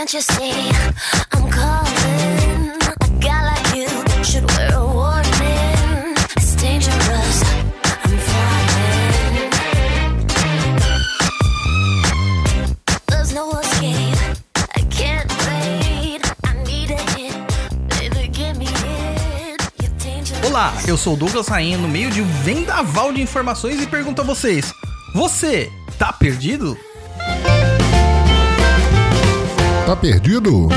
Can't you see I'm calling? A guy like you should wear a warning. It's dangerous. I'm falling. There's no escape. I can't wait. I need a hit. Baby, give me it. You're dangerous. Olá, eu sou o Douglas Rainha no meio de um vendaval de informações e pergunto a vocês: Você tá perdido? Tá perdido?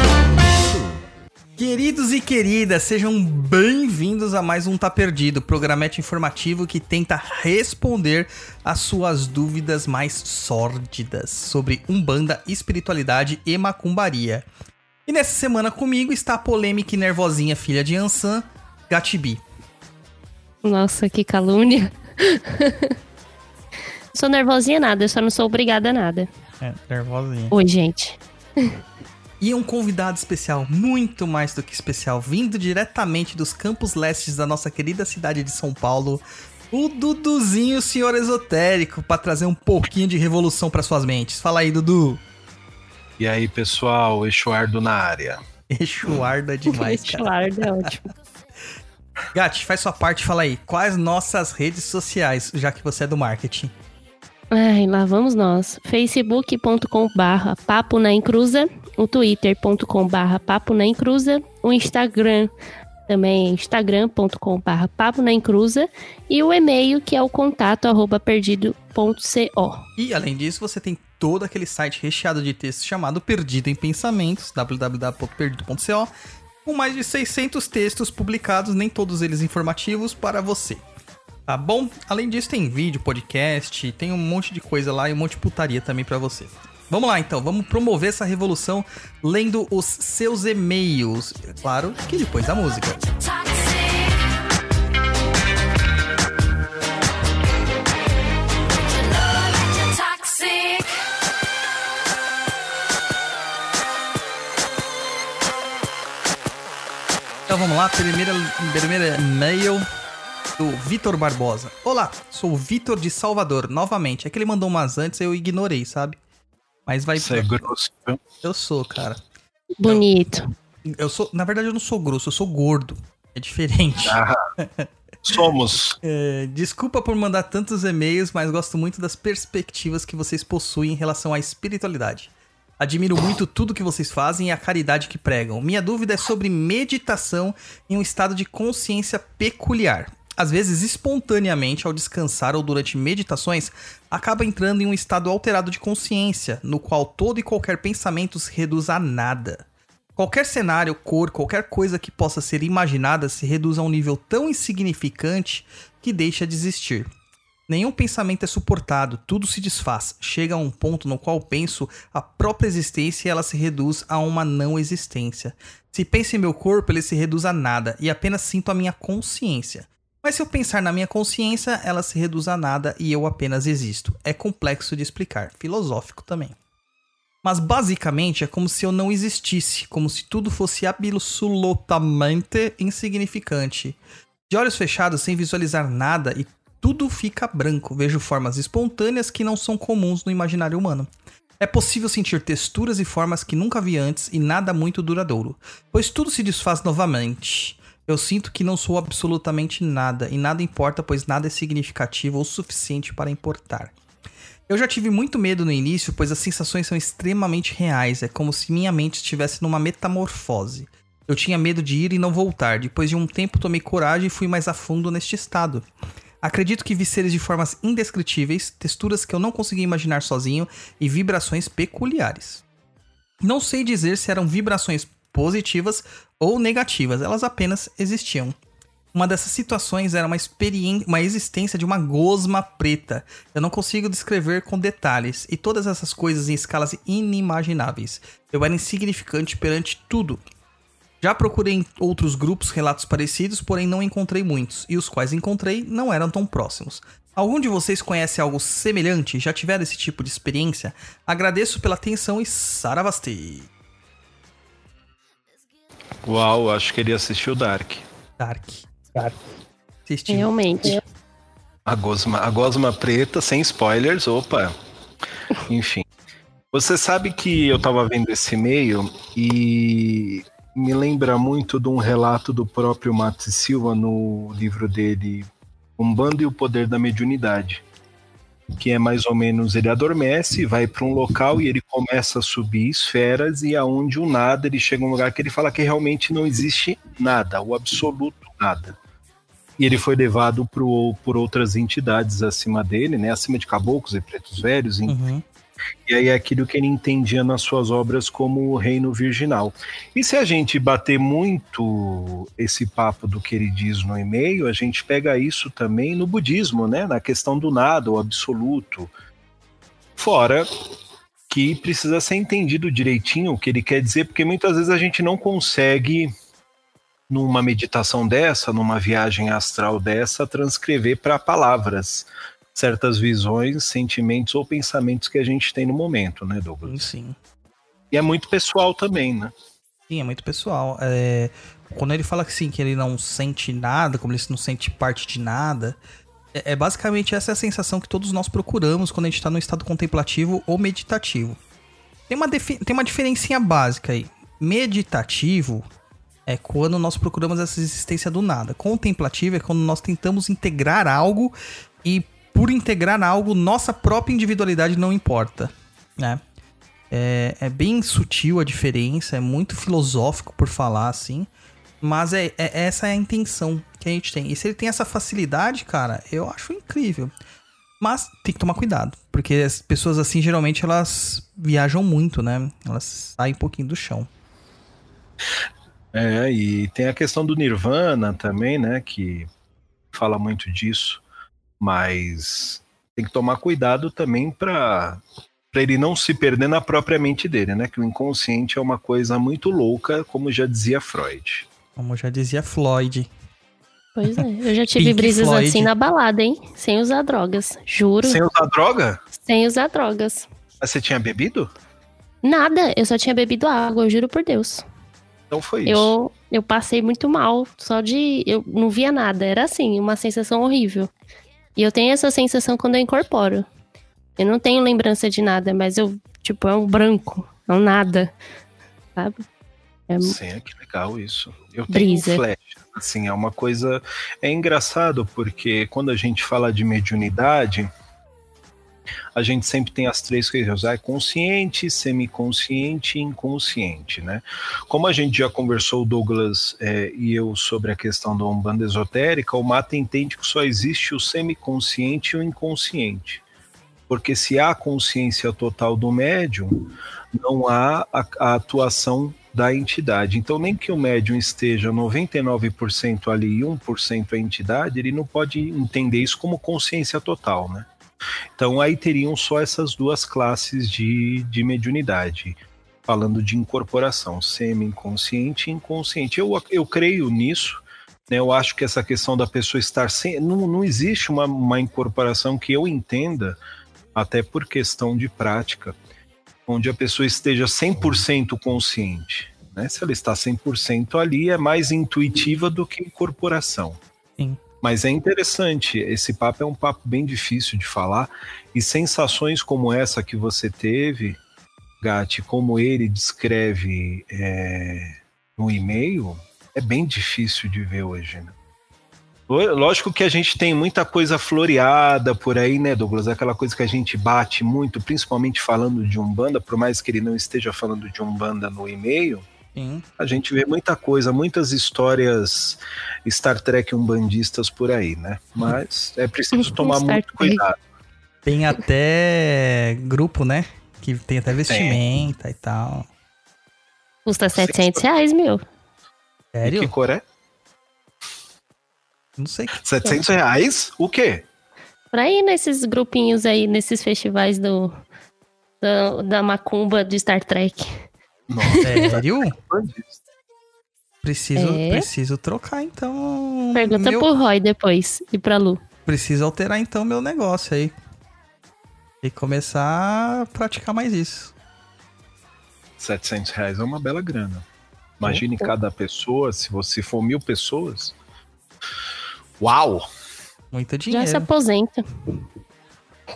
Queridos e queridas, sejam bem-vindos a mais um Tá Perdido, programete informativo que tenta responder às suas dúvidas mais sórdidas sobre Umbanda, espiritualidade e macumbaria. E nessa semana comigo está a polêmica e nervosinha filha de Ansan, Gatibi. Nossa, que calúnia. sou nervosinha nada, eu só não sou obrigada a nada. É, nervosinha. Oi, gente. E um convidado especial, muito mais do que especial, vindo diretamente dos campos lestes da nossa querida cidade de São Paulo, o Duduzinho, senhor esotérico, para trazer um pouquinho de revolução para suas mentes. Fala aí, Dudu. E aí, pessoal, Exuardo na área. Exuarda demais, cara. Claro, é ótimo. Gati, faz sua parte, fala aí. Quais nossas redes sociais, já que você é do marketing? Ai, lá vamos nós. facebook.com barra papo na encruza, o twitter.com barra papo na encruza, o Instagram também é instagram.com barra papo na encruza e o e-mail que é o contato arroba perdido.co. E além disso, você tem todo aquele site recheado de textos chamado Perdido em Pensamentos, www.perdido.co, com mais de 600 textos publicados, nem todos eles informativos, para você. Tá bom? Além disso, tem vídeo, podcast, tem um monte de coisa lá e um monte de putaria também para você. Vamos lá então, vamos promover essa revolução lendo os seus e-mails. Claro que depois da música. Então vamos lá, primeira, primeira e-mail do Vitor Barbosa. Olá, sou o Vitor de Salvador, novamente. É que ele mandou umas antes, eu ignorei, sabe? Mas vai. Isso é grosso, viu? Eu sou, cara. Bonito. Eu sou, na verdade, eu não sou grosso, eu sou gordo. É diferente. Ah, somos. É, desculpa por mandar tantos e-mails, mas gosto muito das perspectivas que vocês possuem em relação à espiritualidade. Admiro muito tudo que vocês fazem e a caridade que pregam. Minha dúvida é sobre meditação em um estado de consciência peculiar. Às vezes, espontaneamente, ao descansar ou durante meditações, acaba entrando em um estado alterado de consciência, no qual todo e qualquer pensamento se reduz a nada. Qualquer cenário, cor, qualquer coisa que possa ser imaginada se reduz a um nível tão insignificante que deixa de existir. Nenhum pensamento é suportado, tudo se desfaz. Chega a um ponto no qual penso a própria existência e ela se reduz a uma não existência. Se penso em meu corpo, ele se reduz a nada e apenas sinto a minha consciência. Mas se eu pensar na minha consciência, ela se reduz a nada e eu apenas existo. É complexo de explicar, filosófico também. Mas basicamente é como se eu não existisse, como se tudo fosse absolutamente insignificante. De olhos fechados, sem visualizar nada e tudo fica branco. Vejo formas espontâneas que não são comuns no imaginário humano. É possível sentir texturas e formas que nunca vi antes e nada muito duradouro, pois tudo se desfaz novamente. Eu sinto que não sou absolutamente nada e nada importa, pois nada é significativo ou suficiente para importar. Eu já tive muito medo no início, pois as sensações são extremamente reais, é como se minha mente estivesse numa metamorfose. Eu tinha medo de ir e não voltar, depois de um tempo tomei coragem e fui mais a fundo neste estado. Acredito que vi seres de formas indescritíveis, texturas que eu não conseguia imaginar sozinho e vibrações peculiares. Não sei dizer se eram vibrações positivas ou negativas, elas apenas existiam. Uma dessas situações era uma, experiên- uma existência de uma gosma preta. Eu não consigo descrever com detalhes, e todas essas coisas em escalas inimagináveis. Eu era insignificante perante tudo. Já procurei em outros grupos relatos parecidos, porém não encontrei muitos, e os quais encontrei não eram tão próximos. Algum de vocês conhece algo semelhante? Já tiveram esse tipo de experiência? Agradeço pela atenção e Saravastei. Uau, acho que ele assistiu Dark. Dark. Dark. Assisti. Realmente. A gosma, a gosma preta, sem spoilers, opa. Enfim. Você sabe que eu tava vendo esse e-mail e me lembra muito de um relato do próprio Mato Silva no livro dele Umbanda e o Poder da Mediunidade. Que é mais ou menos, ele adormece, vai para um local e ele começa a subir esferas e aonde o nada, ele chega a um lugar que ele fala que realmente não existe nada, o absoluto nada. E ele foi levado pro, por outras entidades acima dele, né, acima de caboclos e pretos velhos, Uhum. E aí é aquilo que ele entendia nas suas obras como o reino virginal. E se a gente bater muito esse papo do que ele diz no e-mail, a gente pega isso também no budismo, né? Na questão do nada, o absoluto. Fora que precisa ser entendido direitinho o que ele quer dizer, porque muitas vezes a gente não consegue numa meditação dessa, numa viagem astral dessa, transcrever para palavras certas visões, sentimentos ou pensamentos que a gente tem no momento, né, Douglas? sim. E é muito pessoal também, né? Sim, é muito pessoal. É, quando ele fala que sim, que ele não sente nada, como ele não sente parte de nada, é, é basicamente essa é a sensação que todos nós procuramos quando a gente está no estado contemplativo ou meditativo. Tem uma, tem uma diferencinha básica aí. Meditativo é quando nós procuramos essa existência do nada. Contemplativo é quando nós tentamos integrar algo e por integrar algo, nossa própria individualidade não importa, né? É, é bem sutil a diferença, é muito filosófico por falar assim. Mas é, é- essa é a intenção que a gente tem. E se ele tem essa facilidade, cara, eu acho incrível. Mas tem que tomar cuidado, porque as pessoas assim geralmente elas viajam muito, né? Elas saem um pouquinho do chão. É, e tem a questão do Nirvana também, né? Que fala muito disso, mas tem que tomar cuidado também para para ele não se perder na própria mente dele, né? Que o inconsciente é uma coisa muito louca, como já dizia Freud. Como já dizia Floyd. Pois é, eu já tive brisas Floyd. assim na balada, hein? Sem usar drogas. Juro, Sem usar droga? sem usar drogas. Mas você tinha bebido? Nada, eu só tinha bebido água, eu juro por Deus. Então foi isso. Eu, eu passei muito mal, só de. Eu não via nada, era assim, uma sensação horrível. E eu tenho essa sensação quando eu incorporo. Eu não tenho lembrança de nada, mas eu, tipo, é um branco, é um nada. Sabe? É, Sim, é que legal isso. Eu tenho Brisa. um flash. Assim, é uma coisa. É engraçado porque quando a gente fala de mediunidade, a gente sempre tem as três coisas: é consciente, semiconsciente e inconsciente, né? Como a gente já conversou, Douglas é, e eu, sobre a questão da Umbanda esotérica, o Mata entende que só existe o semiconsciente e o inconsciente. Porque se há consciência total do médium, não há a, a atuação da entidade. Então, nem que o médium esteja 99% ali e 1% a entidade, ele não pode entender isso como consciência total, né? Então, aí teriam só essas duas classes de, de mediunidade, falando de incorporação, semi-inconsciente e inconsciente. Eu, eu creio nisso, né? eu acho que essa questão da pessoa estar sem. Não, não existe uma, uma incorporação que eu entenda, até por questão de prática, onde a pessoa esteja 100% consciente. Né? Se ela está 100% ali, é mais intuitiva do que incorporação. Sim. Mas é interessante, esse papo é um papo bem difícil de falar, e sensações como essa que você teve, Gatti, como ele descreve é, no e-mail, é bem difícil de ver hoje. Né? Lógico que a gente tem muita coisa floreada por aí, né, Douglas? Aquela coisa que a gente bate muito, principalmente falando de Umbanda, por mais que ele não esteja falando de Umbanda no e-mail, Sim. a gente vê muita coisa, muitas histórias Star Trek umbandistas por aí, né? Mas é preciso tomar muito cuidado. Tem até grupo, né? Que tem até vestimenta e tal. custa 700 reais, meu. E Sério? que cor é? Não sei. 700 reais? O quê? Pra ir nesses grupinhos aí, nesses festivais do, da, da macumba de Star Trek. Nossa, Sério? umbandista. Preciso, É? preciso trocar então. Pergunta meu- pro Roy depois e pra Lu. Preciso alterar então meu negócio aí. E começar a praticar mais isso. 700 reais é uma bela grana. Imagine cada pessoa, se você for mil pessoas. Uau! Muito Já dinheiro. se aposenta.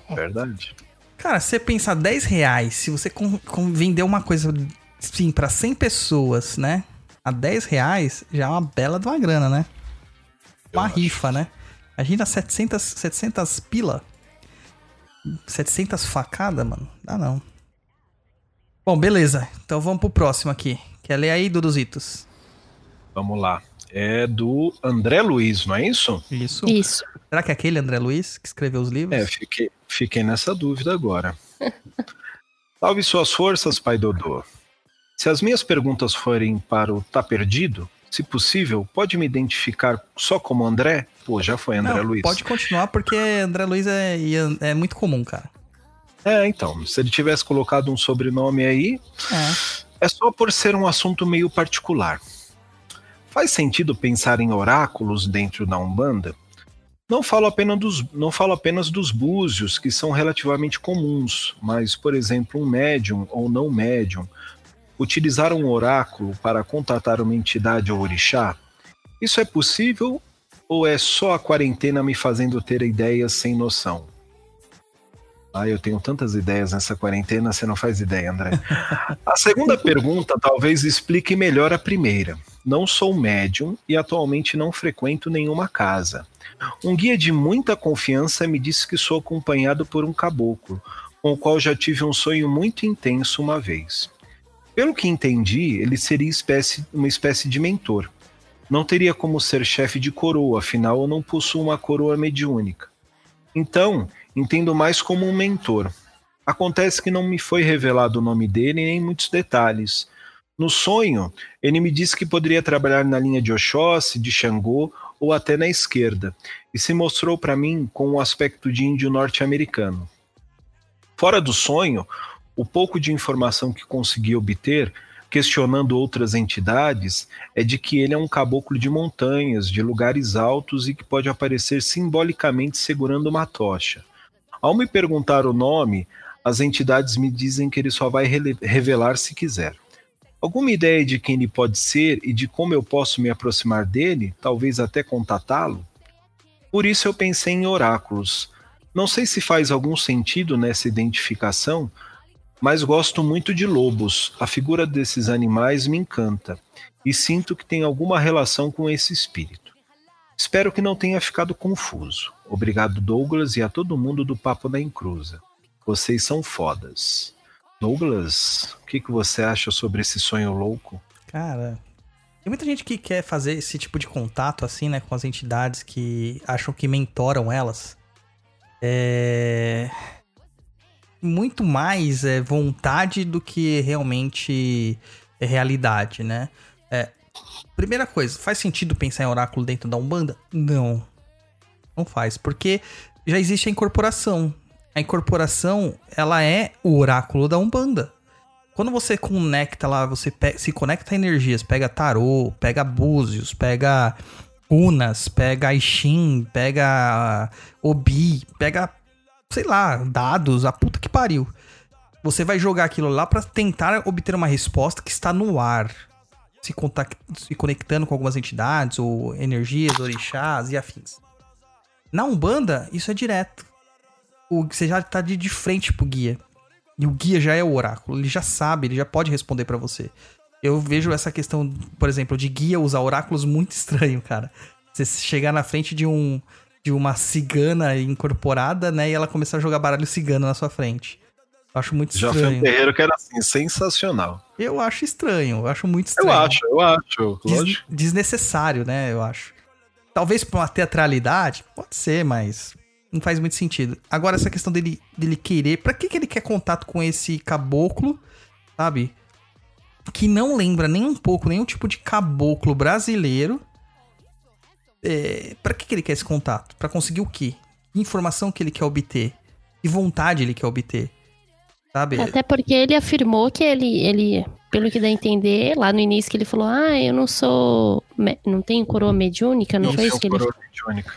Verdade. Cara, você pensar 10 reais, se você com, com- vender uma coisa, sim, pra 100 pessoas, né? A 10 reais já é uma bela de uma grana, né? Eu Uma acho. rifa, né? Imagina 700, 700 pila. 700 facada, mano. Dá não. Bom, beleza. Então vamos pro próximo aqui. Quer ler aí, Duduzitos? Vamos lá. É do André Luiz, não é isso? Isso. Isso. Será que é aquele André Luiz que escreveu os livros? É, fiquei, fiquei nessa dúvida agora. Salve suas forças, pai Dodô. Se as minhas perguntas forem para o Tá Perdido, se possível, pode me identificar só como André? Pô, já foi André Não, Luiz. Pode continuar porque André Luiz é, é muito comum, cara. É, então, se ele tivesse colocado um sobrenome aí, É. é só por ser um assunto meio particular. Faz sentido pensar em oráculos dentro da Umbanda? Não falo apenas dos, não falo apenas dos búzios, que são relativamente comuns, mas, por exemplo, um médium ou não médium utilizar um oráculo para contatar uma entidade ou orixá? Isso é possível ou é só a quarentena me fazendo ter ideias sem noção? Ah, eu tenho tantas ideias nessa quarentena, você não faz ideia, André. A segunda pergunta talvez explique melhor a primeira. Não sou médium e atualmente não frequento nenhuma casa. Um guia de muita confiança me disse que sou acompanhado por um caboclo, com o qual já tive um sonho muito intenso uma vez. Pelo que entendi, ele seria espécie- uma espécie de mentor. Não teria como ser chefe de coroa, afinal eu não possuo uma coroa mediúnica. Então, entendo mais como um mentor. Acontece que não me foi revelado o nome dele nem muitos detalhes. No sonho, ele me disse que poderia trabalhar na linha de Oxóssi, de Xangô ou até na esquerda, e se mostrou para mim com um aspecto de índio norte-americano. Fora do sonho, o pouco de informação que consegui obter, questionando outras entidades, é de que ele é um caboclo de montanhas, de lugares altos e que pode aparecer simbolicamente segurando uma tocha. Ao me perguntar o nome, as entidades me dizem que ele só vai revelar se quiser. Alguma ideia de quem ele pode ser e de como eu posso me aproximar dele, talvez até contatá-lo? Por isso eu pensei em oráculos. Não sei se faz algum sentido nessa identificação, mas gosto muito de lobos. A figura desses animais me encanta e sinto que tem alguma relação com esse espírito. Espero que não tenha ficado confuso. Obrigado, Douglas, e a todo mundo do Papo da Encruza. Vocês são fodas. Douglas, o que, que você acha sobre esse sonho louco? Cara, tem muita gente que quer fazer esse tipo de contato, assim, né, com as entidades que acham que mentoram elas. É. Muito mais é vontade do que realmente é realidade, né? É, primeira coisa, faz sentido pensar em oráculo dentro da Umbanda? Não. Não faz, porque já existe a incorporação. A incorporação, ela é o oráculo da Umbanda. Quando você conecta lá, você se conecta a energias, pega tarô, pega búzios, pega runas, pega Aishin, pega Obi, pega, sei lá, dados, a puta que pariu. Você vai jogar aquilo lá pra tentar obter uma resposta que está no ar. Se, se conectando com algumas entidades, ou energias, orixás e afins. Na Umbanda, isso é direto. O, você já tá de, de frente pro guia. E o guia já é o oráculo, ele já sabe, ele já pode responder pra você. Eu vejo essa questão, por exemplo, de guia usar oráculos muito estranho, cara. Você chegar na frente de um de uma cigana incorporada, né, e ela começar a jogar baralho cigano na sua frente. Eu acho muito Já foi um estranho. terreiro que era assim, sensacional. Eu acho estranho, eu acho muito Eu estranho. acho, eu acho. Des- desnecessário, né, eu acho. Talvez pra uma teatralidade, pode ser, mas não faz muito sentido. Agora, essa questão dele, dele querer. Pra que, que ele quer contato com esse caboclo, sabe? Que não lembra nem um pouco nenhum tipo de caboclo brasileiro. É, pra que, que ele quer esse contato? Pra conseguir o quê? Que informação que ele quer obter? Que vontade ele quer obter? Sabe? Até porque ele afirmou que ele, ele, pelo que dá a entender, lá no início que ele falou, ah, eu não sou, não tenho coroa mediúnica, não, Não foi tem isso que ele coroa mediúnica.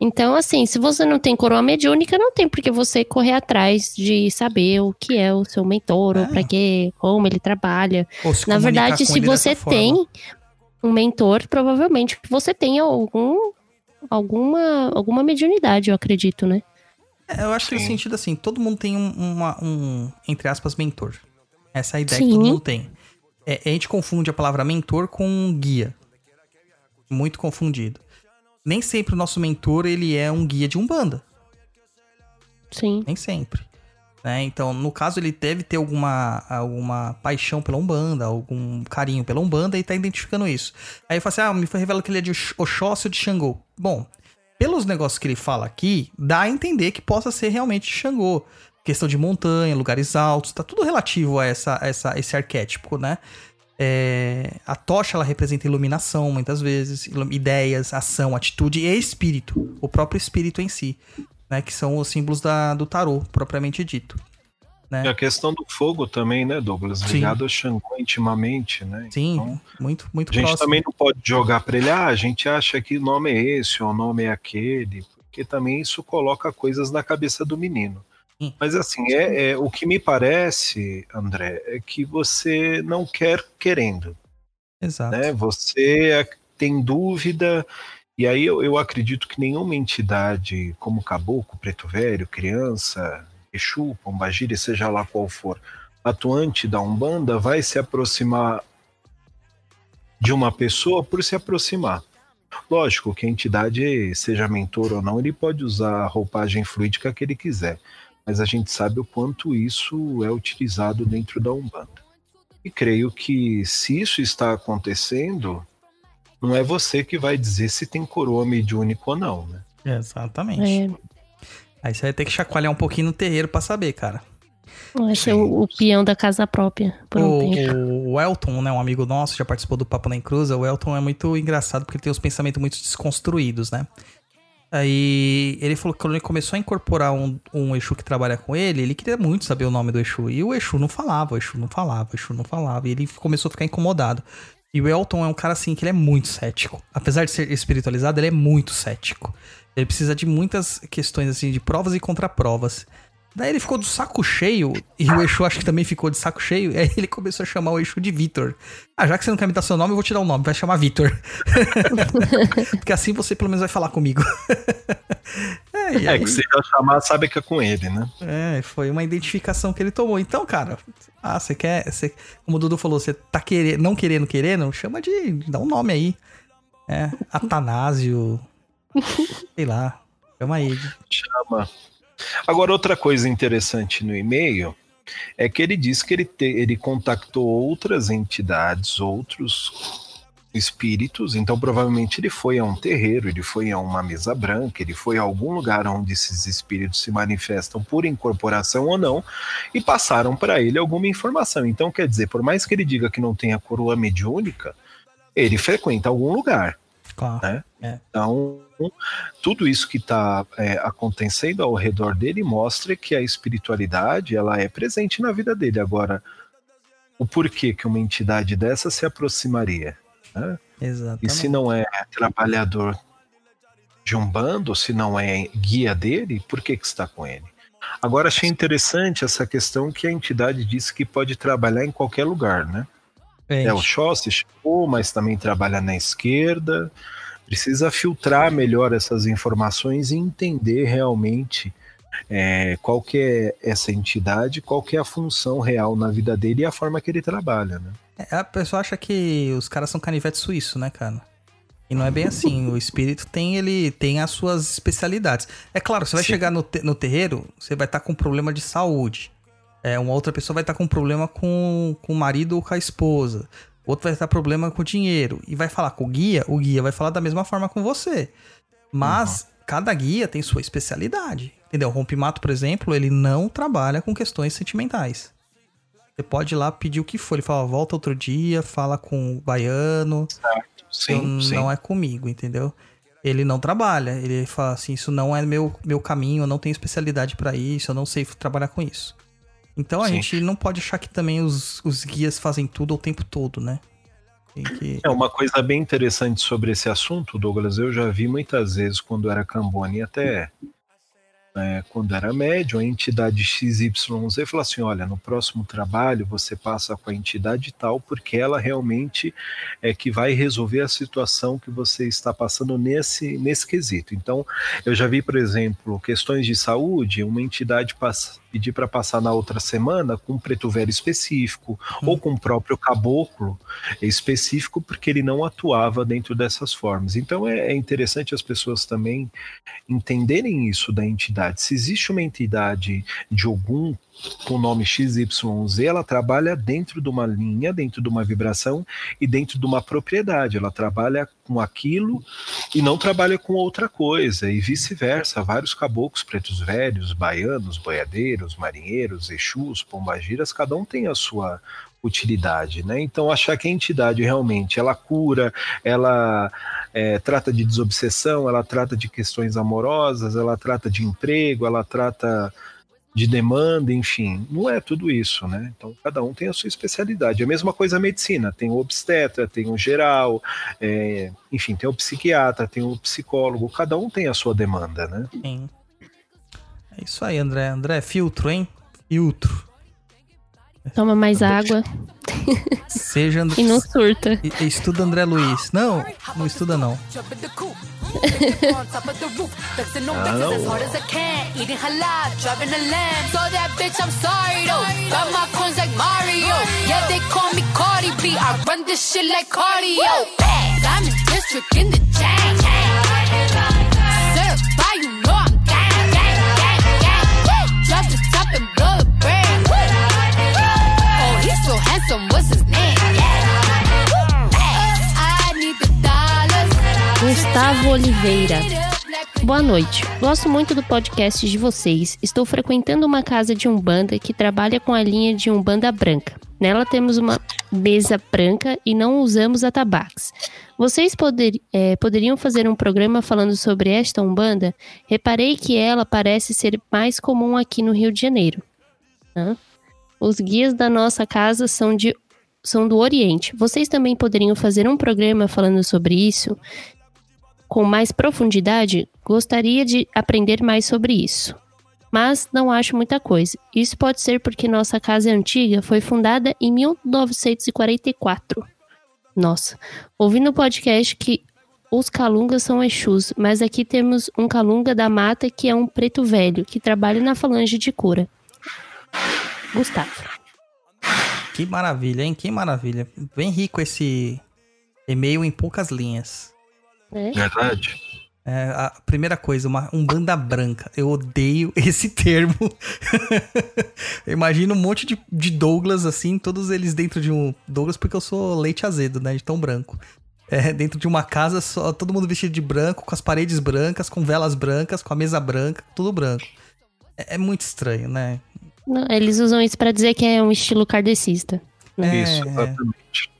Então, assim, se você não tem coroa mediúnica, não tem porque você correr atrás de saber o que é o seu mentor, É. ou pra quê, como ele trabalha. Ou se Na verdade, se você forma. Um mentor, provavelmente você tem algum, alguma, alguma mediunidade, eu acredito, né? É, Eu acho que no Sim. sentido assim, todo mundo tem um, uma- um, entre aspas, mentor. Essa é a ideia Sim. que todo mundo tem. É, a gente confunde a palavra mentor com guia. Muito confundido. Nem sempre o nosso mentor, ele é um guia de Umbanda. Sim. Nem sempre. Né? Então, no caso, ele deve ter alguma, alguma paixão pela Umbanda, algum carinho pela Umbanda e tá identificando isso. Aí fala assim, ah, me foi revelado que ele é de Ox- Oxóssi ou de Xangô. Bom, pelos negócios que ele fala aqui, dá a entender que possa ser realmente Xangô. Questão de montanha, lugares altos, tá tudo relativo a essa, essa, esse arquétipo, né? É, a tocha ela representa iluminação muitas vezes, ideias, ação, atitude e espírito, o próprio espírito em si, né? Que são os símbolos da, do tarô, propriamente dito. E a questão do fogo também, né, Douglas? Sim. Ligado a Xangô intimamente, né? Sim, Então, muito, muito a gente próximo. também não pode jogar pra ele, ah, a gente acha que o nome é esse ou o nome é aquele, porque também isso coloca coisas na cabeça do menino. Sim. Mas assim, é, é- o que me parece, André, é que você não quer querendo, Exato. né? Você é- tem dúvida, e aí eu, eu acredito que nenhuma entidade como Caboclo, Preto Velho, Criança, Exu, Pombagira, seja lá qual for, atuante da Umbanda, vai se aproximar de uma pessoa por se aproximar. Lógico que a entidade, seja mentor ou não, ele pode usar a roupagem fluídica que ele quiser, mas a gente sabe o quanto isso é utilizado dentro da Umbanda. E creio que se isso está acontecendo, não é você que vai dizer se tem coroa mediúnica ou não, né? Exatamente. É, Aí você vai ter que chacoalhar um pouquinho no terreiro pra saber, cara. vai ser o, o peão da casa própria por um tempo. O, o Elton, né, um amigo nosso, já participou do Papo na Encruza. O Elton é muito engraçado porque ele tem os pensamentos muito desconstruídos, né? Aí ele falou que quando ele começou a incorporar um, um Exu que trabalha com ele, ele queria muito saber o nome do Exu. E o Exu não falava, o Exu não falava, o Exu não falava. E ele começou a ficar incomodado. E o Elton é um cara assim que ele é muito cético. Apesar de ser espiritualizado, ele é muito cético. Ele precisa de muitas questões assim, de provas e contraprovas. Daí ele ficou do saco cheio, e o Exu acho que também ficou de saco cheio, e aí ele começou a chamar o Exu de Vitor. Ah, já que você não quer me dar seu nome, eu vou te dar um nome, vai chamar Vitor. Porque assim você pelo menos vai falar comigo. é, É aí, que se já chamar, sabe que é com ele, né? é, foi uma identificação que ele tomou. Então, cara, ah, você quer. Você, como o Dudu falou, você tá querendo, não querendo, querendo, chama de. dá um nome aí. É, Atanásio. sei lá. Chama aí. Chama. Agora, outra coisa interessante no e-mail é que ele diz que ele, te- ele contactou outras entidades, outros espíritos, então provavelmente ele foi a um terreiro, ele foi a uma mesa branca, ele foi a algum lugar onde esses espíritos se manifestam por incorporação ou não, e passaram para ele alguma informação. Então, quer dizer, por mais que ele diga que não tenha coroa mediúnica, ele frequenta algum lugar. Claro. Né? Então, tudo isso que está acontecendo ao redor dele mostra que a espiritualidade ela é presente na vida dele. Agora, o porquê que uma entidade dessa se aproximaria? Né? Exatamente. E se não é trabalhador de um bando, se não é guia dele, por que, que está com ele? Agora, achei interessante essa questão que a entidade disse que pode trabalhar em qualquer lugar, né? É, É, o Chossi chegou, mas também trabalha na esquerda. Precisa filtrar melhor essas informações e entender realmente é, qual que é essa entidade, qual que é a função real na vida dele e a forma que ele trabalha, né? É, A pessoa acha que os caras são canivete suíço, né, cara? E não é bem assim. O espírito tem ele tem as suas especialidades. É claro, você vai Sim. chegar no, te- no terreiro, você vai estar com problema de saúde. É, uma outra pessoa vai estar com problema com, com o marido ou com a esposa. Outro vai estar com problema com o dinheiro. E vai falar com o guia, o guia vai falar da mesma forma com você. Mas cada guia tem sua especialidade. Entendeu? O rompimato, por exemplo, ele não trabalha com questões sentimentais. Você pode ir lá pedir o que for. Ele fala, volta outro dia, fala com o baiano. Sim, eu- sim. Não é comigo, entendeu? Ele não trabalha. Ele fala assim, isso não é meu, meu caminho, eu não tenho especialidade pra isso, eu não sei trabalhar com isso. Então a Sim. gente não pode achar que também os, os guias fazem tudo o tempo todo, né? Que... É uma coisa bem interessante sobre esse assunto, Douglas. Eu já vi muitas vezes quando era Cambone, até é, quando era médium, a entidade XYZ falou assim: olha, no próximo trabalho você passa com a entidade tal, porque ela realmente é que vai resolver a situação que você está passando nesse, nesse quesito. Então, eu já vi, por exemplo, questões de saúde, uma entidade passa, pedir para passar na outra semana com um preto velho específico, Hum. ou com o próprio caboclo específico, porque ele não atuava dentro dessas formas. Então, é, é interessante as pessoas também entenderem isso da entidade. Se existe uma entidade de algum com o nome XYZ, ela trabalha dentro de uma linha, dentro de uma vibração e dentro de uma propriedade. Ela trabalha com aquilo e não trabalha com outra coisa, e vice-versa. Vários caboclos pretos velhos, baianos, boiadeiros, marinheiros, exus, pombagiras, cada um tem a sua utilidade, né? Então achar que a entidade realmente ela cura, ela é, trata de desobsessão, ela trata de questões amorosas, ela trata de emprego, ela trata de demanda, enfim, não é tudo isso, né? Então cada um tem a sua especialidade. A mesma coisa a medicina, tem o obstetra, tem o geral, é, enfim, tem o psiquiatra, tem o psicólogo, cada um tem a sua demanda, né? Sim. É isso aí, André. André, filtro, hein? Filtro. Toma mais água Seja André. e não surta. E- e Estuda André Luiz. Não, não estuda não. Gustavo Oliveira. Boa noite. Gosto muito do podcast de vocês. Estou frequentando uma casa de Umbanda que trabalha com a linha de Umbanda branca. Nela temos uma mesa branca e não usamos atabaques. Vocês poder- eh, poderiam fazer um programa falando sobre esta Umbanda? Reparei que ela parece ser mais comum aqui no Rio de Janeiro. Hã? Os guias da nossa casa são, de, são do Oriente. Vocês também poderiam fazer um programa falando sobre isso? Com mais profundidade, gostaria de aprender mais sobre isso. Mas não acho muita coisa. Isso pode ser porque nossa casa antiga, foi fundada em 1944. Nossa, ouvi no podcast que os calungas são Exus, mas aqui temos um calunga da mata que é um preto velho, que trabalha na falange de cura. Gustavo. Que maravilha, hein? Que maravilha. Bem rico esse e-mail em poucas linhas. Né? Verdade? É, a primeira coisa, uma umbanda branca. Eu odeio esse termo. Eu imagino um monte de, de Douglas, assim, todos eles dentro de um. Douglas, porque eu sou leite azedo, né? De tão branco. É, dentro de uma casa, só todo mundo vestido de branco, com as paredes brancas, com velas brancas, com a mesa branca, tudo branco. É, é muito estranho, né? Não, eles usam isso pra dizer que é um estilo kardecista. É, Isso, exatamente.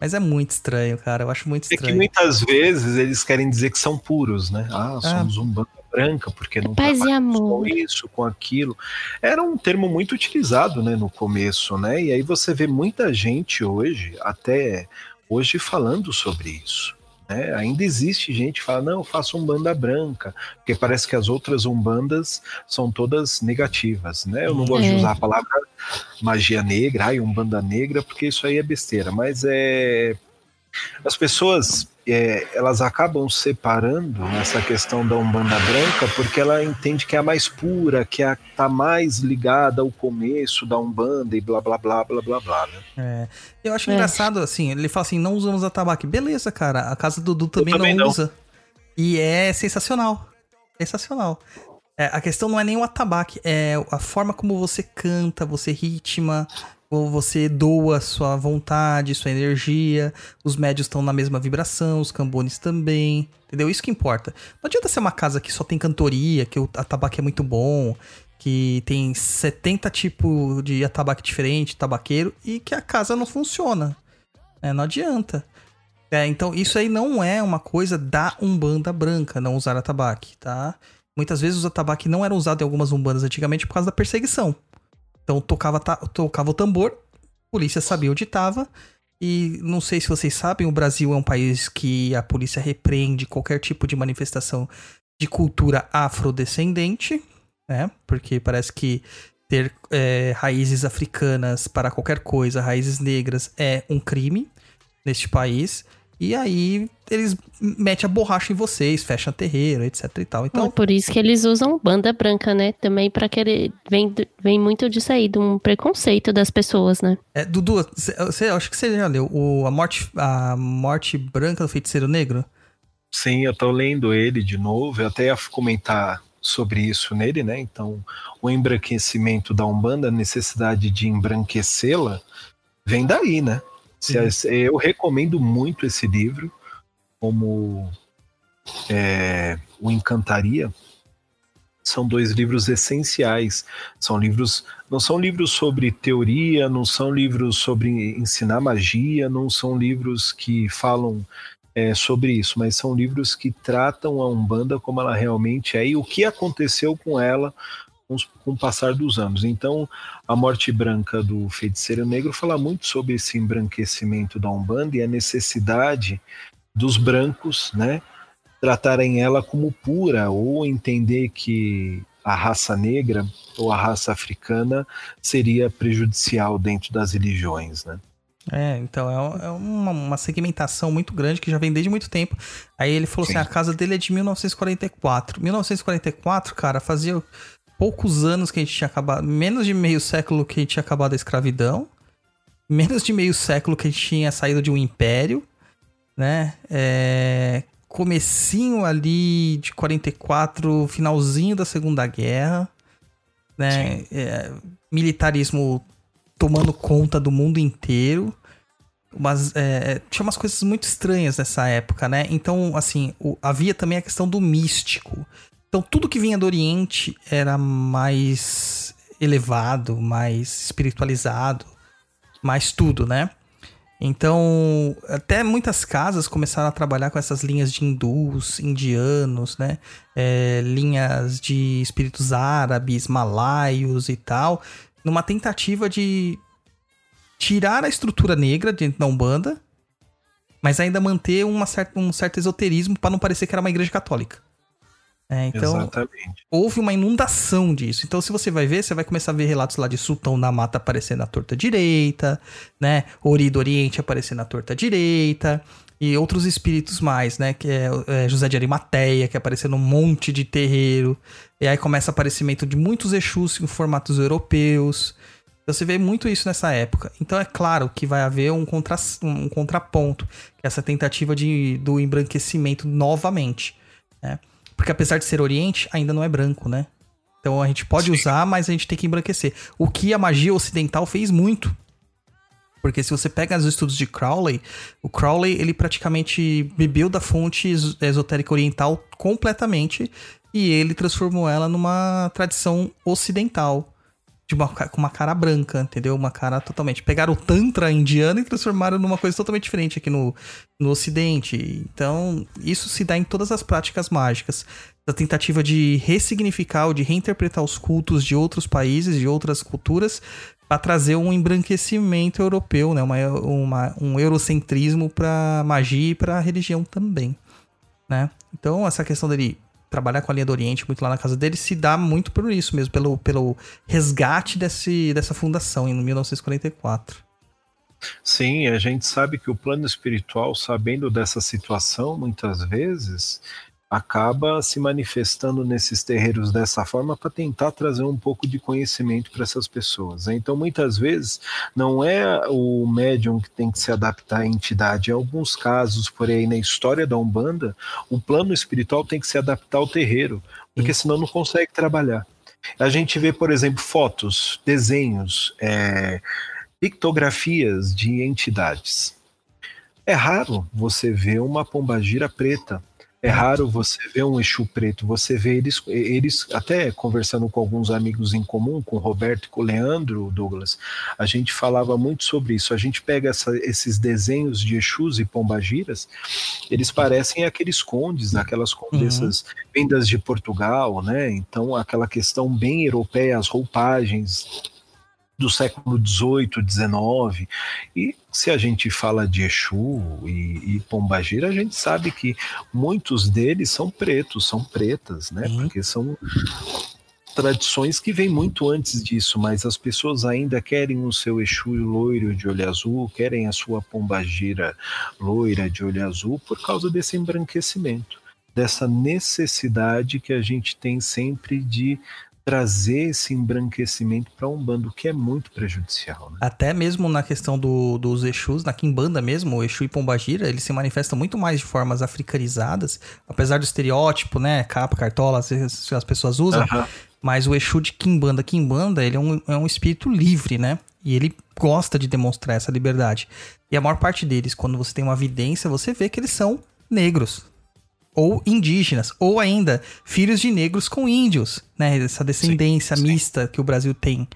Mas é muito estranho, cara. Eu acho muito É que estranho. muitas vezes eles querem dizer que são puros, né? Ah, somos um banda branca, porque não Paz trabalhamos amor. com isso, com aquilo. Era um termo muito utilizado, né, no começo, né? E aí você vê muita gente hoje, até hoje, falando sobre isso. Né? Ainda existe gente que fala, não, eu faço um banda branca, porque parece que as outras umbandas são todas negativas, né? Eu não gosto de É. usar a palavra magia negra, ai, umbanda negra, porque isso aí é besteira, mas é as pessoas é, elas acabam separando essa questão da Umbanda Branca porque ela entende que é a mais pura, que é a que tá mais ligada ao começo da Umbanda e blá blá blá blá blá blá. Né? É. Eu acho É. engraçado, assim, ele fala assim, não usamos atabaque. Beleza, cara, a casa do Dudu também, também não, não. usa. E é sensacional. Sensacional. É, a questão não é nem o atabaque, é a forma como você canta, você ritma, você doa sua vontade, sua energia. Os médios estão na mesma vibração, os cambones também. Entendeu? Isso que importa. Não adianta ser uma casa que só tem cantoria, que o atabaque é muito bom, que tem 70 tipos de atabaque diferente, tabaqueiro, e que a casa não funciona. É, não adianta. É, então, isso aí não é uma coisa da Umbanda branca, não usar atabaque, tá? Muitas vezes os atabaque não eram usados em algumas umbandas antigamente por causa da perseguição. Então, tocava, tocava o tambor, a polícia sabia onde estava, e não sei se vocês sabem, o Brasil é um país que a polícia repreende qualquer tipo de manifestação de cultura afrodescendente, né? Porque parece que ter é, raízes africanas para qualquer coisa, raízes negras, é um crime neste país. E aí eles metem a borracha em vocês, fecham terreiro, etc e tal. Então, Então, por isso que eles usam banda branca, né? Também pra querer. Vem, vem muito disso aí, de um preconceito das pessoas, né? é, Dudu, você acho que você já leu o, a, morte, a Morte Branca do Feiticeiro Negro? Sim, eu tô lendo ele de novo, eu até ia comentar sobre isso nele, né? Então, o embranquecimento da Umbanda, a necessidade de embranquecê-la, vem daí, né? Eu recomendo muito esse livro, como é, o Encantaria. São dois livros essenciais. São livros, não são livros sobre teoria, não são livros sobre ensinar magia, não são livros que falam é, sobre isso, mas são livros que tratam a Umbanda como ela realmente é e o que aconteceu com ela com, com o passar dos anos. Então, a Morte Branca do Feiticeiro Negro fala muito sobre esse embranquecimento da Umbanda e a necessidade dos brancos, né, tratarem ela como pura ou entender que a raça negra ou a raça africana seria prejudicial dentro das religiões, né? É, então é, é uma, uma segmentação muito grande que já vem desde muito tempo. Aí ele falou Sim. assim: a casa dele é de 1944. 1944, cara, fazia poucos anos que a gente tinha acabado, menos de meio século que a gente tinha acabado a escravidão, menos de meio século que a gente tinha saído de um império, né? É, comecinho ali de 44, finalzinho da Segunda Guerra, né? É, militarismo tomando conta do mundo inteiro. Mas é, tinha umas coisas muito estranhas nessa época, né? Então, assim, o- havia também a questão do místico. Então, tudo que vinha do Oriente era mais elevado, mais espiritualizado, mais tudo, né? Então, até muitas casas começaram a trabalhar com essas linhas de hindus, indianos, né? É, linhas de espíritos árabes, malaios e tal, numa tentativa de tirar a estrutura negra dentro da Umbanda, mas ainda manter uma certa, um certo esoterismo para não parecer que era uma igreja católica. É, então, Exatamente. houve uma inundação disso. Então, se você vai ver, você vai começar a ver relatos lá de Sultão da Mata aparecendo na torta direita, né? Ori do Oriente aparecendo na torta direita, e outros espíritos mais, né? Que é, é, José de Arimateia, que apareceu num monte de terreiro. E aí começa o aparecimento de muitos Exus em formatos europeus. Então, você vê muito isso nessa época. Então, é claro que vai haver um, contra, um contraponto, que é essa tentativa de, do embranquecimento novamente, né? Porque apesar de ser Oriente, ainda não é branco, né? Então a gente pode usar, mas a gente tem que embranquecer. O que a magia ocidental fez muito. Porque se você pega os estudos de Crowley, o Crowley ele praticamente bebeu da fonte es- esotérica oriental completamente e ele transformou ela numa tradição ocidental. De uma, com uma cara branca, entendeu? Uma cara totalmente. Pegaram o Tantra indiano e transformaram numa coisa totalmente diferente aqui no, no Ocidente. Então, isso se dá em todas as práticas mágicas. Da tentativa de ressignificar ou de reinterpretar os cultos de outros países, de outras culturas, para trazer um embranquecimento europeu, né? Uma, uma- um eurocentrismo para magia e para religião também, né? Então, essa questão dele trabalhar com a linha do Oriente muito lá na casa dele se dá muito por isso mesmo, pelo, pelo resgate desse, dessa fundação em 1944. Sim, a gente sabe que o plano espiritual, sabendo dessa situação, muitas vezes acaba se manifestando nesses terreiros dessa forma para tentar trazer um pouco de conhecimento para essas pessoas. né? Então, muitas vezes, não é o médium que tem que se adaptar à entidade. Em alguns casos, por aí na história da Umbanda, o plano espiritual tem que se adaptar ao terreiro, porque senão não consegue trabalhar. A gente vê, por exemplo, fotos, desenhos, é, pictografias de entidades. É raro você ver uma pombagira preta. É raro você ver um Exu preto. Você vê eles, eles até conversando com alguns amigos em comum, com o Roberto e com o Leandro, Douglas, a gente falava muito sobre isso. A gente pega essa- esses desenhos de Exus e pombagiras, eles parecem aqueles condes, aquelas condessas vindas de Portugal, né? Então, aquela questão bem europeia, as roupagens do século XVIII, XIX. E se a gente fala de Exu e, e Pombagira, a gente sabe que muitos deles são pretos, são pretas, né? Sim. Porque são tradições que vêm muito antes disso, mas as pessoas ainda querem o seu Exu loiro de olho azul, querem a sua pombagira loira de olho azul por causa desse embranquecimento, dessa necessidade que a gente tem sempre de trazer esse embranquecimento para um bando que é muito prejudicial. Né? Até mesmo na questão do, dos Exus, na Kimbanda mesmo, o Exu e Pombagira, eles se manifestam muito mais de formas africanizadas, apesar do estereótipo, né, capa, cartola, as, as pessoas usam, mas o Exu de Kimbanda, Kimbanda, ele é um, é um espírito livre, né, e ele gosta de demonstrar essa liberdade. E a maior parte deles, quando você tem uma evidência, você vê que eles são negros, ou indígenas, ou ainda filhos de negros com índios, né? Essa descendência sim. mista que o Brasil tem.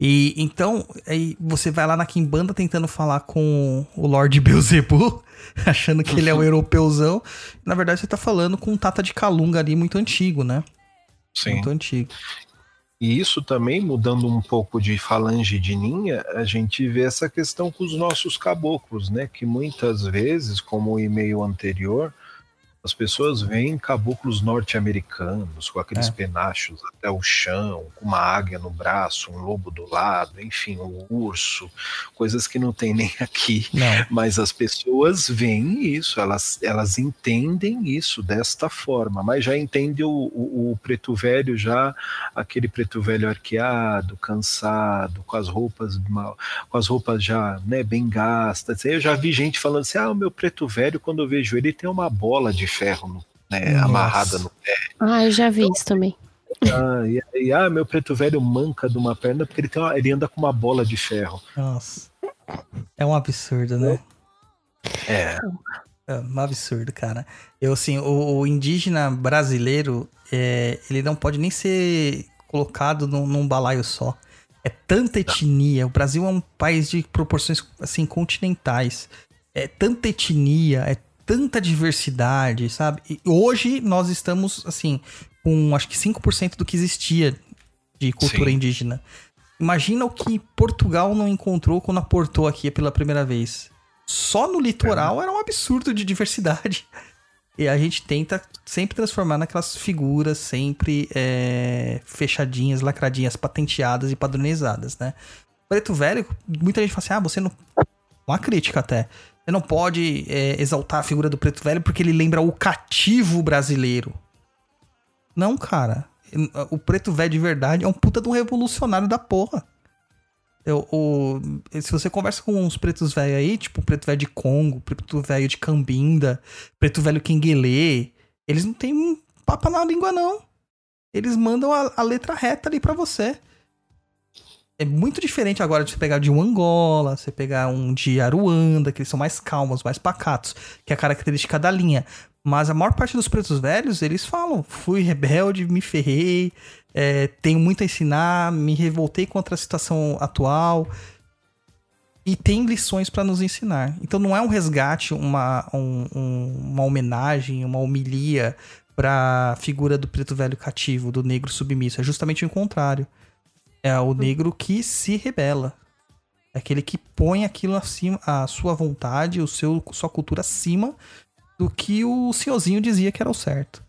E então, aí você vai lá na Kimbanda tentando falar com o Lord Beelzebub, achando que ele é um europeuzão. Na verdade, você tá falando com um Tata de Calunga ali muito antigo, né? Sim. Muito antigo. E isso também, mudando um pouco de falange de ninha, a gente vê essa questão com os nossos caboclos, né? Que muitas vezes, como o e-mail anterior, as pessoas veem caboclos norte-americanos com aqueles É. penachos até o chão, com uma águia no braço, um lobo do lado, enfim, um urso, coisas que não tem nem aqui. Não. Mas as pessoas veem isso, elas, elas entendem isso desta forma, mas já entende o, o, o preto velho, já aquele preto velho arqueado, cansado, com as roupas mal, com as roupas já né, bem gastas. Eu já vi gente falando assim: ah, o meu preto velho, quando eu vejo ele, tem uma bola de ferro no- né, amarrada no pé. Ah, eu já vi isso também. Ah, e, e, ah, meu preto velho manca de uma perna porque ele, tem uma- ele anda com uma bola de ferro. Nossa. É um absurdo, né? É, É um absurdo, cara. Eu, assim, o, o indígena brasileiro, é, ele não pode nem ser colocado num, num balaio só. É tanta etnia. O Brasil é um país de proporções, assim, continentais. É tanta etnia, é tanta diversidade, sabe? E hoje nós estamos, assim, com acho que 5% do que existia de cultura Sim. indígena. Imagina o que Portugal não encontrou quando aportou aqui pela primeira vez. Só no litoral era um absurdo de diversidade. E a gente tenta sempre transformar naquelas figuras sempre é, fechadinhas, lacradinhas, patenteadas e padronizadas, né? Preto Velho, muita gente fala assim, ah, você não... Uma crítica até. Você não pode é, exaltar a figura do Preto Velho porque ele lembra o cativo brasileiro. Não, cara. O Preto Velho de verdade é um puta de um revolucionário da porra. Eu, o, se você conversa com uns pretos velhos aí, tipo preto velho de Congo, preto velho de Cambinda, preto velho Quenguelê, eles não tem um papo na língua, não. Eles mandam a, a letra reta ali pra você. É muito diferente agora de você pegar de um Angola, você pegar um de Aruanda, que eles são mais calmos, mais pacatos, que é a característica da linha. Mas a maior parte dos pretos velhos, eles falam: fui rebelde, me ferrei, é, tenho muito a ensinar, me revoltei contra a situação atual. E tem lições pra nos ensinar. Então não é um resgate, uma, um- um- uma homenagem, uma homilia pra figura do preto velho cativo, do negro submisso. É justamente o contrário. É o negro que se rebela. É aquele que põe aquilo acima, a sua vontade, o seu, sua cultura acima do que o senhorzinho dizia que era o certo.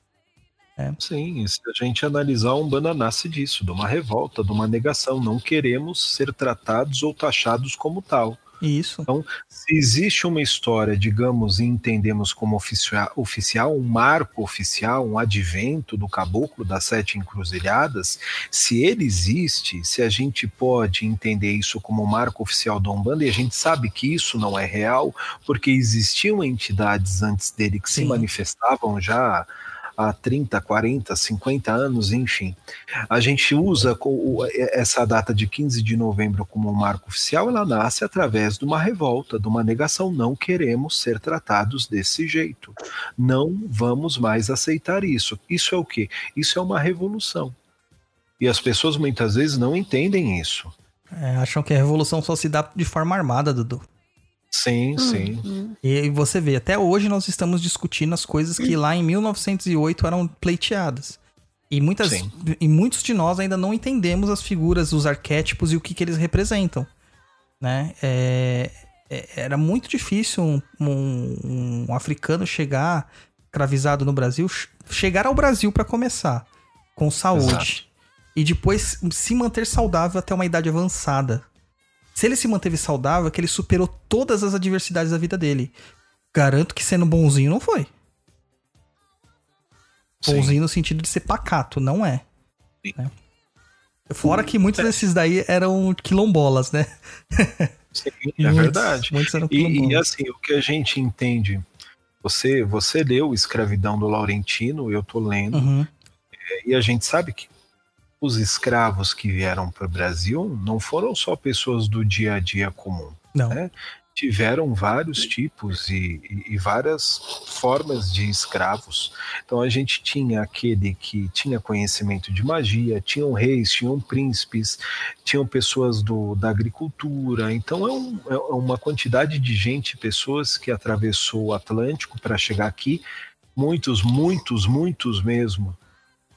Sim, e se a gente analisar, a Umbanda nasce disso, de uma revolta, de uma negação. Não queremos ser tratados ou taxados como tal. Isso. Se existe uma história, digamos, e entendemos como oficia- oficial, um marco oficial, um advento do caboclo das sete encruzilhadas, se ele existe, se a gente pode entender isso como um marco oficial da Umbanda, e a gente sabe que isso não é real, porque existiam entidades antes dele que se Sim. manifestavam já há 30, 40, 50 anos, enfim. A gente usa essa data de 15 de novembro como um marco oficial, ela nasce através de uma revolta, de uma negação. Não queremos ser tratados desse jeito. Não vamos mais aceitar isso. Isso é o quê? Isso é uma revolução. E as pessoas muitas vezes não entendem isso. É, acham que a revolução só se dá de forma armada, Dudu. Sim, sim. E você vê, até hoje nós estamos discutindo as coisas que lá em 1908 eram pleiteadas. E, muitas, Sim. e muitos de nós ainda não entendemos as figuras, os arquétipos e o que, que eles representam. Né? É- é- era muito difícil um, um- um africano chegar escravizado no Brasil, ch- chegar ao Brasil para começar, com saúde. e depois se manter saudável até uma idade avançada. Se ele se manteve saudável, é que ele superou todas as adversidades da vida dele. Garanto que sendo bonzinho não foi. Sim. Bonzinho no sentido de ser pacato, não é. Né? Fora que muitos desses daí eram quilombolas, né? Sim, é Muitos- verdade. Muitos eram E, e quilombolas. assim, o que a gente entende, você, você leu Escravidão do Laurentino, eu tô lendo, Uhum. e a gente sabe que os escravos que vieram para o Brasil não foram só pessoas do dia a dia comum. Não. né? Tiveram vários tipos e, e- e várias formas de escravos. Então a gente tinha aquele que tinha conhecimento de magia, tinham reis, tinham príncipes, tinham pessoas do, da agricultura. Então é, um- é uma quantidade de gente, pessoas que atravessou o Atlântico para chegar aqui. Muitos, muitos, muitos mesmo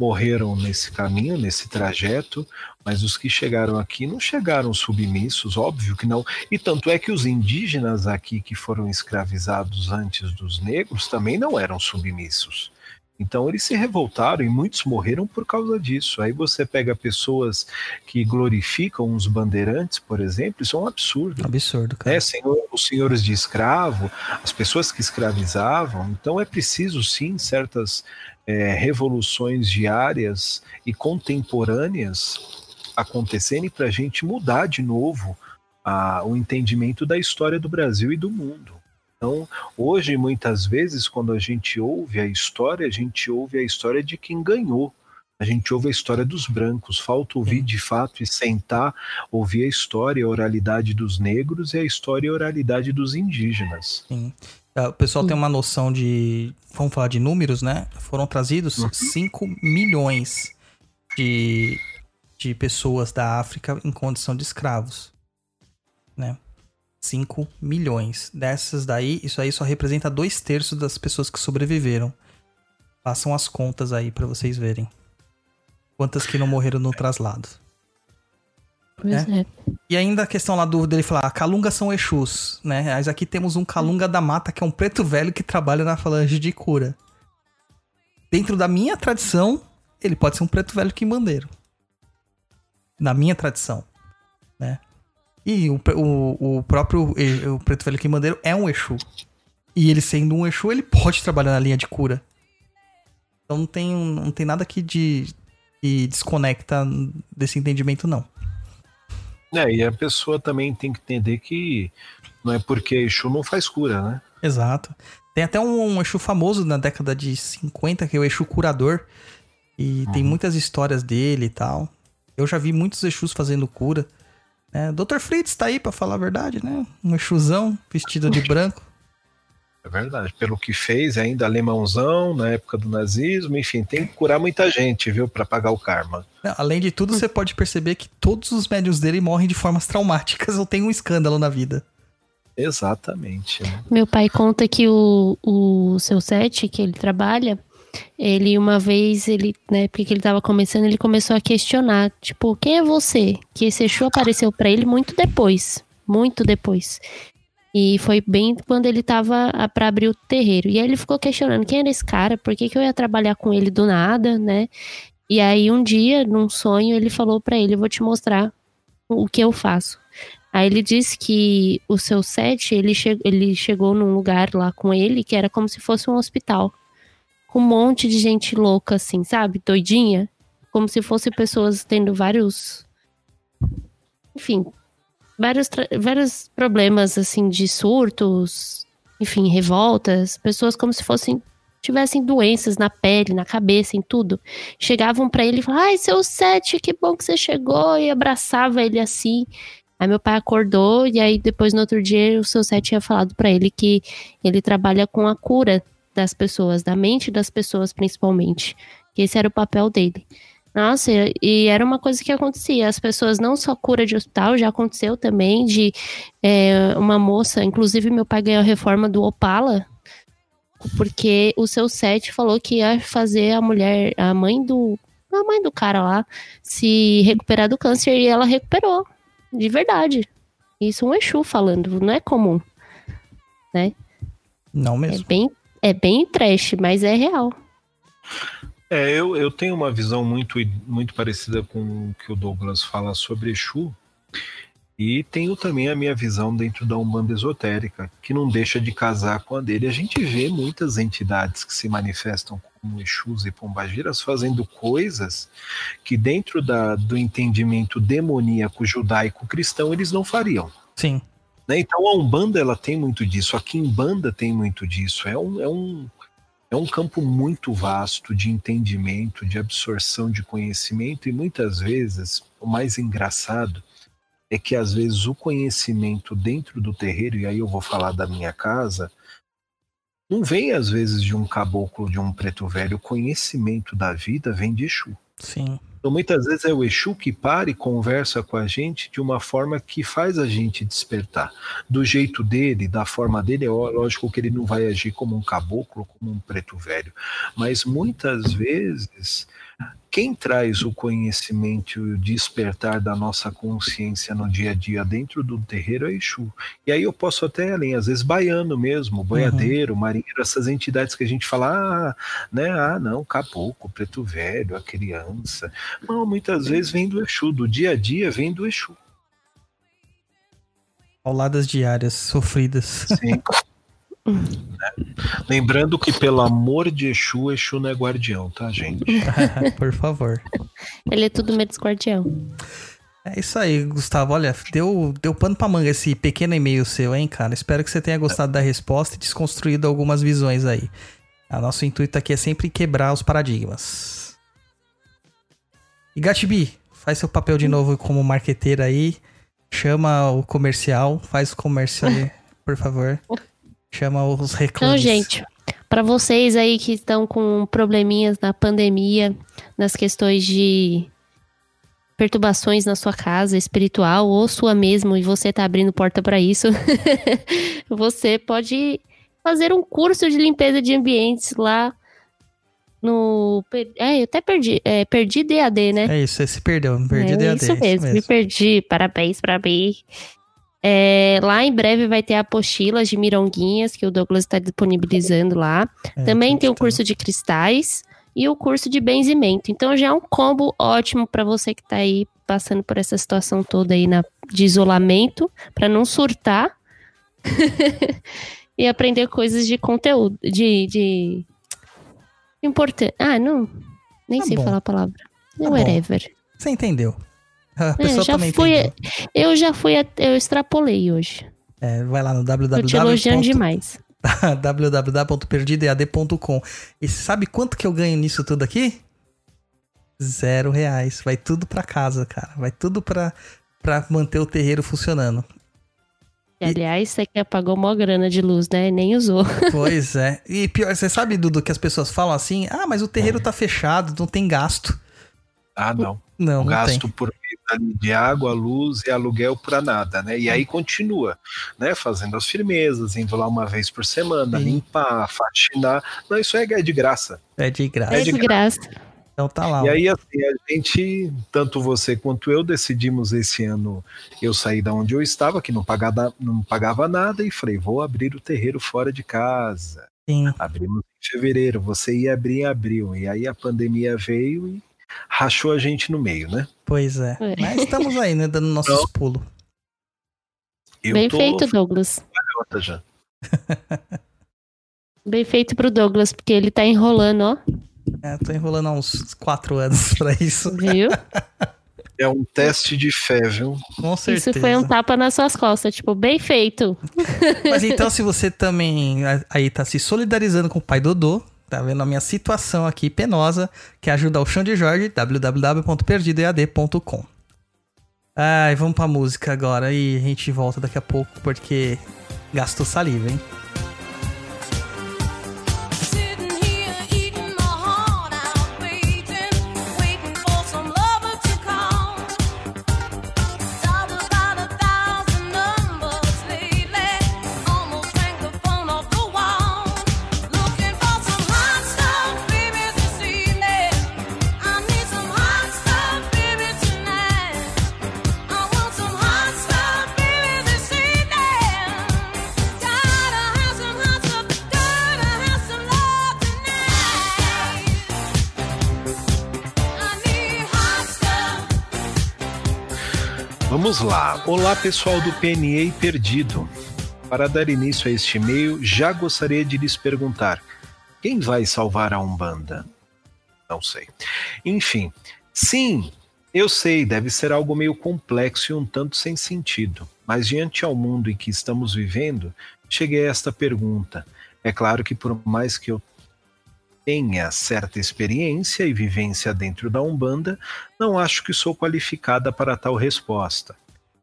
morreram nesse caminho, nesse trajeto, mas os que chegaram aqui não chegaram submissos, óbvio que não. E tanto é que os indígenas aqui que foram escravizados antes dos negros também não eram submissos. Então eles se revoltaram e muitos morreram por causa disso. Aí você pega pessoas que glorificam os bandeirantes, por exemplo, isso é um absurdo Absurdo, cara. né, senhor, os senhores de escravo, as pessoas que escravizavam. Então é preciso sim certas eh, revoluções diárias e contemporâneas acontecerem para a gente mudar de novo a- o entendimento da história do Brasil e do mundo. Então, hoje, muitas vezes, quando a gente ouve a história, a gente ouve a história de quem ganhou. A gente ouve a história dos brancos. Falta ouvir de fato e sentar, ouvir a história e a oralidade dos negros e a história e a oralidade dos indígenas. Sim. Ah, O pessoal tem uma noção de. Vamos falar de números, né? Foram trazidos Uhum. 5 milhões de, de pessoas da África em condição de escravos. Né? 5 milhões. Dessas daí, isso aí só representa dois terços das pessoas que sobreviveram. Façam as contas aí pra vocês verem. Quantas que não morreram no traslado. Pois é. E ainda a questão lá do dele falar, calungas são exus, né? Mas aqui temos um calunga da mata que é um preto velho que trabalha na falange de cura. Dentro da minha tradição, ele pode ser um preto velho quimbandeiro. Na minha tradição, né? E o, o, o próprio o preto velho quimbandeiro é um exu. E ele sendo um exu, ele pode trabalhar na linha de cura. Então não tem, não tem nada aqui de que desconecta desse entendimento, não. É, e a pessoa também tem que entender que não é porque Exu não faz cura, né? Exato. Tem até um, um Exu famoso na década de 50, que é o Exu Curador. E tem muitas histórias dele e tal. Eu já vi muitos Exus fazendo cura. É, Dr. Fritz tá aí pra falar a verdade, né? Um Exuzão vestido de branco. É verdade. Pelo que fez, ainda alemãozão na época do nazismo, enfim, tem que curar muita gente, viu, Pra pagar o karma. Além de tudo, você pode perceber que todos os médios dele morrem de formas traumáticas ou tem um escândalo na vida. Exatamente. né? Meu pai conta que o, o seu set, que ele trabalha, ele uma vez, ele, né, porque ele tava começando, ele começou a questionar, tipo, quem é você? Que esse Exu apareceu pra ele muito depois, muito depois. E foi bem quando ele tava a- pra abrir o terreiro. E aí ele ficou questionando quem era esse cara, por que, que eu ia trabalhar com ele do nada, né? E aí um dia, num sonho, ele falou pra ele, eu vou te mostrar o que eu faço. Aí ele disse que o seu set, ele, che ele chegou num lugar lá com ele que era como se fosse um hospital. Com um monte de gente louca, assim, sabe? Doidinha. Como se fosse pessoas tendo vários. Enfim. Vários, vários problemas, assim, de surtos, enfim, revoltas. Pessoas como se fossem. Tivessem doenças na pele, na cabeça, em tudo. Chegavam pra ele e falavam: Ai, seu set, que bom que você chegou. E abraçava ele assim. Aí meu pai acordou e aí depois no outro dia o seu Sete tinha falado pra ele que ele trabalha com a cura das pessoas, da mente das pessoas principalmente. Que esse era o papel dele. Nossa, e- era uma coisa que acontecia. As pessoas não só cura de hospital, já aconteceu também de é, uma moça, inclusive meu pai ganhou a reforma do Opala, porque o seu Sete falou que ia fazer a mulher, a mãe do. A mãe do cara lá se recuperar do câncer e ela recuperou. De verdade. Isso é um Exu falando, não é comum. Não É mesmo. bem, é bem trash, mas é real. É, eu, eu tenho uma visão muito, muito parecida com o que o Douglas fala sobre Exu. E tenho também a minha visão dentro da Umbanda Esotérica, que não deixa de casar com a dele. A gente vê muitas entidades que se manifestam como Exus e Pombagiras fazendo coisas que dentro da, do entendimento demoníaco judaico-cristão eles não fariam. Sim. Né? Então a Umbanda ela tem muito disso, a Kimbanda tem muito disso. É um, é um, é um campo muito vasto de entendimento, de absorção de conhecimento, e muitas vezes, o mais engraçado é que às vezes o conhecimento dentro do terreiro, e aí eu vou falar da minha casa, não vem às vezes de um caboclo, de um preto velho. O conhecimento da vida vem de Exu. Sim. Então muitas vezes é o Exu que para e conversa com a gente de uma forma que faz a gente despertar. Do jeito dele, da forma dele, é lógico que ele não vai agir como um caboclo, como um preto velho. Mas muitas vezes quem traz o conhecimento e o despertar da nossa consciência no dia a dia dentro do terreiro é Exu. E aí eu posso até além, às vezes baiano mesmo, boiadeiro, uhum. marinheiro, essas entidades que a gente fala, ah, né, ah, não, caboclo, preto velho, a criança. Não, muitas vezes vem do Exu, do dia a dia vem do Exu. Pauladas diárias sofridas. Sim. Né? Lembrando que, pelo amor de Exu, Exu não é guardião, tá, gente? Por favor. Ele é tudo menos guardião. É isso aí, Gustavo. Olha, deu, deu pano pra manga esse pequeno e-mail seu, hein, cara? Espero que você tenha gostado da resposta e desconstruído algumas visões aí. O nosso intuito aqui é sempre quebrar os paradigmas. E Gatibi, faz seu papel de novo como marqueteira aí. Chama o comercial, faz o comércio aí, por favor. Chama os reclames. Então, gente, para vocês aí que estão com probleminhas na pandemia, nas questões de perturbações na sua casa espiritual ou sua mesmo e você tá abrindo porta para isso, você pode fazer um curso de limpeza de ambientes lá no. É, eu até perdi. É, perdi DAD, né? É isso, você se perdeu. Perdi é, DAD. Isso mesmo, isso mesmo, me perdi. Parabéns pra mim. É, lá em breve vai ter apostilas de mironguinhas que o Douglas está disponibilizando lá. É, Também tem o curso de cristais e o curso de benzimento. Então já é um combo ótimo para você que está aí passando por essa situação toda aí na, de isolamento, para não surtar e aprender coisas de conteúdo, de, de... importante. Ah, não, nem tá sei bom. falar a palavra. Tá whatever. Bom. Você entendeu? A É, pessoa já também fui, entendeu. eu já fui, eu extrapolei hoje. É, vai lá no Tô te elogiando www. demais. www.perdidoead.com E sabe quanto que eu ganho nisso tudo aqui? Zero reais. Vai tudo pra casa, cara. Vai tudo pra, pra manter o terreiro funcionando. E, aliás, você que apagou mó grana de luz, né? Nem usou. Pois é. E pior, você sabe, Dudu, que as pessoas falam assim: ah, mas o terreiro tá fechado, não tem gasto. Ah, não. Não, não gasto tem. por ali de água, luz e aluguel para nada, né? E aí continua, né? Fazendo as firmezas, indo lá uma vez por semana, Sim. limpar, faxinar. Não, isso é de graça. É de graça. É de graça. Então tá lá. E aí, assim, a gente, tanto você quanto eu, decidimos esse ano eu sair da onde eu estava, que não pagava, não pagava nada, e falei, vou abrir o terreiro fora de casa. Sim. Abrimos em fevereiro, você ia abrir em abril. E aí a pandemia veio e rachou a gente no meio, né? Pois é. É. Mas estamos aí, né? Dando nossos Então, pulos. Eu Bem tô feito, Douglas. já. Bem feito pro Douglas, porque ele tá enrolando, ó. É, tô enrolando há uns quatro anos pra isso. Viu? É um teste de fé, viu? Com certeza. Isso foi um tapa nas suas costas, tipo, bem feito. Mas então, se você também aí tá se solidarizando com o pai Dodô, tá vendo a minha situação aqui penosa, quer ajudar o Chão de Jorge, www.perdidoead.com. Ai, vamos pra música agora e a gente volta daqui a pouco, porque gastou saliva, hein? Olá, pessoal do PNE Perdido. Para dar início a este e-mail, já gostaria de lhes perguntar: quem vai salvar a Umbanda? Não sei. Enfim, sim, eu sei, deve ser algo meio complexo e um tanto sem sentido, mas diante ao mundo em que estamos vivendo, cheguei a esta pergunta. É claro que por mais que eu tenha certa experiência e vivência dentro da Umbanda, não acho que sou qualificada para tal resposta.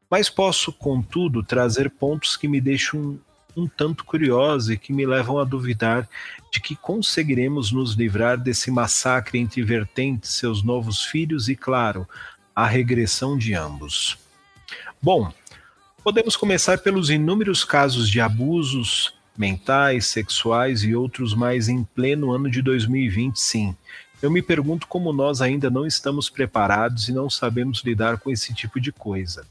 Mas posso, contudo, trazer pontos que me deixam um, tanto curiosa e que me levam a duvidar de que conseguiremos nos livrar desse massacre entre vertentes, seus novos filhos e, claro, a regressão de ambos. Bom, podemos começar pelos inúmeros casos de abusos mentais, sexuais e outros mais em pleno ano de 2020, sim. Eu me pergunto como nós ainda não estamos preparados e não sabemos lidar com esse tipo de coisa.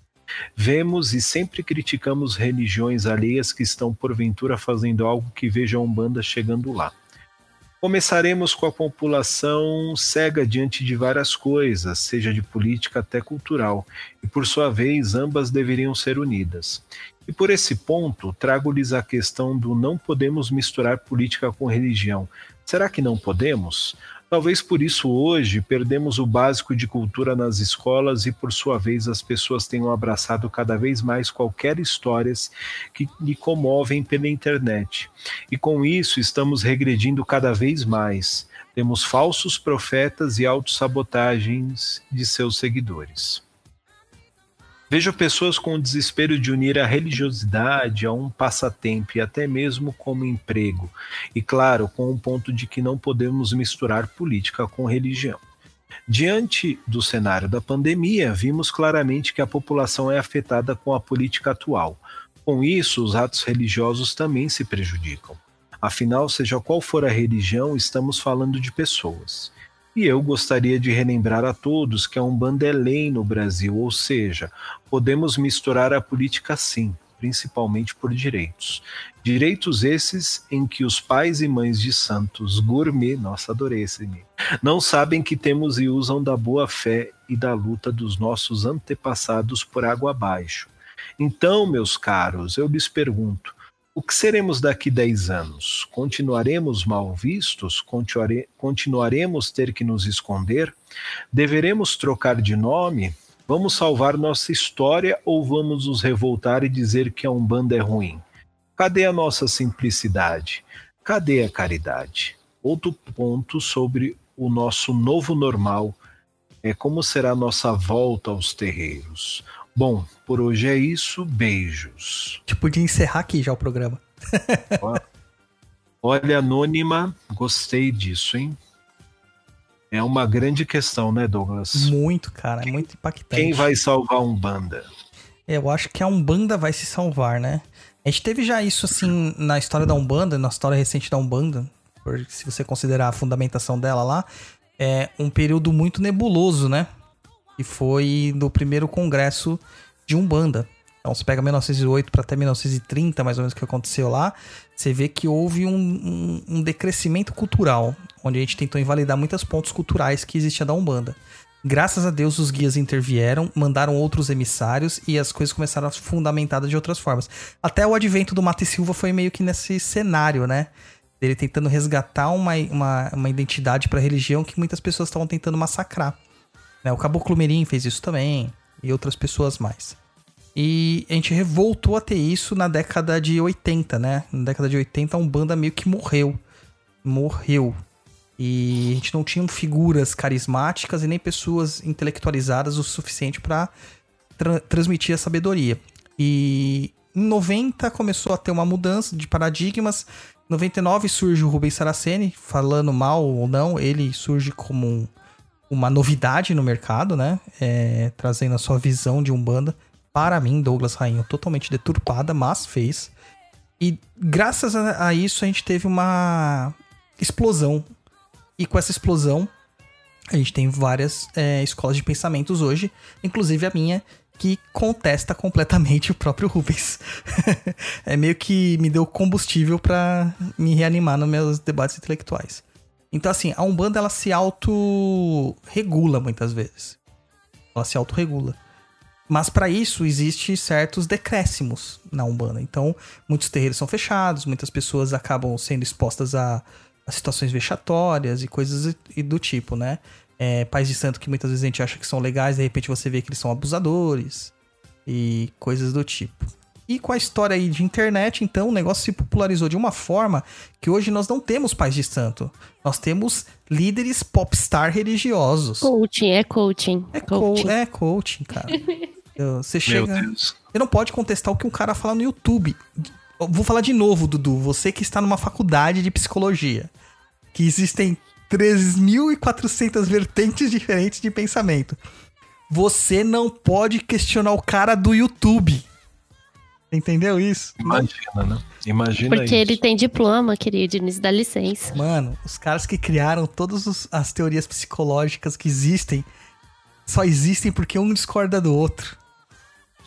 Vemos e sempre criticamos religiões alheias que estão porventura fazendo algo que veja a Umbanda chegando lá. Começaremos com a população cega diante de várias coisas, seja de política até cultural, e por sua vez ambas deveriam ser unidas. E por esse ponto, trago-lhes a questão do não podemos misturar política com religião. Será que não podemos? Talvez por isso hoje perdemos o básico de cultura nas escolas e por sua vez as pessoas tenham abraçado cada vez mais qualquer histórias que lhe comovem pela internet. E com isso estamos regredindo cada vez mais. Temos falsos profetas e autossabotagens de seus seguidores. Vejo pessoas com o desespero de unir a religiosidade a um passatempo e até mesmo como emprego, e claro, com o ponto de que não podemos misturar política com religião. Diante do cenário da pandemia, vimos claramente que a população é afetada com a política atual. Com isso, os atos religiosos também se prejudicam. Afinal, seja qual for a religião, estamos falando de pessoas. E eu gostaria de relembrar a todos que a Umbanda é lei no Brasil, ou seja, podemos misturar a política sim, principalmente por direitos. Direitos esses em que os pais e mães de santos gourmet, nossa, adorei esse e-mail, não sabem que temos e usam da boa fé e da luta dos nossos antepassados por água abaixo. Então, meus caros, eu lhes pergunto, o que seremos daqui 10 anos? Continuaremos mal vistos? Continuare continuaremos ter que nos esconder? Deveremos trocar de nome? Vamos salvar nossa história ou vamos nos revoltar e dizer que a Umbanda é ruim? Cadê a nossa simplicidade? Cadê a caridade? Outro ponto sobre o nosso novo normal é como será a nossa volta aos terreiros. Bom, por hoje é isso. Beijos. A gente podia encerrar aqui já o programa. Olha, Anônima, gostei disso, hein? É uma grande questão, né, Douglas? Muito, cara, é muito impactante. Quem vai salvar um banda? Eu acho que a Umbanda vai se salvar, né? A gente teve já isso, assim, na história da Umbanda, na história recente da Umbanda, se você considerar a fundamentação dela lá, é um período muito nebuloso, né? E foi no primeiro congresso de Umbanda. Então, você pega 1908 para até 1930, mais ou menos, que aconteceu lá, você vê que houve um, um, um decrescimento cultural, onde a gente tentou invalidar muitos pontos culturais que existiam da Umbanda. Graças a Deus, os guias intervieram, mandaram outros emissários e as coisas começaram a ser fundamentadas de outras formas. Até o advento do Mate Silva foi meio que nesse cenário, né? Ele tentando resgatar uma, uma, uma identidade para a religião que muitas pessoas estavam tentando massacrar. Né? O Caboclo Merim fez isso também, e outras pessoas mais. E a gente voltou a ter isso na década de 80, né? Na década de 80, a Umbanda meio que morreu. Morreu. E a gente não tinha figuras carismáticas e nem pessoas intelectualizadas o suficiente para tra transmitir a sabedoria. E em 90 começou a ter uma mudança de paradigmas. Em 99 surge o Rubens Saraceni, falando mal ou não, ele surge como um, uma novidade no mercado, né? É, trazendo a sua visão de Umbanda para mim, Douglas Rainho, totalmente deturpada, mas fez. E graças a, a isso a gente teve uma explosão. E com essa explosão, a gente tem várias é, escolas de pensamentos hoje, inclusive a minha, que contesta completamente o próprio Rubens. é meio que me deu combustível para me reanimar nos meus debates intelectuais. Então, assim, a Umbanda ela se auto-regula muitas vezes. Ela se auto-regula. Mas para isso existe certos decréscimos na Umbanda. Então, muitos terreiros são fechados, muitas pessoas acabam sendo expostas a, a situações vexatórias e coisas e- e do tipo, né? É, pais de santo que muitas vezes a gente acha que são legais, de repente você vê que eles são abusadores e coisas do tipo. E com a história aí de internet, então, o negócio se popularizou de uma forma que hoje nós não temos pais de santo. Nós temos líderes popstar religiosos. Coaching, é coaching. É, co coaching. é coaching, cara. Você Meu chega. Deus. Você não pode contestar o que um cara fala no YouTube. Eu Vou falar de novo, Dudu. Você que está numa faculdade de psicologia. Que existem 3.400 vertentes diferentes de pensamento. Você não pode questionar o cara do YouTube. Entendeu isso? Imagina, né? Imagina Porque isso. ele tem diploma, querido, Diniz, dá licença. Mano, os caras que criaram todas os- as teorias psicológicas que existem só existem porque um discorda do outro.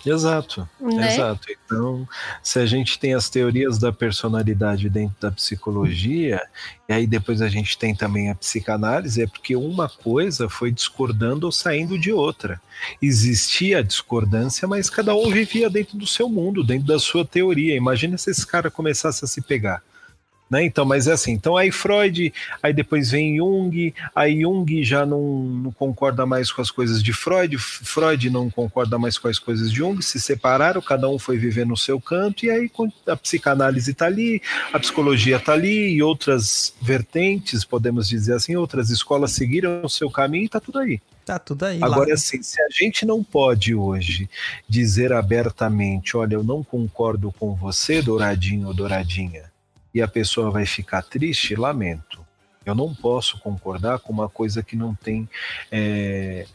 Exato, Né? exato. Então, se a gente tem as teorias da personalidade dentro da psicologia, e aí depois a gente tem também a psicanálise, é porque uma coisa foi discordando ou saindo de outra. Existia a discordância, mas cada um vivia dentro do seu mundo, dentro da sua teoria. Imagina se esse cara começasse a se pegar. Né? Então, mas é assim, então aí Freud, aí depois vem Jung, aí Jung já não, não concorda mais com as coisas de Freud, Freud não concorda mais com as coisas de Jung, se separaram, cada um foi viver no seu canto, e aí a psicanálise está ali, a psicologia está ali, e outras vertentes, podemos dizer assim, outras escolas seguiram o seu caminho e está tudo aí. Tá tudo aí. Agora, lá. assim, se a gente não pode hoje dizer abertamente, olha, eu não concordo com você, douradinho ou douradinha, e a pessoa vai ficar triste, lamento. Eu não posso concordar com uma coisa que não tem é,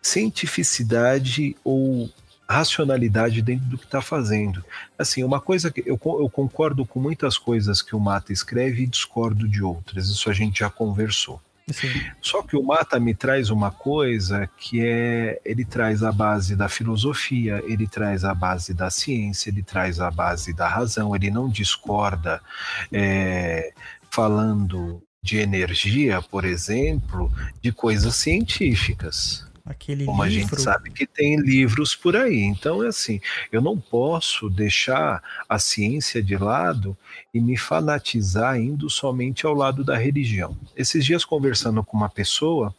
cientificidade ou racionalidade dentro do que está fazendo. Assim, uma coisa que eu, eu concordo com muitas coisas que o Mata escreve e discordo de outras. Isso a gente já conversou. Só que o Mata me traz uma coisa que é. Ele traz a base da filosofia, ele traz a base da ciência, ele traz a base da razão, ele não discorda é, falando de energia, por exemplo, de coisas científicas. Aquele Como a livro. gente sabe que tem livros por aí. Então, é assim, eu não posso deixar a ciência de lado e me fanatizar indo somente ao lado da religião. Esses dias, conversando com uma pessoa,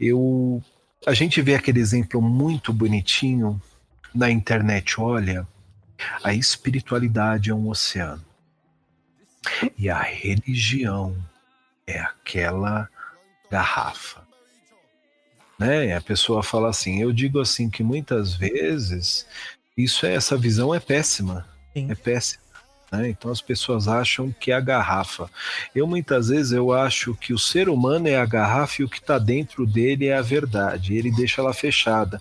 eu a gente vê aquele exemplo muito bonitinho na internet. Olha, a espiritualidade é um oceano. E a religião é aquela garrafa né? E a pessoa fala assim, eu digo assim que muitas vezes isso é essa visão é péssima, Sim. é péssima. Né? Então as pessoas acham que é a garrafa. Eu muitas vezes eu acho que o ser humano é a garrafa e o que está dentro dele é a verdade. Ele deixa ela fechada.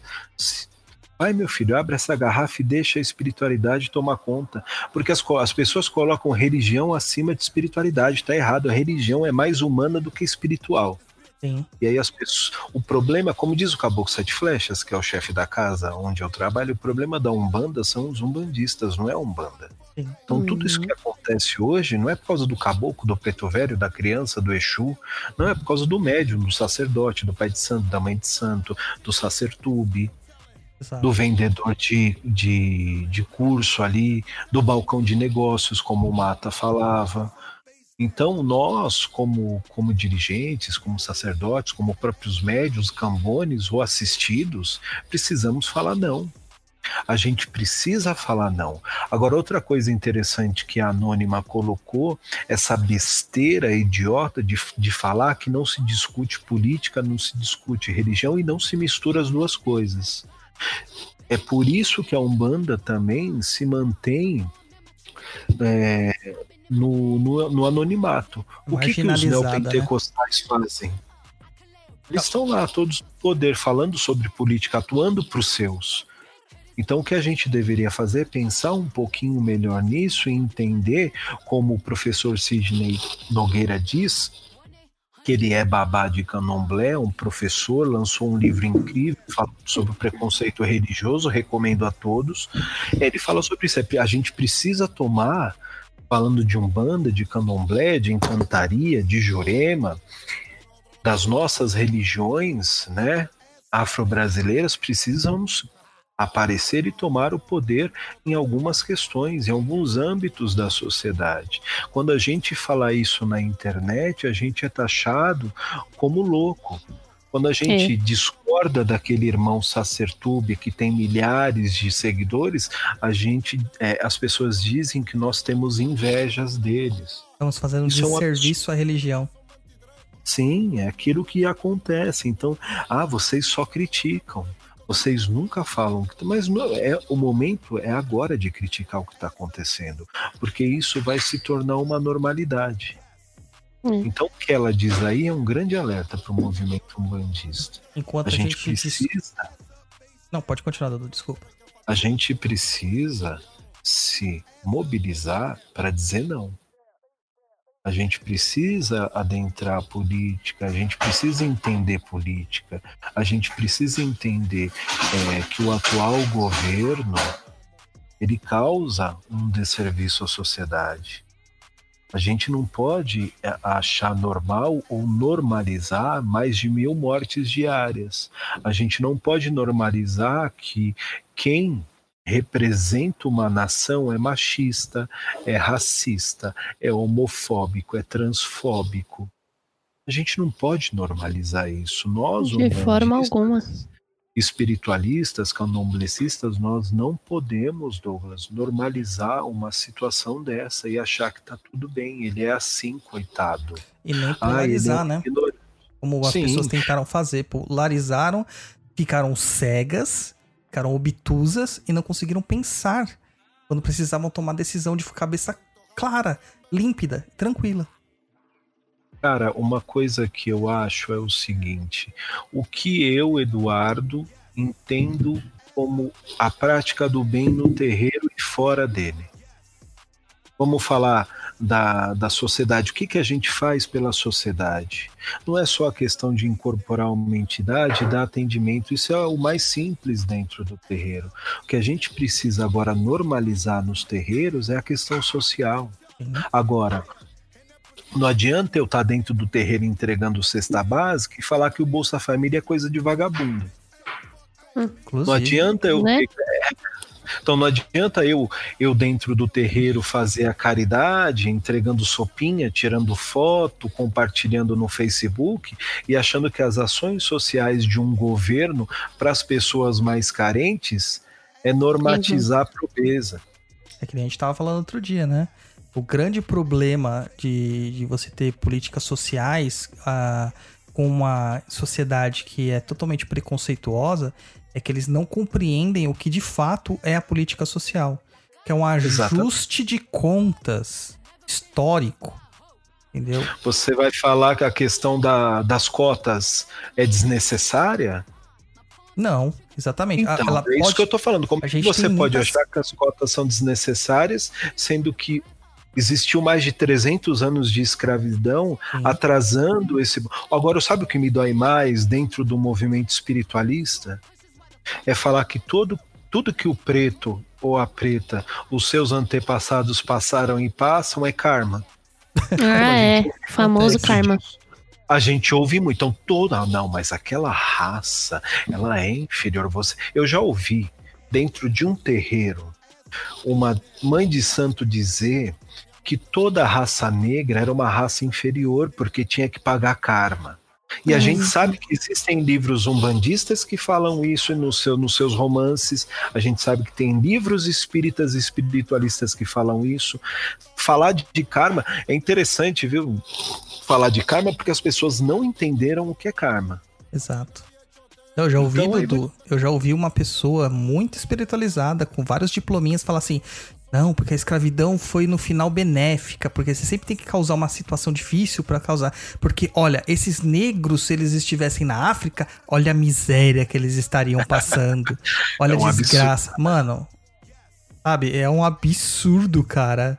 Vai, meu filho, abre essa garrafa e deixa a espiritualidade tomar conta. Porque as, as pessoas colocam religião acima de espiritualidade. Está errado. A religião é mais humana do que espiritual. Sim. E aí as pessoas. O problema, como diz o Caboclo Sete Flechas, que é o chefe da casa onde eu trabalho, o problema da Umbanda são os umbandistas, não é a Umbanda. Sim. Então tudo isso que acontece hoje não é por causa do caboclo, do preto velho, da criança, do Exu, não é por causa do médium, do sacerdote, do pai de santo, da mãe de santo, do sacertube, Exato. do vendedor de, de, de curso ali, do balcão de negócios, como o Mata falava. Então, nós, como, como dirigentes, como sacerdotes, como próprios médios, cambones ou assistidos, precisamos falar não. A gente precisa falar não. Agora, outra coisa interessante que a Anônima colocou, essa besteira idiota de, de falar que não se discute política, não se discute religião e não se mistura as duas coisas. É por isso que a Umbanda também se mantém é, no, no, no anonimato. O que, que os Marginalizada, neopentecostais fazem? Eles estão lá, todos no poder, falando sobre política, atuando para os seus. Então, o que a gente deveria fazer é pensar um pouquinho melhor nisso e entender, como o professor Sidney Nogueira diz, que ele é babá de candomblé, um professor, lançou um livro incrível sobre o preconceito religioso, recomendo a todos. Ele fala sobre isso, é, a gente precisa tomar, falando de umbanda, de candomblé, de encantaria, de jurema, das nossas religiões, né, afro-brasileiras, precisamos aparecer e tomar o poder em algumas questões, em alguns âmbitos da sociedade. Quando a gente fala isso na internet, a gente é taxado como louco. Quando a gente É. discorda daquele irmão Sacertube que tem milhares de seguidores, a gente, é, as pessoas dizem que nós temos invejas deles. Estamos fazendo um Isso é um desserviço à religião. Sim, é aquilo que acontece. Então, ah, vocês só criticam. Vocês nunca falam, que- mas não, é o momento é agora de criticar o que está acontecendo, porque isso vai se tornar uma normalidade. Hum. Então, o que ela diz aí é um grande alerta para o movimento umbandista. Enquanto A a, gente gente. precisa, Não, pode continuar, Dudu, desculpa. a gente precisa se mobilizar para dizer não. A gente precisa adentrar a política, a gente precisa entender política, a gente precisa entender é, que o atual governo ele causa um desserviço à sociedade. A gente não pode é, achar normal ou normalizar mais de mil mortes diárias. A gente não pode normalizar que quem representa uma nação é machista, é racista, é homofóbico, é transfóbico. A gente não pode normalizar isso. Nós, De forma alguma. Espiritualistas, candomblecistas, nós não podemos, Douglas, normalizar uma situação dessa e achar que tá tudo bem. Ele é assim, coitado. E nem Ah, é polarizar, um né? ignorante. Como as Sim. pessoas tentaram fazer. Polarizaram, ficaram cegas, ficaram obtusas e não conseguiram pensar quando precisavam tomar decisão de cabeça clara, límpida, tranquila. Cara, uma coisa que eu acho é o seguinte: o que eu, Eduardo, entendo como a prática do bem no terreiro e fora dele. Vamos falar da, da sociedade. O que, que a gente faz pela sociedade? Não é só a questão de incorporar uma entidade e dar atendimento, isso é o mais simples dentro do terreiro. O que a gente precisa agora normalizar nos terreiros é a questão social. Agora, não adianta eu estar dentro do terreiro entregando cesta básica e falar que o Bolsa Família é coisa de vagabundo. Inclusive, Não adianta eu. Né? Então não adianta eu, eu dentro do terreiro fazer a caridade, entregando sopinha, tirando foto, compartilhando no Facebook e achando que as ações sociais de um governo para as pessoas mais carentes é normatizar a pobreza. É que nem a gente tava falando outro dia, né? O grande problema de, de você ter políticas sociais ah, com uma sociedade que é totalmente preconceituosa é que eles não compreendem o que de fato é a política social. Que é um Exatamente. ajuste de contas histórico. Entendeu? Você vai falar que a questão da- das cotas é desnecessária? Não, exatamente. Então, Ela é isso pode- que eu tô falando. Como você pode muitas- achar que as cotas são desnecessárias, sendo que existiu mais de 300 anos de escravidão Sim. atrasando esse. Agora, sabe o que me dói mais dentro do movimento espiritualista? É falar que todo, tudo que o preto ou a preta, os seus antepassados passaram e passam, é karma. Ah, é. Famoso karma. A gente ouve muito, então toda, não, mas aquela raça, ela é inferior a você. Eu já ouvi dentro de um terreiro uma mãe de santo dizer que toda a raça negra era uma raça inferior porque tinha que pagar karma. E a Hum. gente sabe que existem livros umbandistas que falam isso no seu, nos seus romances. A gente sabe que tem livros espíritas e espiritualistas que falam isso. Falar de, de karma é interessante, viu? Falar de karma porque as pessoas não entenderam o que é karma. Exato. Eu já ouvi, Então, Dudu, eu já ouvi uma pessoa muito espiritualizada, com vários diplominhas, falar assim: não, porque a escravidão foi no final benéfica, porque você sempre tem que causar uma situação difícil pra causar. Porque, olha, esses negros, se eles estivessem na África, olha a miséria que eles estariam passando. Olha É um a desgraça. Mano, sabe, é um absurdo, cara.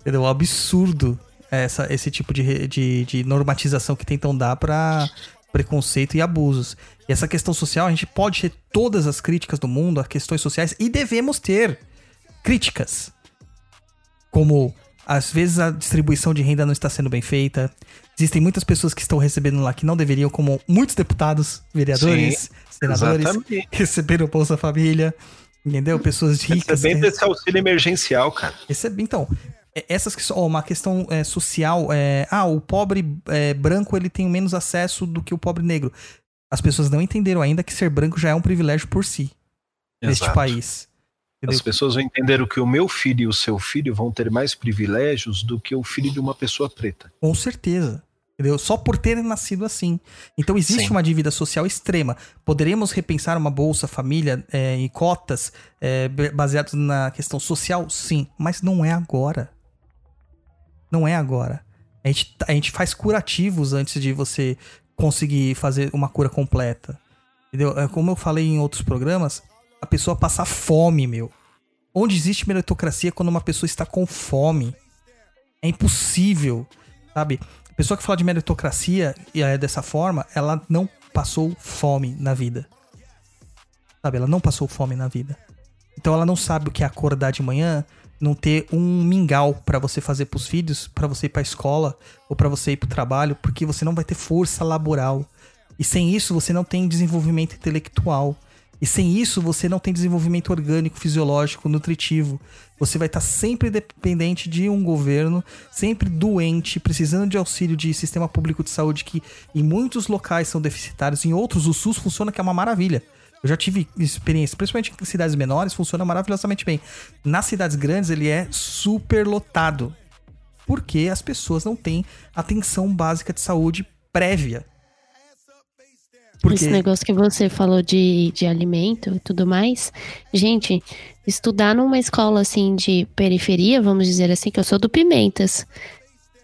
Entendeu? Um absurdo essa, esse tipo de, de, de normatização que tentam dar pra preconceito e abusos. E essa questão social, a gente pode ter todas as críticas do mundo, as questões sociais, e devemos ter críticas. Como Às vezes a distribuição de renda não está sendo bem feita. Existem muitas pessoas que estão recebendo lá que não deveriam, como muitos deputados, vereadores, senadores, Exatamente. receberam Bolsa Família. Entendeu? Pessoas ricas. Recebendo que- esse auxílio emergencial, cara. Recebe, então, é- essas que ó, uma questão é, social, é, ah, o pobre é, branco ele tem menos acesso do que o pobre negro. As pessoas não entenderam ainda que ser branco já é um privilégio por si neste Exato. país. As pessoas vão entender que o meu filho e o seu filho vão ter mais privilégios do que o filho de uma pessoa preta. Com certeza. Entendeu? Só por terem nascido assim. Então existe Sim. uma dívida social extrema. Poderíamos repensar uma Bolsa Família é, em cotas é, baseadas na questão social? Sim, mas não é agora. Não é agora. A gente, a gente faz curativos antes de você conseguir fazer uma cura completa. Entendeu? É, Como eu falei em outros programas, a pessoa passa fome, meu. Onde existe meritocracia quando uma pessoa está com fome? É impossível, sabe? A pessoa que fala de meritocracia e é dessa forma, ela não passou fome na vida. Sabe? Ela não passou fome na vida. Então ela não sabe o que é acordar de manhã, não ter um mingau pra você fazer pros filhos, pra você ir pra escola ou pra você ir pro trabalho, porque você não vai ter força laboral. E sem isso você não tem desenvolvimento intelectual. E sem isso você não tem desenvolvimento orgânico, fisiológico, nutritivo. Você vai estar sempre dependente de um governo, sempre doente, precisando de auxílio de sistema público de saúde que em muitos locais são deficitários, em outros o SUS funciona que é uma maravilha. Eu já tive experiência, principalmente em cidades menores, funciona maravilhosamente bem. Nas cidades grandes ele é super lotado. Porque as pessoas não têm atenção básica de saúde prévia. Esse negócio que você falou de, de alimento e tudo mais. Gente, estudar numa escola assim de periferia, vamos dizer assim, que eu sou do Pimentas.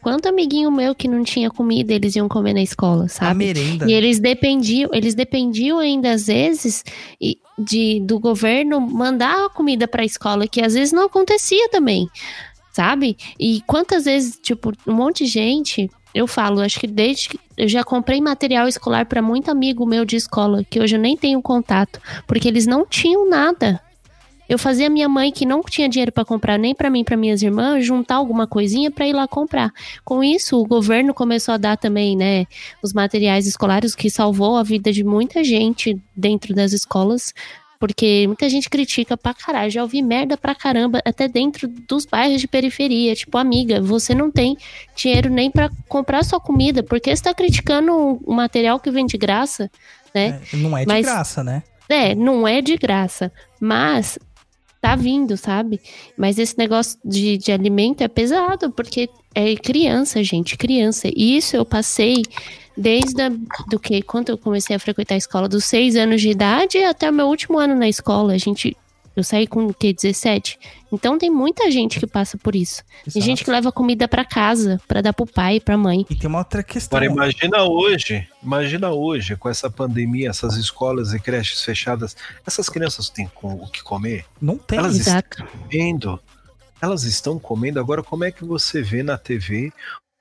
Quanto amiguinho meu que não tinha comida, eles iam comer na escola, a sabe? merenda. E eles dependiam, eles dependiam ainda às vezes e- de do governo mandar a comida para a escola, que às vezes não acontecia também, sabe? E quantas vezes, tipo, um monte de gente, eu falo, acho que desde que eu já comprei material escolar para muito amigo meu de escola, que hoje eu nem tenho contato, porque eles não tinham nada. Eu fazia minha mãe que não tinha dinheiro para comprar nem para mim, para minhas irmãs, juntar alguma coisinha para ir lá comprar. Com isso, o governo começou a dar também, né, os materiais escolares, que salvou a vida de muita gente dentro das escolas, porque muita gente critica pra caralho. Já ouvi merda pra caramba, até dentro dos bairros de periferia. Tipo, amiga, você não tem dinheiro nem pra comprar sua comida, porque você tá criticando um material que vem de graça, né? É, não é de Mas- graça, né? É, não é de graça, mas tá vindo, sabe? Mas esse negócio de, de alimento é pesado, porque é criança, gente, criança. E isso eu passei desde a, do que quando eu comecei a frequentar a escola, dos seis anos de idade até o meu último ano na escola. A gente, eu saí com o quê? 17? Então tem muita gente que passa por isso. Tem Exato. gente que leva comida pra casa, pra dar pro pai, pra mãe. E tem uma outra questão. Agora imagina hoje, imagina hoje, com essa pandemia, essas escolas e creches fechadas, essas crianças têm com- o que comer? Não tem. Elas Exato. Comendo. Elas estão comendo. Agora, como é que você vê na TV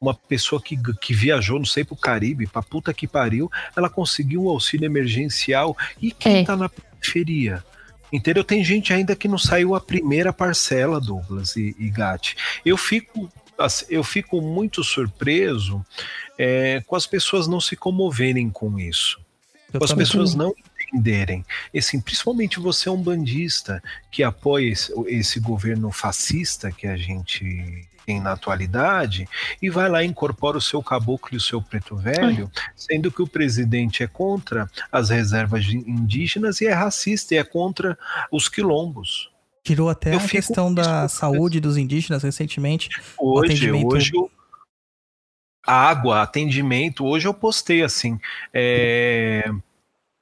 uma pessoa que, que viajou, não sei, pro Caribe, pra puta que pariu, ela conseguiu um auxílio emergencial e quem É. tá na periferia? Entendeu? Tem gente ainda que não saiu a primeira parcela, Douglas e, e Gatti. Eu fico, assim, eu fico muito surpreso é, com as pessoas não se comoverem com isso Eu com as pessoas não entenderem. E, assim, principalmente você é um bandista que apoia esse, esse governo fascista que a gente tem na atualidade e vai lá e incorpora o seu caboclo e o seu preto velho, sendo que o presidente é contra as reservas indígenas e é racista e é contra os quilombos. Tirou até Eu a questão da saúde dos indígenas recentemente. Hoje, atendimento- hoje água, atendimento, hoje eu postei assim, é,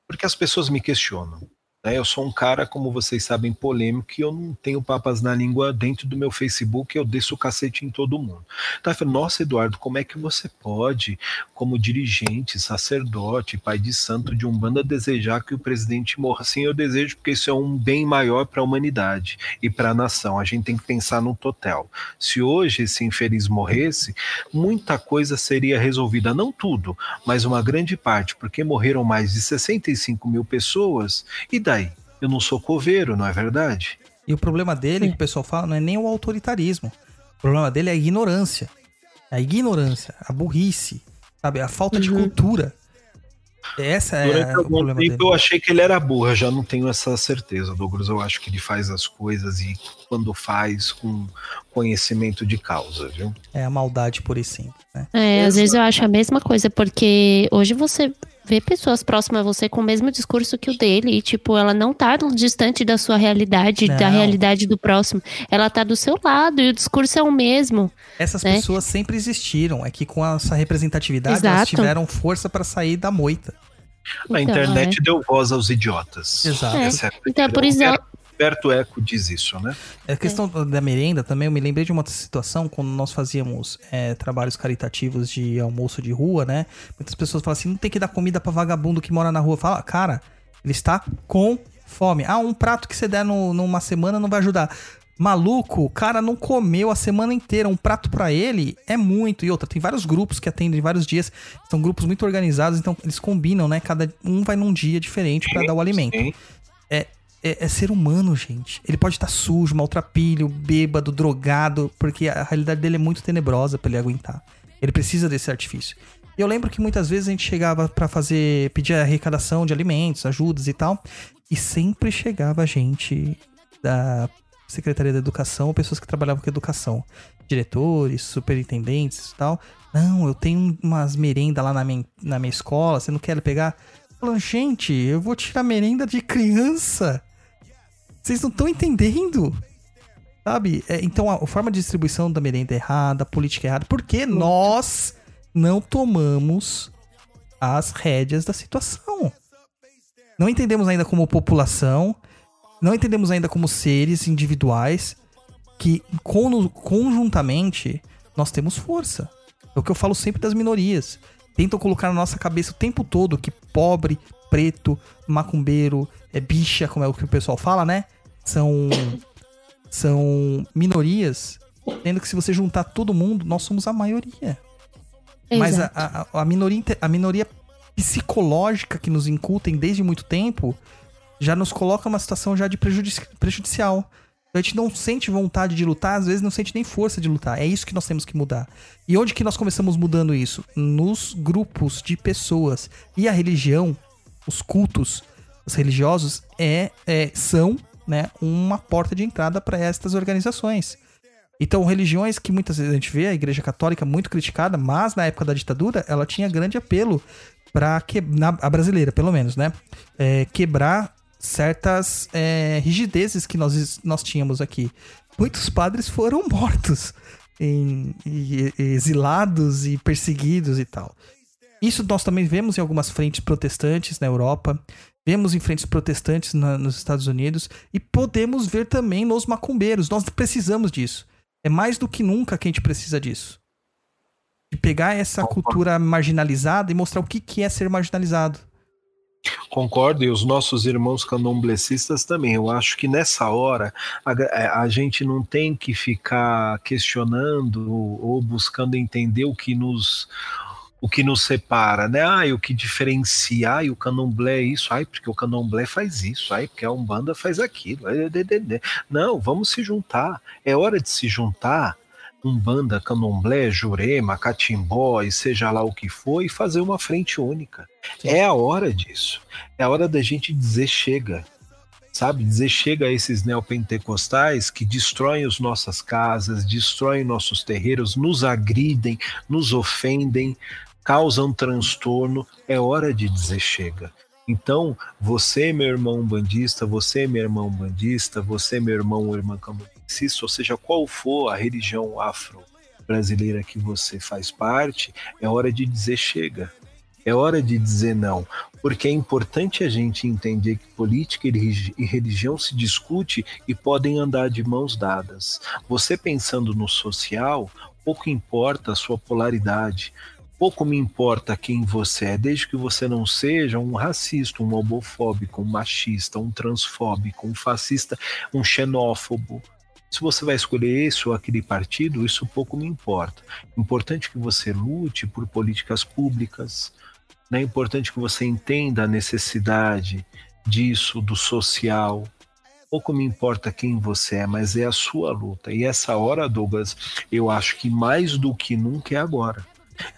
porque as pessoas me questionam. Né? Eu sou um cara, como vocês sabem, polêmico, e eu não tenho papas na língua dentro do meu Facebook, eu desço o cacete em todo mundo. Eu falei, nossa, Eduardo, como é que você pode, como dirigente, sacerdote, pai de santo de Umbanda, desejar que o presidente morra? Sim, eu desejo, porque isso é um bem maior para a humanidade e para a nação. A gente tem que pensar no total. Se hoje esse infeliz morresse, muita coisa seria resolvida, não tudo, mas uma grande parte, porque morreram mais de 65 mil pessoas, e daí? Eu não sou coveiro, não é verdade? E o problema dele, É. que o pessoal fala, não é nem o autoritarismo. O problema dele é a ignorância. A ignorância, a burrice, sabe? A falta de Uhum. cultura. Essa é Durante o problema tempo dele. eu achei que ele era burro, eu já não tenho essa certeza, Douglas. Eu acho que ele faz as coisas e quando faz com conhecimento de causa, viu? É a maldade por e simples, né? É, às vezes eu acho a mesma coisa, porque hoje você vê pessoas próximas a você com o mesmo discurso que o dele, e tipo, ela não tá distante da sua realidade, da Não. realidade do próximo. Ela tá do seu lado e o discurso é o mesmo. Essas né? pessoas sempre existiram. É que com essa representatividade elas Exato. tiveram força pra sair da moita. A Então, internet deu voz aos idiotas. Exato. É. É Então, por verdade. Humberto Eco diz isso, né? A questão da merenda também, eu me lembrei de uma situação quando nós fazíamos é, trabalhos caritativos de almoço de rua, né? Muitas pessoas falam assim: não tem que dar comida pra vagabundo que mora na rua. Fala, cara, ele está com fome. Ah, um prato que você der no- numa semana não vai ajudar. Maluco, o cara não comeu a semana inteira. Um prato pra ele é muito. E outra, tem vários grupos que atendem vários dias. São grupos muito organizados, então eles combinam, né? Cada um vai num dia diferente pra dar o alimento Sim. É, é ser humano, gente. Ele pode estar sujo, maltrapilho, bêbado, drogado, porque a realidade dele é muito tenebrosa pra ele aguentar. Ele precisa desse artifício. E eu lembro que muitas vezes a gente chegava pra fazer, pedir arrecadação de alimentos, ajudas e tal, e sempre chegava gente da Secretaria da Educação, pessoas que trabalhavam com educação, diretores, superintendentes e tal. Não, eu tenho umas merendas lá na minha, na minha escola, você não quer pegar? Falando, gente, eu vou tirar merenda de criança. Vocês não estão entendendo. Sabe? É, então a, a forma de distribuição da merenda é errada, a política é errada, porque nós não tomamos as rédeas da situação. Não entendemos ainda como população, não entendemos ainda como seres individuais que con- conjuntamente nós temos força. É o que eu falo sempre das minorias. Tentam colocar na nossa cabeça o tempo todo que pobre, preto, macumbeiro, é bicha, como é o que o pessoal fala, né? São são minorias, sendo que se você juntar todo mundo, nós somos a maioria. Mas a, Exato. a, a minoria, a minoria psicológica que nos incutem desde muito tempo já nos coloca numa situação já de prejudici- prejudicial. A gente não sente vontade de lutar, às vezes não sente nem força de lutar. É isso que nós temos que mudar. E onde que nós começamos mudando isso? Nos grupos de pessoas. E a religião, os cultos, os religiosos, é, é- são né, uma porta de entrada para estas organizações. Então, religiões que muitas vezes a gente vê, a Igreja Católica muito criticada, mas na época da ditadura ela tinha grande apelo para quebrar, a brasileira pelo menos, né? É, quebrar certas é, rigidezes que nós, nós tínhamos aqui. Muitos padres foram mortos, em- e- e exilados e perseguidos e tal. Isso nós também vemos em algumas frentes protestantes na Europa, vemos em frentes protestantes na- nos Estados Unidos e podemos ver também nos macumbeiros. Nós precisamos disso. É mais do que nunca que a gente precisa disso. De pegar essa Opa. cultura marginalizada e mostrar o que, que é ser marginalizado. Concordo, e os nossos irmãos candomblecistas também. Eu acho que nessa hora a, é, a gente não tem que ficar questionando ou buscando entender o que nos o que nos separa, né? Ai, o que diferencia, ai, o candomblé é isso, ai, porque o candomblé faz isso, ai, porque a Umbanda faz aquilo. Não, vamos se juntar. É hora de se juntar. Umbanda, candomblé, jurema, catimbó e seja lá o que for, e fazer uma frente única. Sim. É a hora disso. É a hora da gente dizer chega. Sabe? Dizer chega a esses neopentecostais que destroem as nossas casas, destroem nossos terreiros, nos agridem, nos ofendem, causam transtorno. É hora de dizer chega. Então, você, meu irmão bandista, você, meu irmão bandista, você, meu irmão ou irmã candomblessista, ou seja, qual for a religião afro-brasileira que você faz parte, é hora de dizer chega. É hora de dizer não, porque é importante a gente entender que política e religião se discute e podem andar de mãos dadas. Você pensando no social, pouco importa a sua polaridade, pouco me importa quem você é, desde que você não seja um racista, um homofóbico, um machista, um transfóbico, um fascista, um xenófobo. Se você vai escolher esse ou aquele partido, isso pouco me importa. Importante que você lute por políticas públicas, né? É importante que você entenda a necessidade disso, do social, Pouco me importa quem você é, mas é a sua luta. E essa hora, Douglas, eu acho que mais do que nunca é agora.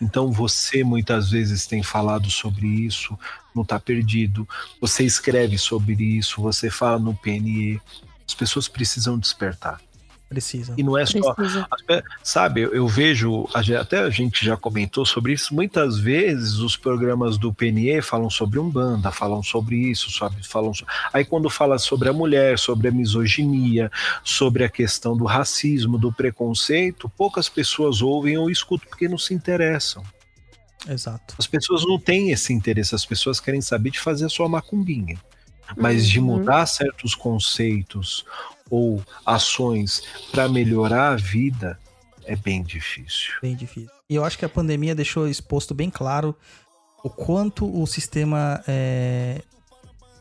Então você muitas vezes tem falado sobre isso, não está perdido. Você escreve sobre isso, você fala no PNE. As pessoas precisam despertar. Precisa. E não é só. Precisa. Sabe, eu, eu vejo, até a gente já comentou sobre isso, muitas vezes os programas do PNE falam sobre Umbanda, falam sobre isso, sabe? Falam so- Aí quando fala sobre a mulher, sobre a misoginia, sobre a questão do racismo, do preconceito, poucas pessoas ouvem ou escutam porque não se interessam. Exato. As pessoas não têm esse interesse, as pessoas querem saber de fazer a sua macumbinha. Mas de Uhum. mudar certos conceitos ou ações para melhorar a vida é bem difícil. Bem difícil. E eu acho que a pandemia deixou exposto bem claro o quanto o sistema é,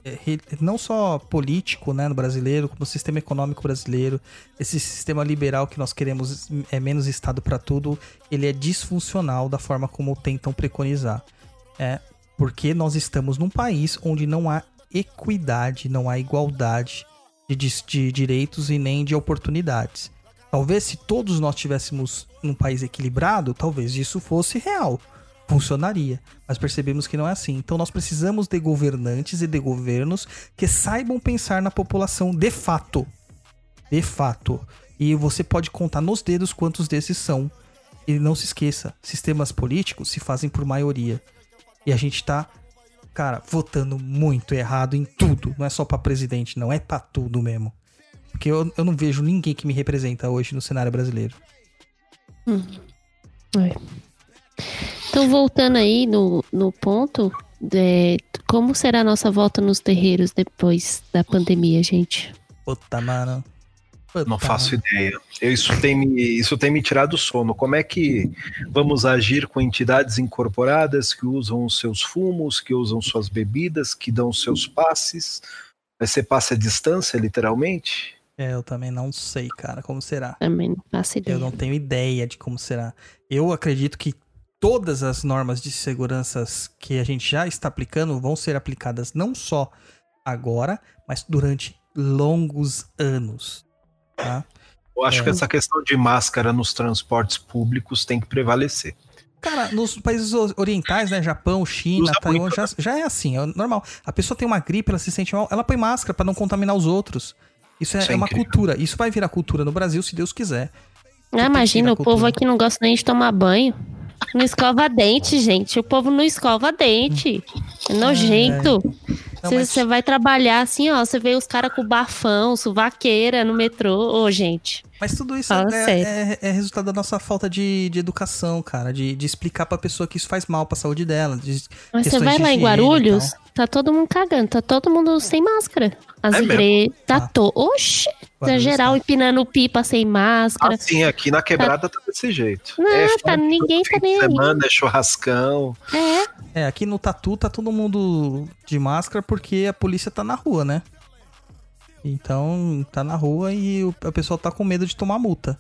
é, não só político, né, no brasileiro, como o sistema econômico brasileiro, esse sistema liberal que nós queremos é menos estado para tudo, ele é disfuncional da forma como tentam preconizar. É, porque nós estamos num país onde não há equidade, não há igualdade de, de direitos e nem de oportunidades. Talvez se todos nós tivéssemos num país equilibrado, talvez isso fosse real. Funcionaria. Mas percebemos que não é assim. Então nós precisamos de governantes e de governos que saibam pensar na população de fato. De fato. E você pode contar nos dedos quantos desses são. E não se esqueça, sistemas políticos se fazem por maioria. E a gente tá, cara, votando muito errado em tudo. Não é só pra presidente, não. É pra tudo mesmo. Porque eu, eu não vejo ninguém que me representa hoje no cenário brasileiro. Então, voltando aí no, no ponto, é, como será a nossa volta nos terreiros depois da pandemia, gente? Puta, mano. Não faço mano. ideia. Eu- Isso tem, me, isso tem me tirado o sono. Como é que vamos agir com entidades incorporadas que usam os seus fumos, que usam suas bebidas, que dão seus passes? Vai ser passe à distância, literalmente? É, eu também não sei, cara, como será. Também não faço ideia. Eu não tenho ideia de como será. Eu acredito que todas as normas de segurança que a gente já está aplicando vão ser aplicadas não só agora, mas durante longos anos. Tá? Eu acho É. que essa questão de máscara nos transportes públicos tem que prevalecer. Cara, nos países orientais, né? Japão, China, Usa Taiwan, já, já é assim, é normal. A pessoa tem uma gripe, ela se sente mal, ela põe máscara pra não contaminar os outros. Isso é, Isso é é uma incrível. cultura. Isso vai virar cultura no Brasil, se Deus quiser. Ah, imagina, na o povo aqui não gosta nem de tomar banho. Não escova dente, gente. O povo não escova dente. É nojento. Não, Você mas- você vai trabalhar assim, ó. Você vê os caras com bafão, suvaqueira no metrô. Ô, gente. Mas tudo isso é, é- é resultado da nossa falta de, de educação, cara. De, de explicar pra pessoa que isso faz mal pra saúde dela. de Mas você vai lá em Guarulhos, tá todo mundo cagando. Tá todo mundo sem máscara. As É igrejas. Tá Tá. to... Tá Guarulhos geral tá. empinando pipa sem máscara. Assim, aqui na quebrada tá desse jeito. Não, é tá, ninguém tá nem de aí. semana, é churrascão. É. É, aqui no Tatu tá todo mundo de máscara porque a polícia tá na rua, né? Então, tá na rua e o, a pessoa tá com medo de tomar multa.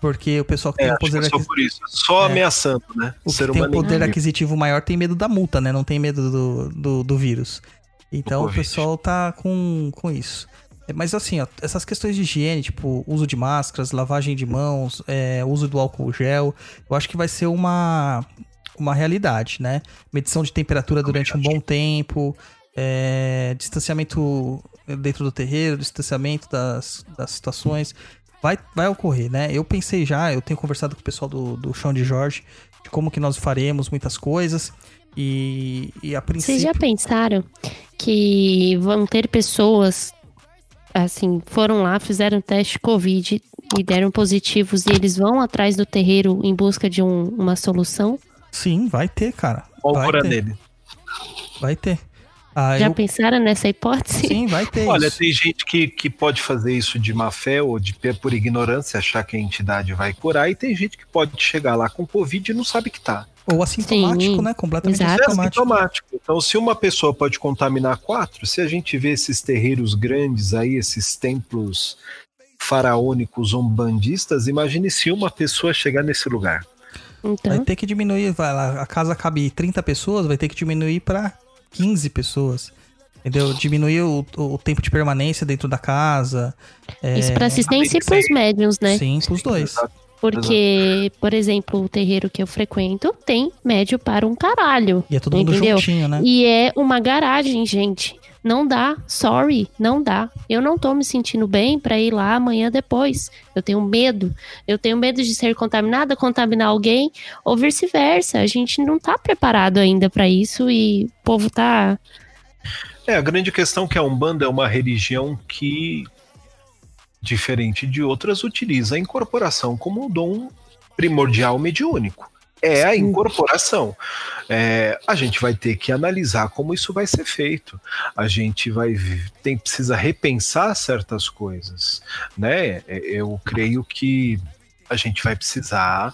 Porque o pessoal que É, tem um poder, é só por isso. Só É. ameaçando, né? o ser que tem um humano poder aquisitivo maior tem medo da multa, né? Não tem medo do, do, do vírus. Então o Covid. pessoal tá com, com isso. É, Mas assim, ó, essas questões de higiene, tipo, uso de máscaras, lavagem de mãos, é, uso do álcool gel, eu acho que vai ser uma, uma realidade, né? Medição de temperatura durante um bom tempo, é, distanciamento dentro do terreiro, distanciamento das, das situações. Vai, vai ocorrer, né? Eu pensei já, eu tenho conversado com o pessoal do, do Chão de Jorge, de como que nós faremos muitas coisas. E, e a Vocês princípio. já pensaram que vão ter pessoas, assim, foram lá, fizeram teste Covid e deram positivos e eles vão atrás do terreiro em busca de um- uma solução? Sim, vai ter, cara. Vai Pólvora ter. nele. Vai ter. Ah, Já eu- pensaram nessa hipótese? Sim, vai ter Olha, isso. tem gente que, que pode fazer isso de má fé ou de por ignorância, achar que a entidade vai curar, e tem gente que pode chegar lá com Covid e não sabe que tá. Ou assintomático, Sim, né? Completamente exato. É assintomático. assintomático. Então, se uma pessoa pode contaminar quatro, se a gente vê esses terreiros grandes aí, esses templos faraônicos umbandistas, imagine se uma pessoa chegar nesse lugar. Vai Então, ter que diminuir, vai lá, a casa cabe 30 pessoas, vai ter que diminuir pra 15 pessoas. Entendeu? Diminuir o, o tempo de permanência dentro da casa. é, Isso pra assistência e pros médiums, né? Sim, pros dois. Porque, por exemplo, o terreiro que eu frequento tem médio para um caralho. E é todo mundo Entendeu? juntinho, né? E é uma garagem, gente. Não dá, sorry, não dá. Eu não tô me sentindo bem pra ir lá amanhã depois. Eu tenho medo. Eu tenho medo de ser contaminada, contaminar alguém, ou vice-versa. A gente não tá preparado ainda pra isso e o povo tá. É, a grande questão é que a Umbanda é uma religião que, diferente de outras, utiliza a incorporação como um dom primordial mediúnico. É a incorporação. É, a gente vai ter que analisar como isso vai ser feito. A gente vai tem precisa repensar certas coisas, né? É, Eu creio que a gente vai precisar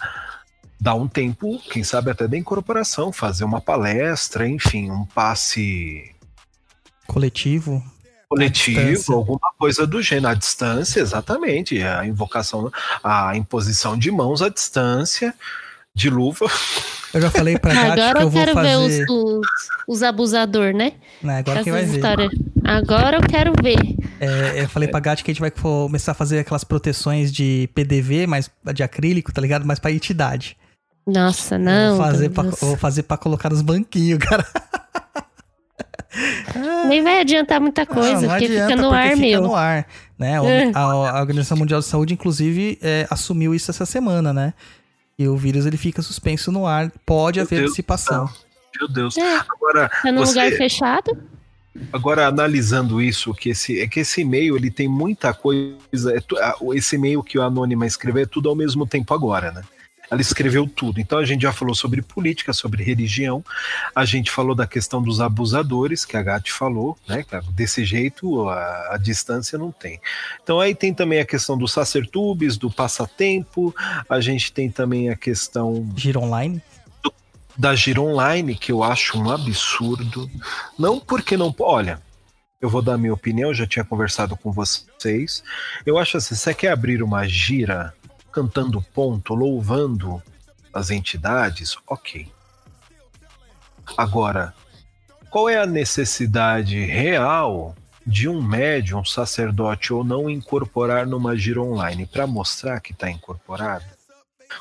dar um tempo, quem sabe até da incorporação, fazer uma palestra, enfim, um passe Coletivo. coletivo, alguma coisa do gênero, à distância, exatamente, a invocação, a imposição de mãos à distância, de luva. Eu já falei pra Gatti Agora que eu eu vou quero ver fazer. os, os, os abusador, né? Né, agora quem vai ver. Agora eu quero ver. É, eu falei pra Gatti que a gente vai começar a fazer aquelas proteções de PDV, mas de acrílico, tá ligado? Mas pra entidade. Nossa, Eu não. vou fazer, pra, eu vou fazer pra colocar nos banquinhos, cara. Nem vai adiantar muita coisa, Não, não porque adianta, fica no porque ar, fica meu. no ar, né? O- É. A, a Organização Mundial de Saúde, inclusive, é, assumiu isso essa semana, né? E o vírus ele fica suspenso no ar. Pode Meu haver Deus dissipação. Meu Deus. É, Agora, tá num você- lugar fechado. Agora, analisando isso, que esse, é que esse e-mail ele tem muita coisa. é tu- a- esse e-mail que o Anônima escreveu é tudo ao mesmo tempo agora, né? Ela escreveu tudo. Então a gente já falou sobre política, sobre religião, a gente falou da questão dos abusadores, que a Gatti falou, né? Desse jeito a, a distância não tem. Então aí tem também a questão dos sacertubes, do passatempo, a gente tem também a questão Gira online. da Gira Online, que eu acho um absurdo. Não porque não. Olha, eu vou dar minha opinião, já tinha conversado com vocês. Eu acho assim: você quer abrir uma gira cantando ponto, louvando as entidades? Ok. Agora, qual é a necessidade real de um médium, um sacerdote ou não incorporar numa gira online para mostrar que está incorporado?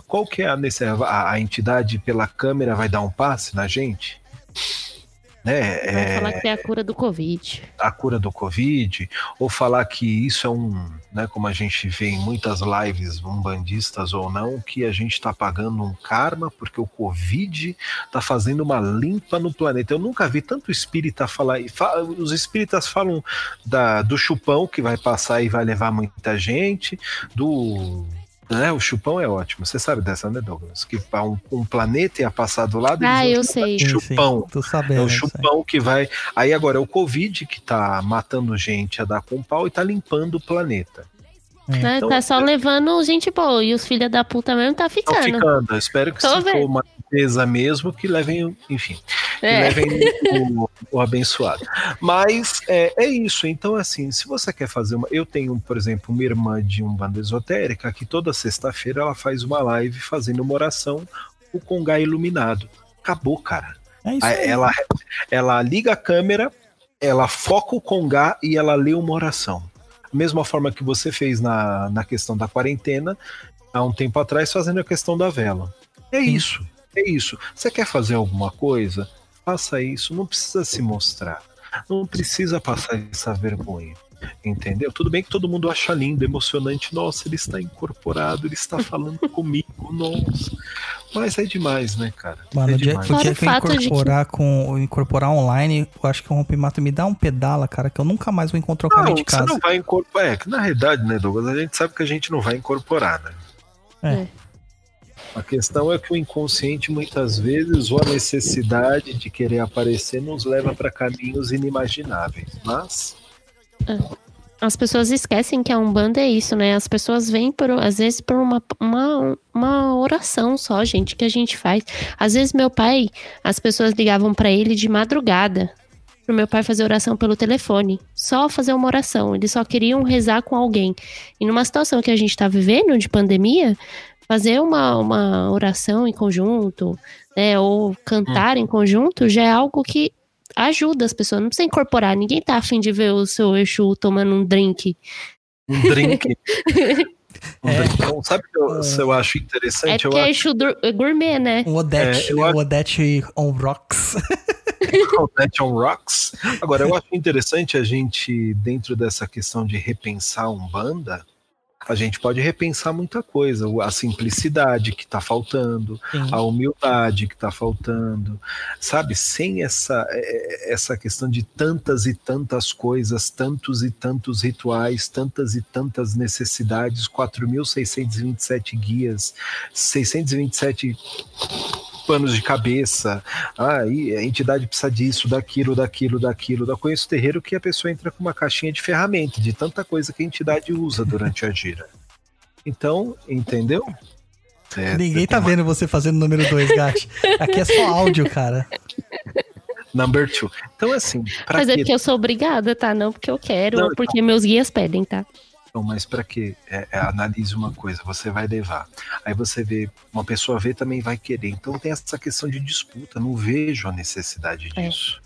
Qual que é a necessidade? A, a entidade pela câmera vai dar um passe na gente? Né? É, falar que é a cura do Covid. a cura do Covid, ou falar que isso é um, né, como a gente vê em muitas lives, umbandistas ou não, que a gente está pagando um karma porque o Covid está fazendo uma limpa no planeta. Eu nunca vi tanto espírita falar. fa- Os espíritas falam da, do chupão que vai passar e vai levar muita gente, do. Né, o chupão é ótimo. Você sabe dessa, né, Douglas? Que um, um planeta ia passar do lado Ah, eu sei. Sim, sim, Chupão. Tô É sabendo. o chupão que vai. Aí agora é o Covid que tá matando gente a dar com pau e tá limpando o planeta. Né? Então, tá só levando gente boa. E os filhos da puta mesmo tá ficando. ficando. Eu espero que Tô se vendo. for uma empresa mesmo, que levem, enfim, que É. levem o, o abençoado. Mas é, é isso. Então, assim, se você quer fazer uma. Eu tenho, por exemplo, uma irmã de um banda esotérica que toda sexta-feira ela faz uma live fazendo uma oração, o Congá iluminado. Acabou, cara. É isso. Ela, ela liga a câmera, ela foca o congá e ela lê uma oração. Mesma forma que você fez na, na questão da quarentena, há um tempo atrás, fazendo a questão da vela. É isso, é isso. Você quer fazer alguma coisa? Faça isso, não precisa se mostrar. Não precisa passar essa vergonha. Entendeu? Tudo bem que todo mundo acha lindo, emocionante. Nossa, ele está incorporado, ele está falando comigo, nossa. Mas é demais, né, cara? Mano, é o dia, demais. o dia que eu de que- incorporar, com, incorporar online, eu acho que o rompimato me dá um pedala, cara, que eu nunca mais vou encontrar o caminho de você casa. não vai incorporar. É, que na realidade, né, Douglas, a gente sabe que a gente não vai incorporar, né? É. A questão é que o inconsciente, muitas vezes, ou a necessidade de querer aparecer, nos leva para caminhos inimagináveis. Mas, As pessoas esquecem que a Umbanda é isso, né? As pessoas vêm, por, às vezes, por uma, uma, uma oração só, gente, que a gente faz. Às vezes, meu pai, as pessoas ligavam pra ele de madrugada. Pro meu pai fazer oração pelo telefone. Só fazer uma oração. Eles só queriam rezar com alguém. E numa situação que a gente tá vivendo, de pandemia, fazer uma, uma oração em conjunto, né? Ou cantar em conjunto, já é algo que ajuda as pessoas, não precisa incorporar. Ninguém tá afim de ver o seu Exu tomando um drink. Um drink. Um É. drink. Então, sabe o que eu, se eu acho interessante? É eu porque é Exu dur- é gourmet, né? Um Odete, É, eu né? acho- Um Odete on rocks. o Net on Rocks. Agora, eu acho interessante a gente, dentro dessa questão de repensar um banda, a gente pode repensar muita coisa. A simplicidade que está faltando, Sim. a humildade que está faltando, sabe? Sem essa, eh, essa questão de tantas e tantas coisas, tantos e tantos rituais, tantas e tantas necessidades, 4.627 guias, 627 panos de cabeça, ah, e a entidade precisa disso, daquilo, daquilo, daquilo. Eu conheço terreiro que a pessoa entra com uma caixinha de ferramenta, de tanta coisa que a entidade usa durante a gira. Então, entendeu? É, Ninguém tá uma- vendo você fazendo número 2, Gatti. Aqui é só áudio, cara. Number two. Então, assim, pra Mas é porque eu sou obrigada, tá? Não porque eu quero, Não, ou porque meus guias pedem, tá? Não, mas para quê? É, é, analise uma coisa, você vai levar. Aí você vê, uma pessoa vê também vai querer. Então tem essa questão de disputa, não vejo a necessidade É. disso.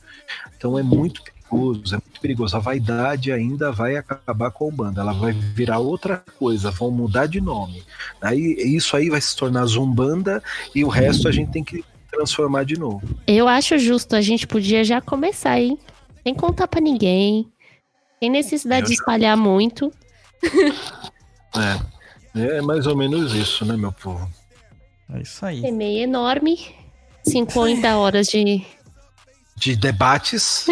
Então é muito perigoso, é muito perigoso. A vaidade ainda vai acabar com a Umbanda, ela vai virar outra coisa, vão mudar de nome. Aí isso aí vai se tornar Zumbanda e o resto a gente tem que transformar de novo. Eu acho justo, a gente podia já começar, hein? Sem contar pra ninguém. Sem necessidade de espalhar muito. É, é mais ou menos isso, né, meu povo? É isso aí. E-mail enorme. 50 horas de. De debates,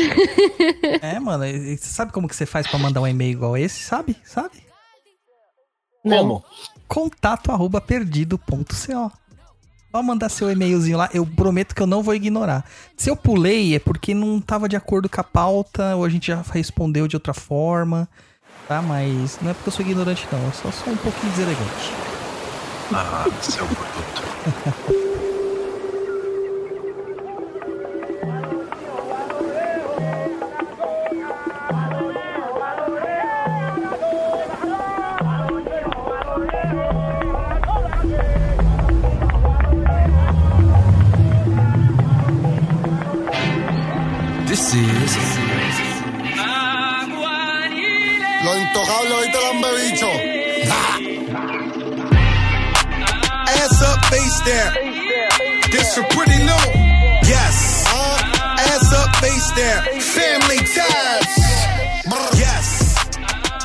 É, mano, e- você sabe como que você faz pra mandar um e-mail igual esse? Sabe? Sabe? Não. como? Contato arroba perdido.co. Só mandar seu e-mailzinho lá, eu prometo que eu não vou ignorar. Se eu pulei é porque não tava de acordo com a pauta, ou a gente já respondeu de outra forma, tá? Mas não é porque eu sou ignorante, não. Eu só sou um pouquinho deselegante. Ah, seu produto. This is Intocables ahorita lo han bebicho. ass up, face down. This for pretty new. Yes. Ass up, face down. Family ties. Yes.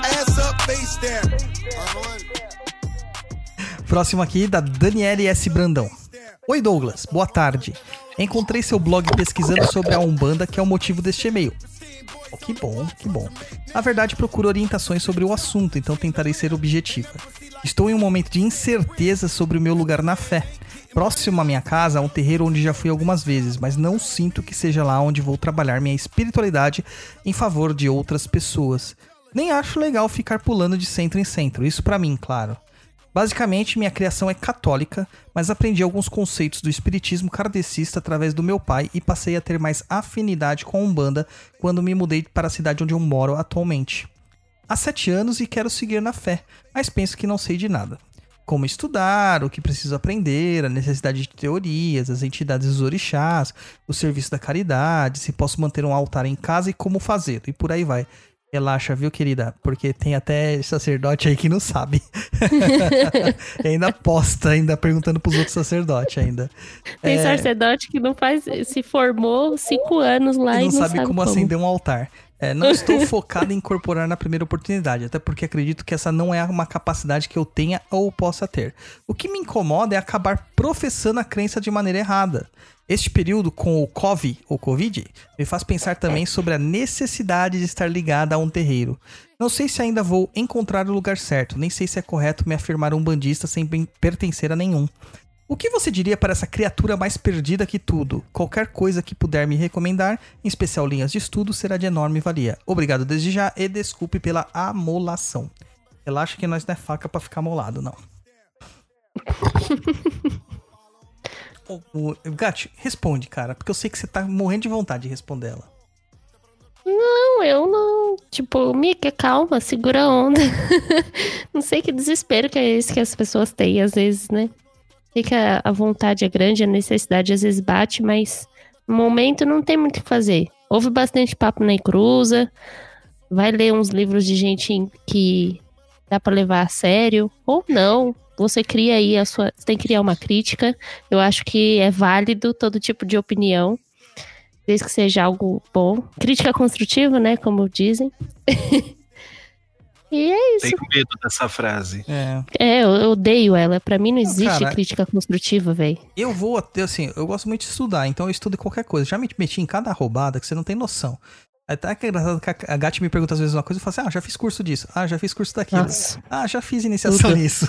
Ass up, face down. Próximo aqui da Daniele S. Brandão. Oi Douglas, boa tarde. Encontrei seu blog pesquisando sobre a Umbanda, que é o motivo deste e-mail. Oh, que bom, que bom. Na verdade, procuro orientações sobre o assunto, então tentarei ser objetiva. Estou em um momento de incerteza sobre o meu lugar na fé. Próximo à minha casa há um terreiro onde já fui algumas vezes, mas não sinto que seja lá onde vou trabalhar minha espiritualidade em favor de outras pessoas. Nem acho legal ficar pulando de centro em centro, isso pra mim, claro. Basicamente, minha criação é católica, mas aprendi alguns conceitos do espiritismo kardecista através do meu pai e passei a ter mais afinidade com a Umbanda quando me mudei para a cidade onde eu moro atualmente. Há sete anos e quero seguir na fé, mas penso que não sei de nada. Como estudar, o que preciso aprender, a necessidade de teorias, as entidades dos orixás, o serviço da caridade, se posso manter um altar em casa e como fazer, e por aí vai. Relaxa, viu, querida? Porque tem até sacerdote aí que não sabe. ainda posta, ainda perguntando pros outros sacerdotes ainda. Tem É, sacerdote que não faz. Se formou cinco anos lá e e não, sabe, como, como. acender um altar. É, não estou focado em incorporar na primeira oportunidade, até porque acredito que essa não é uma capacidade que eu tenha ou possa ter. O que me incomoda é acabar professando a crença de maneira errada. Este período com o COVID, Covid, me faz pensar também sobre a necessidade de estar ligada a um terreiro. Não sei se ainda vou encontrar o lugar certo, nem sei se é correto me afirmar um bandista sem pertencer a nenhum. O que você diria para essa criatura mais perdida que tudo? Qualquer coisa que puder me recomendar, em especial linhas de estudo, será de enorme valia. Obrigado desde já e desculpe pela amolação. Relaxa que nós não é faca pra ficar molado, não. Gatti, responde, cara, porque eu sei que você tá morrendo de vontade de responder ela. Não, eu não. Tipo, Mica, calma, segura a onda. não sei que desespero que é esse que as pessoas têm, às vezes, né? Sei que a, a vontade é grande, a necessidade às vezes bate, mas no momento não tem muito o que fazer. ouve bastante papo na Encruza, vai ler uns livros de gente que dá pra levar a sério, ou não. Você cria aí a sua. Você tem que criar uma crítica. Eu acho que é válido todo tipo de opinião, desde que seja algo bom. Crítica construtiva, né? Como dizem. e é isso. Tenho medo dessa frase. É. É, eu, eu odeio ela. Pra mim não existe cara, crítica construtiva, velho. Eu vou até, assim, eu gosto muito de estudar, então eu estudo qualquer coisa. Já me meti em cada roubada que você não tem noção. Até que é engraçado que a Gatti me pergunta às vezes uma coisa e fala assim: Ah, já fiz curso disso. Ah, já fiz curso daquilo. Nossa. Ah, já fiz iniciação Tudo. nisso.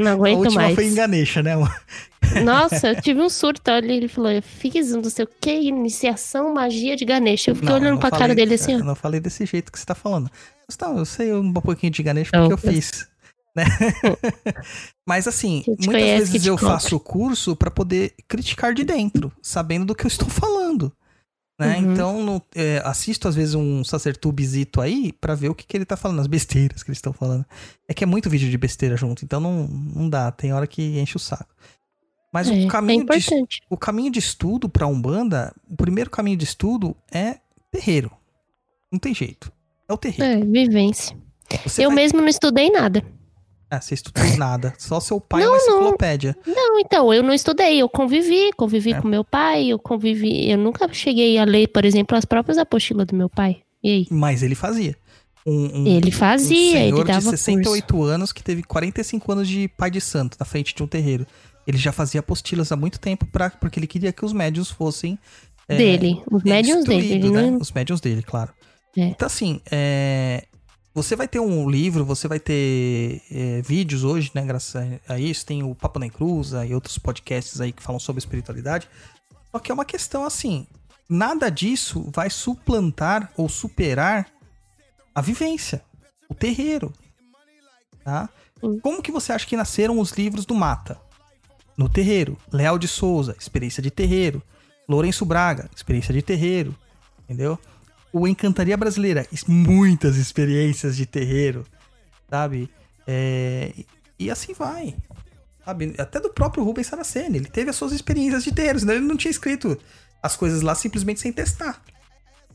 Não a aguento última mais. foi em Ganesha, né? Nossa, eu tive um surto. Olha, ele falou: Eu fiz não sei o que, iniciação magia de Ganesha. Eu fiquei Não, olhando não pra falei- cara dele assim, Eu ó. não falei desse jeito que você tá falando. Mas tá, eu sei um pouquinho de Ganesha Não, porque eu fiz. Né? Mas assim, muitas vezes eu compra. faço o curso pra poder criticar de dentro, sabendo do que eu estou falando. Né? Uhum. Então, no- é, assisto às vezes um sacertubezito aí pra ver o que, que ele tá falando, as besteiras que eles estão falando. É que é muito vídeo de besteira junto, então não, não dá, tem hora que enche o saco. Mas É, o é caminho de importante. o caminho de estudo pra Umbanda, o primeiro caminho de estudo é terreiro. Não tem jeito. É o terreiro. É, vivência. Você eu vai- mesmo não estudei nada. Ah, você estudou nada. Só seu pai é Não, uma não. enciclopédia. Não, então, eu não estudei, eu convivi, convivi É. com meu pai, eu convivi. Eu nunca cheguei a ler, por exemplo, as próprias apostilas do meu pai. E aí? Mas ele fazia. Um, um- Ele um fazia, ele senhor dava de 68 anos que teve 45 anos de pai de santo na frente de um terreiro. Ele já fazia apostilas há muito tempo pra, porque ele queria que os médios fossem é, dele, os médiums dele. Ele né? não. Os médiums dele, claro. É. Então, assim, é, você vai ter um livro, você vai ter é, vídeos hoje, né? Graças a- isso. Tem o Papo na Encruza e outros podcasts aí que falam sobre espiritualidade. Só que é uma questão assim: nada disso vai suplantar ou superar a vivência, o terreiro. Tá? Como que você acha que nasceram os livros do Mata? No terreiro. Leal de Souza, experiência de terreiro. Lourenço Braga, experiência de terreiro. Entendeu? O Encantaria Brasileira, muitas experiências de terreiro. Sabe? É, e assim vai. Sabe? Até do próprio Rubens Saraceni. Ele teve as suas experiências de terreiro, senão ele não tinha escrito as coisas lá simplesmente sem testar.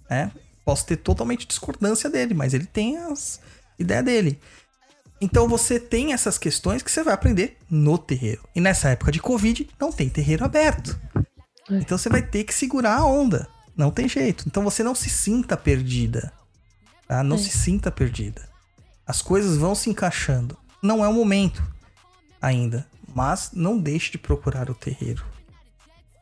Né? Posso ter totalmente discordância dele, mas ele tem as ideias dele. Então você tem essas questões que você vai aprender no terreiro. E nessa época de Covid, não tem terreiro aberto. Então você vai ter que segurar a onda. Não tem jeito. Então você não se sinta perdida. Tá? Não É. se sinta perdida. As coisas vão se encaixando. Não é o momento ainda. Mas não deixe de procurar o terreiro.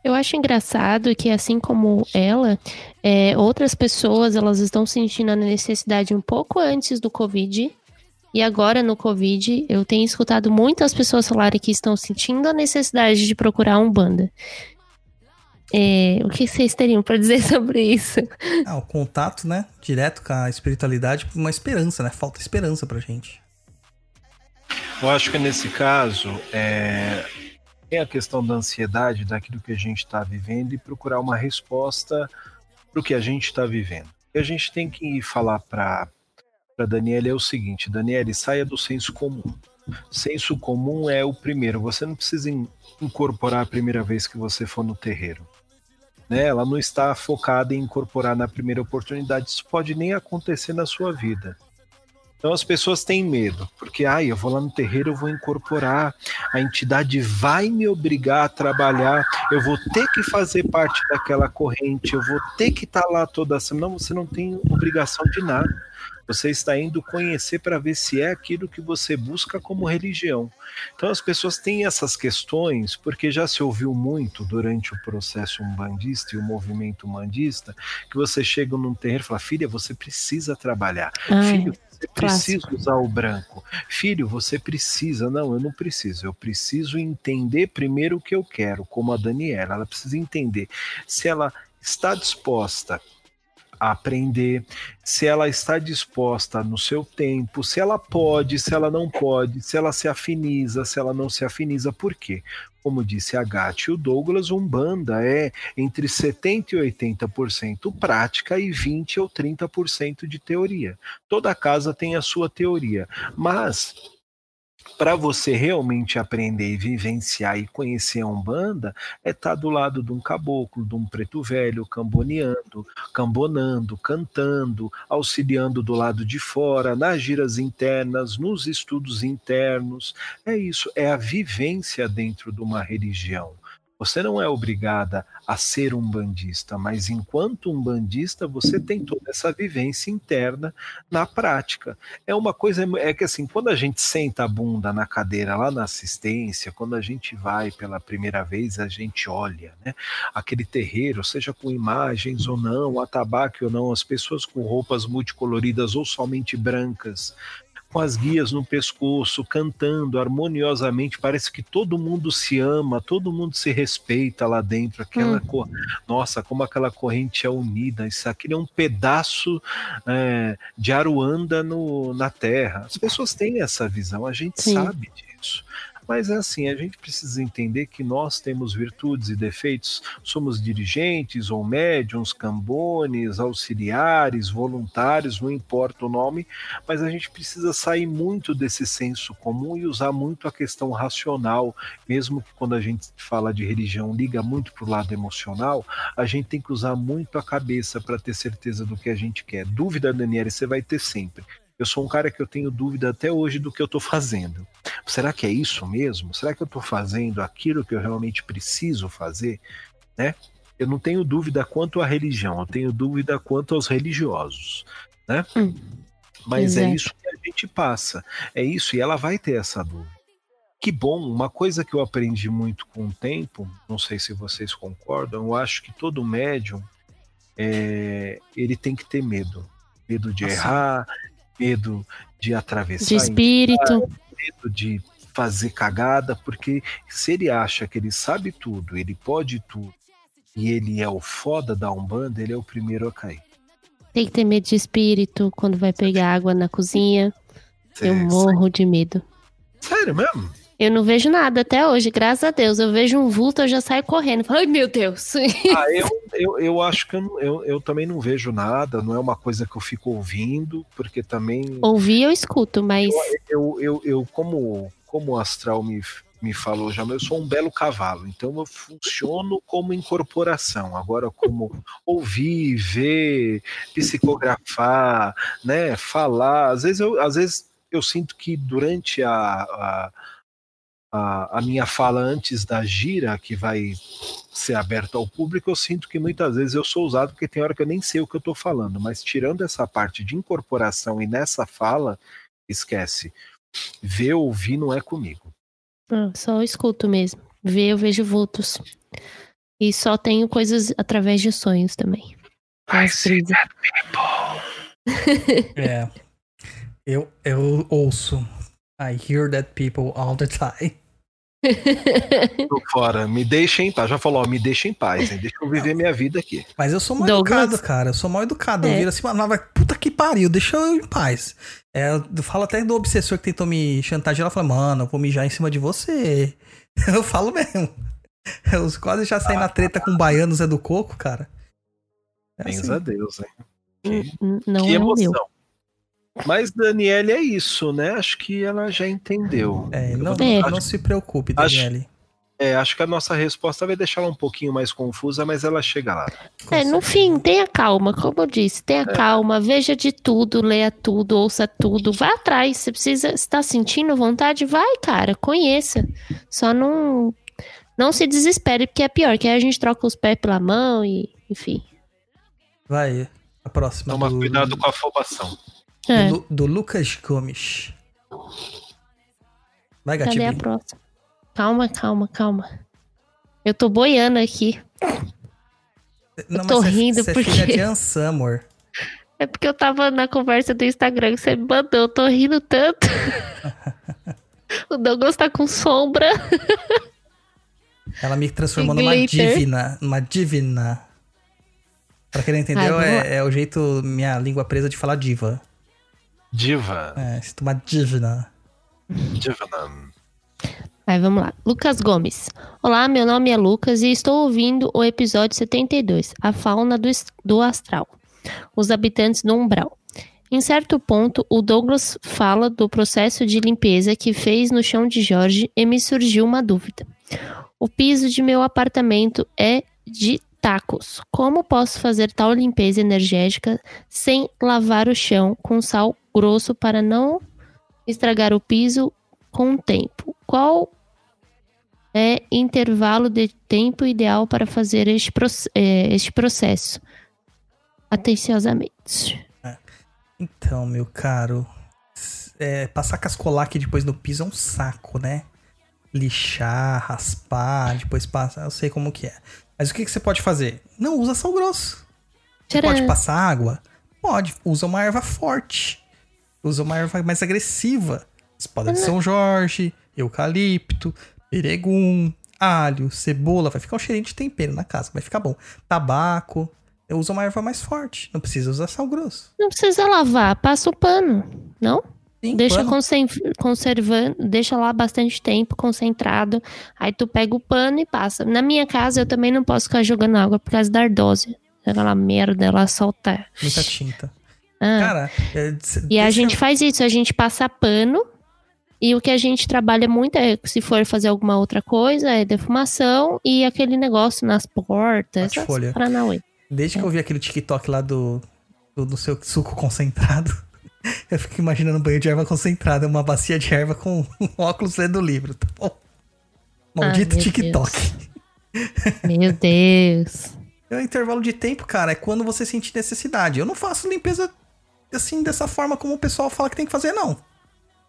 Eu acho engraçado que, assim como ela, é, outras pessoas elas estão sentindo a necessidade um pouco antes do Covid. E agora, no Covid, eu tenho escutado muitas pessoas falarem que estão sentindo a necessidade de procurar um banda. É, o que vocês teriam para dizer sobre isso? Ah, o contato, né? Direto com a espiritualidade, uma esperança, né? Falta esperança pra gente. Eu acho que nesse caso é, tem a questão da ansiedade daquilo que a gente está vivendo e procurar uma resposta para o que a gente está vivendo. E a gente tem que falar para para Daniela é o seguinte: Daniela, saia do senso comum. Senso comum é o primeiro. Você não precisa in- incorporar a primeira vez que você for no terreiro. Né? Ela não está focada em incorporar na primeira oportunidade. Isso pode nem acontecer na sua vida. Então as pessoas têm medo, porque ai, eu vou lá no terreiro, eu vou incorporar, a entidade vai me obrigar a trabalhar, eu vou ter que fazer parte daquela corrente, eu vou ter que estar lá toda semana. Não, você não tem obrigação de nada. Você está indo conhecer para ver se é aquilo que você busca como religião. Então as pessoas têm essas questões porque já se ouviu muito durante o processo umbandista e o movimento umbandista que você chega num terreiro e fala: filha, você precisa trabalhar. Ah, Filho, você precisa usar o branco. Filho, você precisa. Não, eu não preciso. Eu preciso entender primeiro o que eu quero, como a Daniela. Ela precisa entender se ela está disposta a aprender, se ela está disposta no seu tempo, se ela pode, se ela não pode, se ela se afiniza, se ela não se afiniza. Por quê? Como disse a Gatti e o Douglas, Umbanda é entre 70% e 80% prática e 20% ou 30% de teoria. Toda casa tem a sua teoria, mas para você realmente aprender e vivenciar e conhecer a Umbanda, é estar do lado de um caboclo, de um preto velho, camboneando, cambonando, cantando, auxiliando do lado de fora, nas giras internas, nos estudos internos. É isso, é a vivência dentro de uma religião. Você não é obrigada a ser um bandista, mas enquanto um bandista, você tem toda essa vivência interna na prática. É uma coisa, é que assim, quando a gente senta a bunda na cadeira lá na assistência, quando a gente vai pela primeira vez, a gente olha, né? Aquele terreiro, seja com imagens ou não, atabaque ou não, as pessoas com roupas multicoloridas ou somente brancas, com as guias no pescoço, cantando harmoniosamente, parece que todo mundo se ama, todo mundo se respeita lá dentro. Aquela Hum. cor, nossa, como aquela corrente é unida. Isso aqui é um pedaço é, de Aruanda no, na Terra. As pessoas têm essa visão, a gente Sim. sabe disso. Mas é assim, a gente precisa entender que nós temos virtudes e defeitos, somos dirigentes ou médiums, cambones, auxiliares, voluntários, não importa o nome, mas a gente precisa sair muito desse senso comum e usar muito a questão racional, mesmo que quando a gente fala de religião liga muito para o lado emocional, a gente tem que usar muito a cabeça para ter certeza do que a gente quer. Dúvida, Daniela, você vai ter sempre. Eu sou um cara que eu tenho dúvida até hoje do que eu estou fazendo. Será que é isso mesmo? Será que eu estou fazendo aquilo que eu realmente preciso fazer? Né? Eu não tenho dúvida quanto à religião, eu tenho dúvida quanto aos religiosos. Né? Hum, Mas é isso que a gente passa. É isso, e ela vai ter essa dúvida. Que bom, uma coisa que eu aprendi muito com o tempo, não sei se vocês concordam, eu acho que todo médium é, ele tem que ter medo. Medo de sim. errar, medo de atravessar, De espírito. medo de fazer cagada, porque se ele acha que ele sabe tudo, ele pode tudo, e ele é o foda da Umbanda, ele é o primeiro a cair. Tem que ter medo de espírito quando vai pegar água na cozinha. Eu Cê- morro de medo. Sério mesmo? Eu não vejo nada até hoje, graças a Deus. Eu vejo um vulto, eu já saio correndo. Falo, Ai, meu Deus. Ah, eu, eu, eu acho que eu, eu, eu também não vejo nada, não é uma coisa que eu fico ouvindo, porque também Ouvi, eu escuto, mas eu, eu, eu como, como o Astral me, me falou já, eu sou um belo cavalo, então eu funciono como incorporação. Agora, como ouvir, ver, psicografar, né, falar, às vezes eu, às vezes eu sinto que durante a, a, a, a minha fala antes da gira, que vai ser aberta ao público, eu sinto que muitas vezes eu sou usado porque tem hora que eu nem sei o que eu estou falando, mas tirando essa parte de incorporação e nessa fala, esquece. Ver, ouvir não é comigo. ah, só escuto mesmo. Ver, eu vejo vultos. E só tenho coisas através de sonhos também. Ai, As brisas. É. Eu, eu ouço. I hear that people all the time. Tô fora, me deixa em paz. Já falou, ó, me deixa em paz, hein? deixa eu viver minha vida aqui. Mas eu sou mal Douglas. educado, cara. Eu sou mal educado. Eu É. viro assim, mano, vai, puta que pariu, deixa eu em paz. É, eu falo até do obsessor que tentou me chantagear. Ela fala, mano, eu vou mijar em cima de você. Eu falo mesmo. Eu quase já saí na treta com o baiano Zé do Coco, cara. É assim. a Deus, hein? N- Não que é o emoção. meu. Mas Daniele é isso, né? Acho que ela já entendeu. É, não, É. não se preocupe, Acho- Daniele. é, acho que a nossa resposta vai deixar ela um pouquinho mais confusa, mas ela chega lá. Com É, no fim, tenha calma, como eu disse, tenha calma, veja de tudo, leia tudo, ouça tudo, vá atrás. Você precisa, está sentindo vontade, vai, cara, conheça. Só não não se desespere, porque é pior, que aí a gente troca os pés pela mão e, enfim. Vai, a próxima. Toma do, cuidado com a afobação. É, do, do Lucas Gomes. Vai, cadê a Gatinho. próxima? Calma, calma, calma. Eu tô boiando aqui. Não, tô mas você- rindo você é porque- filha de Ansan, amor. É porque eu tava na conversa do Instagram que você me mandou, eu tô rindo tanto. o Douglas tá com sombra. Ela me transformou numa divina. Numa divina. Pra quem não entendeu, Ai, é, é o jeito, minha língua presa de falar diva. Diva. É, sinto uma divina. Diva. Aí vamos lá. Lucas Gomes. Olá, meu nome é Lucas e estou ouvindo o episódio 72, A Fauna do, do Astral. Os habitantes do Umbral. Em certo ponto, o Douglas fala do processo de limpeza que fez no chão de Jorge e me surgiu uma dúvida. O piso de meu apartamento é de tacos. Como posso fazer tal limpeza energética sem lavar o chão com sal grosso para não estragar o piso com o tempo? Qual é intervalo de tempo ideal para fazer este, eh, este processo? Atenciosamente. Então, meu caro, é, passar cascolaque depois no piso é um saco, né? Lixar, raspar, depois passar, eu sei como que é. Mas o que, que você pode fazer? Não usa sal grosso. Você Tcharam. pode passar água? Pode. Usa uma erva forte. Usa uma erva mais agressiva. Espada de São Jorge, eucalipto, peregum, alho, cebola. Vai ficar um cheirinho de tempero na casa, vai ficar bom. Tabaco. Usa uma erva mais forte. Não precisa usar sal grosso. Não precisa lavar, passa o pano, não? Sim, deixa conservando, deixa lá bastante tempo concentrado. Aí tu pega o pano e passa. Na minha casa eu também não posso ficar jogando água por causa da ardose. Aquela merda, ela solta. Muita tinta. Ah, Cara, é, e a gente faz isso, a gente passa pano. E o que a gente trabalha muito é, se for fazer alguma outra coisa, é defumação e aquele negócio nas portas. Paranauê. Desde que eu vi aquele TikTok lá do, do, do seu suco concentrado, eu fico imaginando um banho de erva concentrada, uma bacia de erva com um óculos lendo livro, tá bom? Maldito meu TikTok. Meu Deus. É o intervalo de tempo, cara, é quando você sentir necessidade. Eu não faço limpeza assim, dessa forma como o pessoal fala que tem que fazer, não.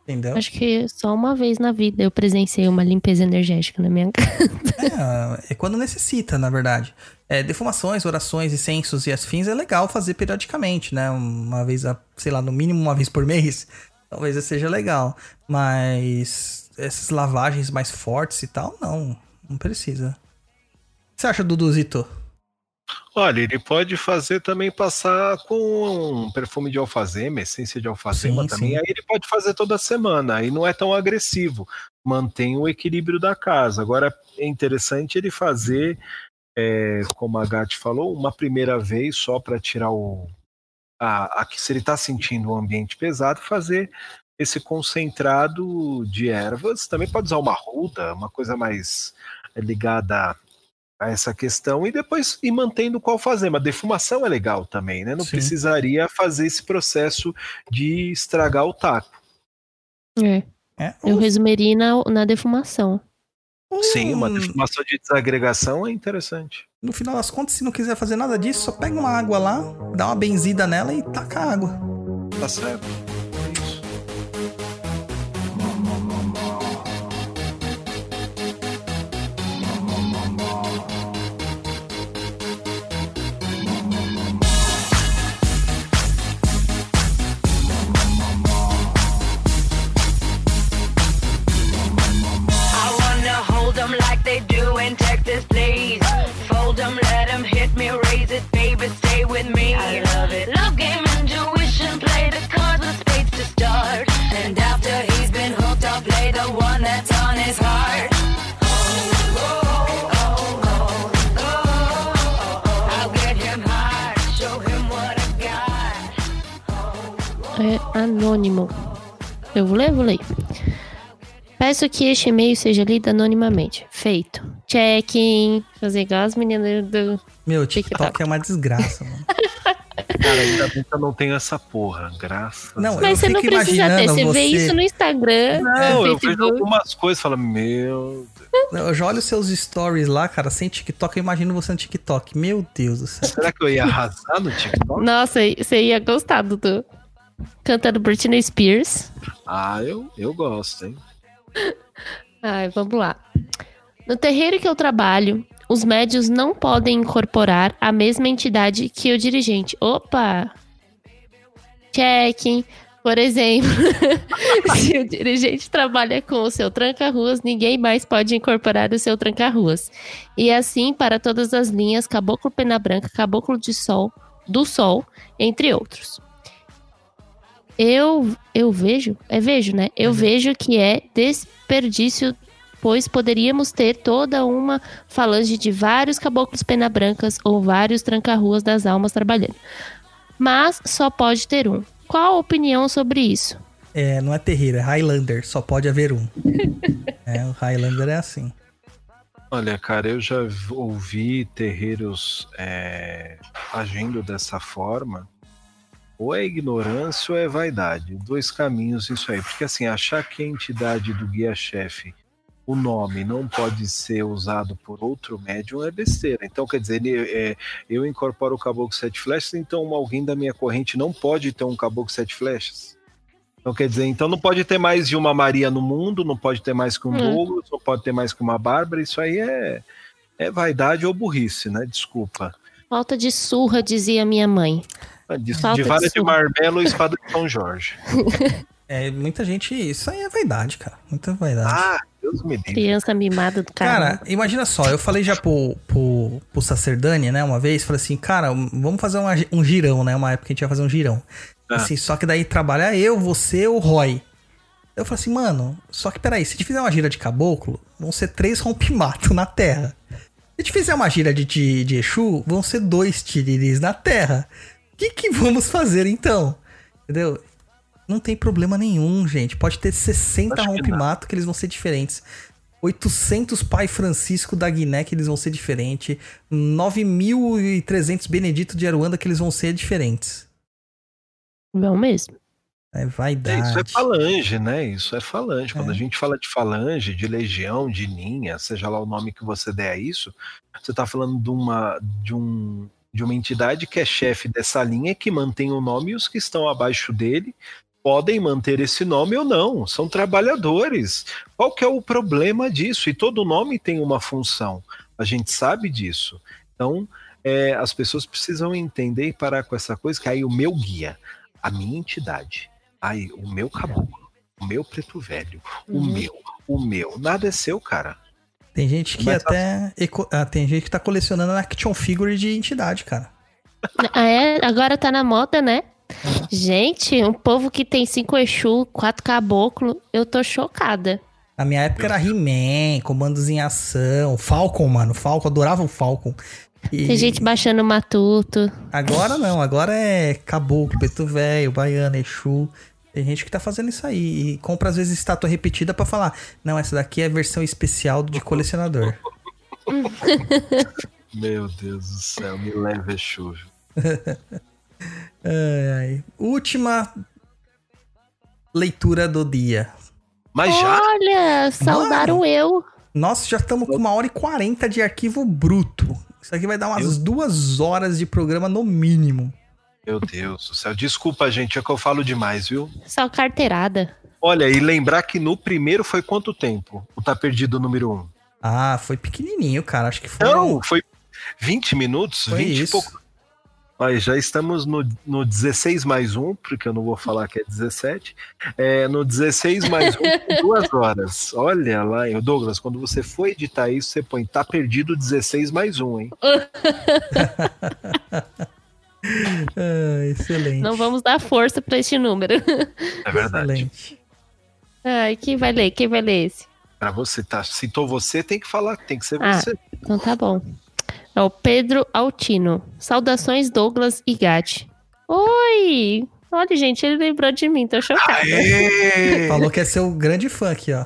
Entendeu? Acho que só uma vez na vida eu presenciei uma limpeza energética na minha casa. É, é quando necessita, na verdade. É, defumações, orações, incensos e afins é legal fazer periodicamente, né? Uma vez, a, sei lá, no mínimo uma vez por mês, talvez seja legal. Mas essas lavagens mais fortes e tal, não, não precisa. O que você acha, Duduzito? Olha, ele pode fazer também passar com um perfume de alfazema, essência de alfazema Sim, também. sim. Aí ele pode fazer toda semana, aí não é tão agressivo. Mantém o equilíbrio da casa. Agora é interessante ele fazer, é, como a Gatti falou, uma primeira vez só para tirar o. A, a, que se ele está sentindo um ambiente pesado, fazer esse concentrado de ervas. Também pode usar uma ruda, uma coisa mais ligada a essa questão e depois ir mantendo qual fazer. Mas defumação é legal também, né? Não Sim. precisaria fazer esse processo de estragar o taco. É. É, Eu resumiria na, na defumação. Sim, uma Hum, defumação de desagregação é interessante. No final das contas, se não quiser fazer nada disso, só pega uma água lá, dá uma benzida nela e taca a água. Tá certo. Anônimo. Eu vou ler? Vou ler. Peço que este e-mail seja lido anonimamente. Feito. Check-in. Fazer igual as meninas do. Meu, TikTok. TikTok é uma desgraça, mano. Cara, ainda bem que eu não tenho essa porra, graças Não, Mas você não precisa ter. imaginando Você vê você- isso no Instagram, Não, no eu vejo algumas coisas e falo, meu Eu já olho os seus stories lá, cara, sem TikTok, eu imagino você no TikTok. Meu Deus do céu. será que eu ia arrasar no TikTok? Nossa, você ia gostar, Dudu. Cantando Britney Spears. Ah, eu, eu gosto, hein? Ai, vamos lá. No terreiro que eu trabalho, os médios não podem incorporar a mesma entidade que o dirigente. Opa! Check. Por exemplo, se o dirigente trabalha com o seu tranca-ruas, ninguém mais pode incorporar o seu tranca-ruas. E assim para todas as linhas Caboclo Pena Branca, Caboclo de Sol, do Sol, entre outros. Eu, eu vejo, é vejo, né? Eu vejo que é desperdício, pois poderíamos ter toda uma falange de vários caboclos pena brancas ou vários tranca-ruas das almas trabalhando. Mas só pode ter um. Qual a opinião sobre isso? É, não é terreiro, é Highlander. Só pode haver um. é, o Highlander é assim. Olha, cara, eu já ouvi terreiros é, agindo dessa forma. Ou é ignorância ou é vaidade. Dois caminhos isso aí. Porque assim, achar que a entidade do guia-chefe, o nome não pode ser usado por outro médium é besteira. Então, quer dizer, ele, é, eu incorporo o caboclo sete flechas, então alguém da minha corrente não pode ter um caboclo sete flechas. Então, quer dizer, então não pode ter mais de uma Maria no mundo, não pode ter mais que um Hum. Douglas, não pode ter mais que uma Bárbara, isso aí é, é vaidade ou burrice, né? Desculpa. Falta de surra, dizia minha mãe. De, Falta de vara de marmelo e espada de São Jorge. É, muita gente. Isso aí é vaidade, cara. Muita vaidade. Ah, Deus me livre. Criança mimada do cara. Cara, imagina só, eu falei já pro, pro, pro Sacerdani, né, uma vez, falei assim, cara, vamos fazer uma- um girão, né? Uma época que a gente ia fazer um girão. Ah. Assim, só que daí trabalha eu, você, o Roy. Eu falei assim, mano, só que peraí, se a gente fizer uma gira de caboclo, vão ser três rompimato na terra. Se a gente fizer uma gira de, de, de Exu, vão ser dois tiriris na terra. O que, que vamos fazer então? Entendeu? Não tem problema nenhum, gente. Pode ter 60 Acho que rompimato que eles vão ser diferentes. 800 Pai Francisco da Guiné que eles vão ser diferentes. 9.300 Benedito de Aruanda que eles vão ser diferentes. Vão mesmo. É É, vaidade. isso é falange, né? Isso é falange. Quando É. a gente fala de falange, de legião, de linha, seja lá o nome que você der a isso, você está falando de uma, de, um, de uma entidade que é chefe dessa linha, que mantém o nome e os que estão abaixo dele podem manter esse nome ou não. São trabalhadores. Qual que é o problema disso? E todo nome tem uma função. A gente sabe disso. Então, é, as pessoas precisam entender e parar com essa coisa que aí o meu guia, a minha entidade, aí o meu caboclo, o meu preto velho, o Uhum. meu, o meu, nada é seu, cara. Tem gente que Mas até. eco- ah, tem gente que tá colecionando action figure de entidade, cara. Ah, é? Agora tá na moda, né? Gente, um povo que tem cinco Exu, quatro caboclo, eu tô chocada. Na minha época era He-Man, comandos em ação, Falcon, mano. Falcon, adorava o Falcon. E Tem gente baixando matuto. Agora não, agora é caboclo, preto velho, baiano, Exu. Tem gente que tá fazendo isso aí e compra às vezes estátua repetida pra falar, não, essa daqui é a versão especial de colecionador. Meu Deus do céu, me leve a chuva. Ai, ai. Última leitura do dia. Mas já? Olha, saudaram eu. Nós já estamos com uma hora e quarenta de arquivo bruto. Isso aqui vai dar umas duas horas de programa no mínimo. Meu Deus do céu. Desculpa, gente, é que eu falo demais, viu? Só carteirada. Olha, e lembrar que no primeiro foi quanto tempo? O Tá Perdido número um? Ah, foi pequenininho, cara. Acho que foi. Não, foi 20 minutos? Foi 20 e isso. pouco. Olha, já estamos no, no 16 mais um, porque eu não vou falar que é 17. É, no 16 mais um, com duas horas. Olha lá, hein, Douglas, quando você for editar isso, você põe tá perdido 16 mais um, hein? Ah, excelente. Não vamos dar força pra este número. É verdade. Excelente. Ai, quem vai ler? Quem vai ler esse? Pra você, tá? Citou você, tem que falar, tem que ser Ah. você. Então tá bom. É o Pedro Altino. Saudações, Douglas e Gatti. Oi! Olha, gente, ele lembrou de mim, tô chocada. Aê! Falou que é seu grande fã aqui, ó.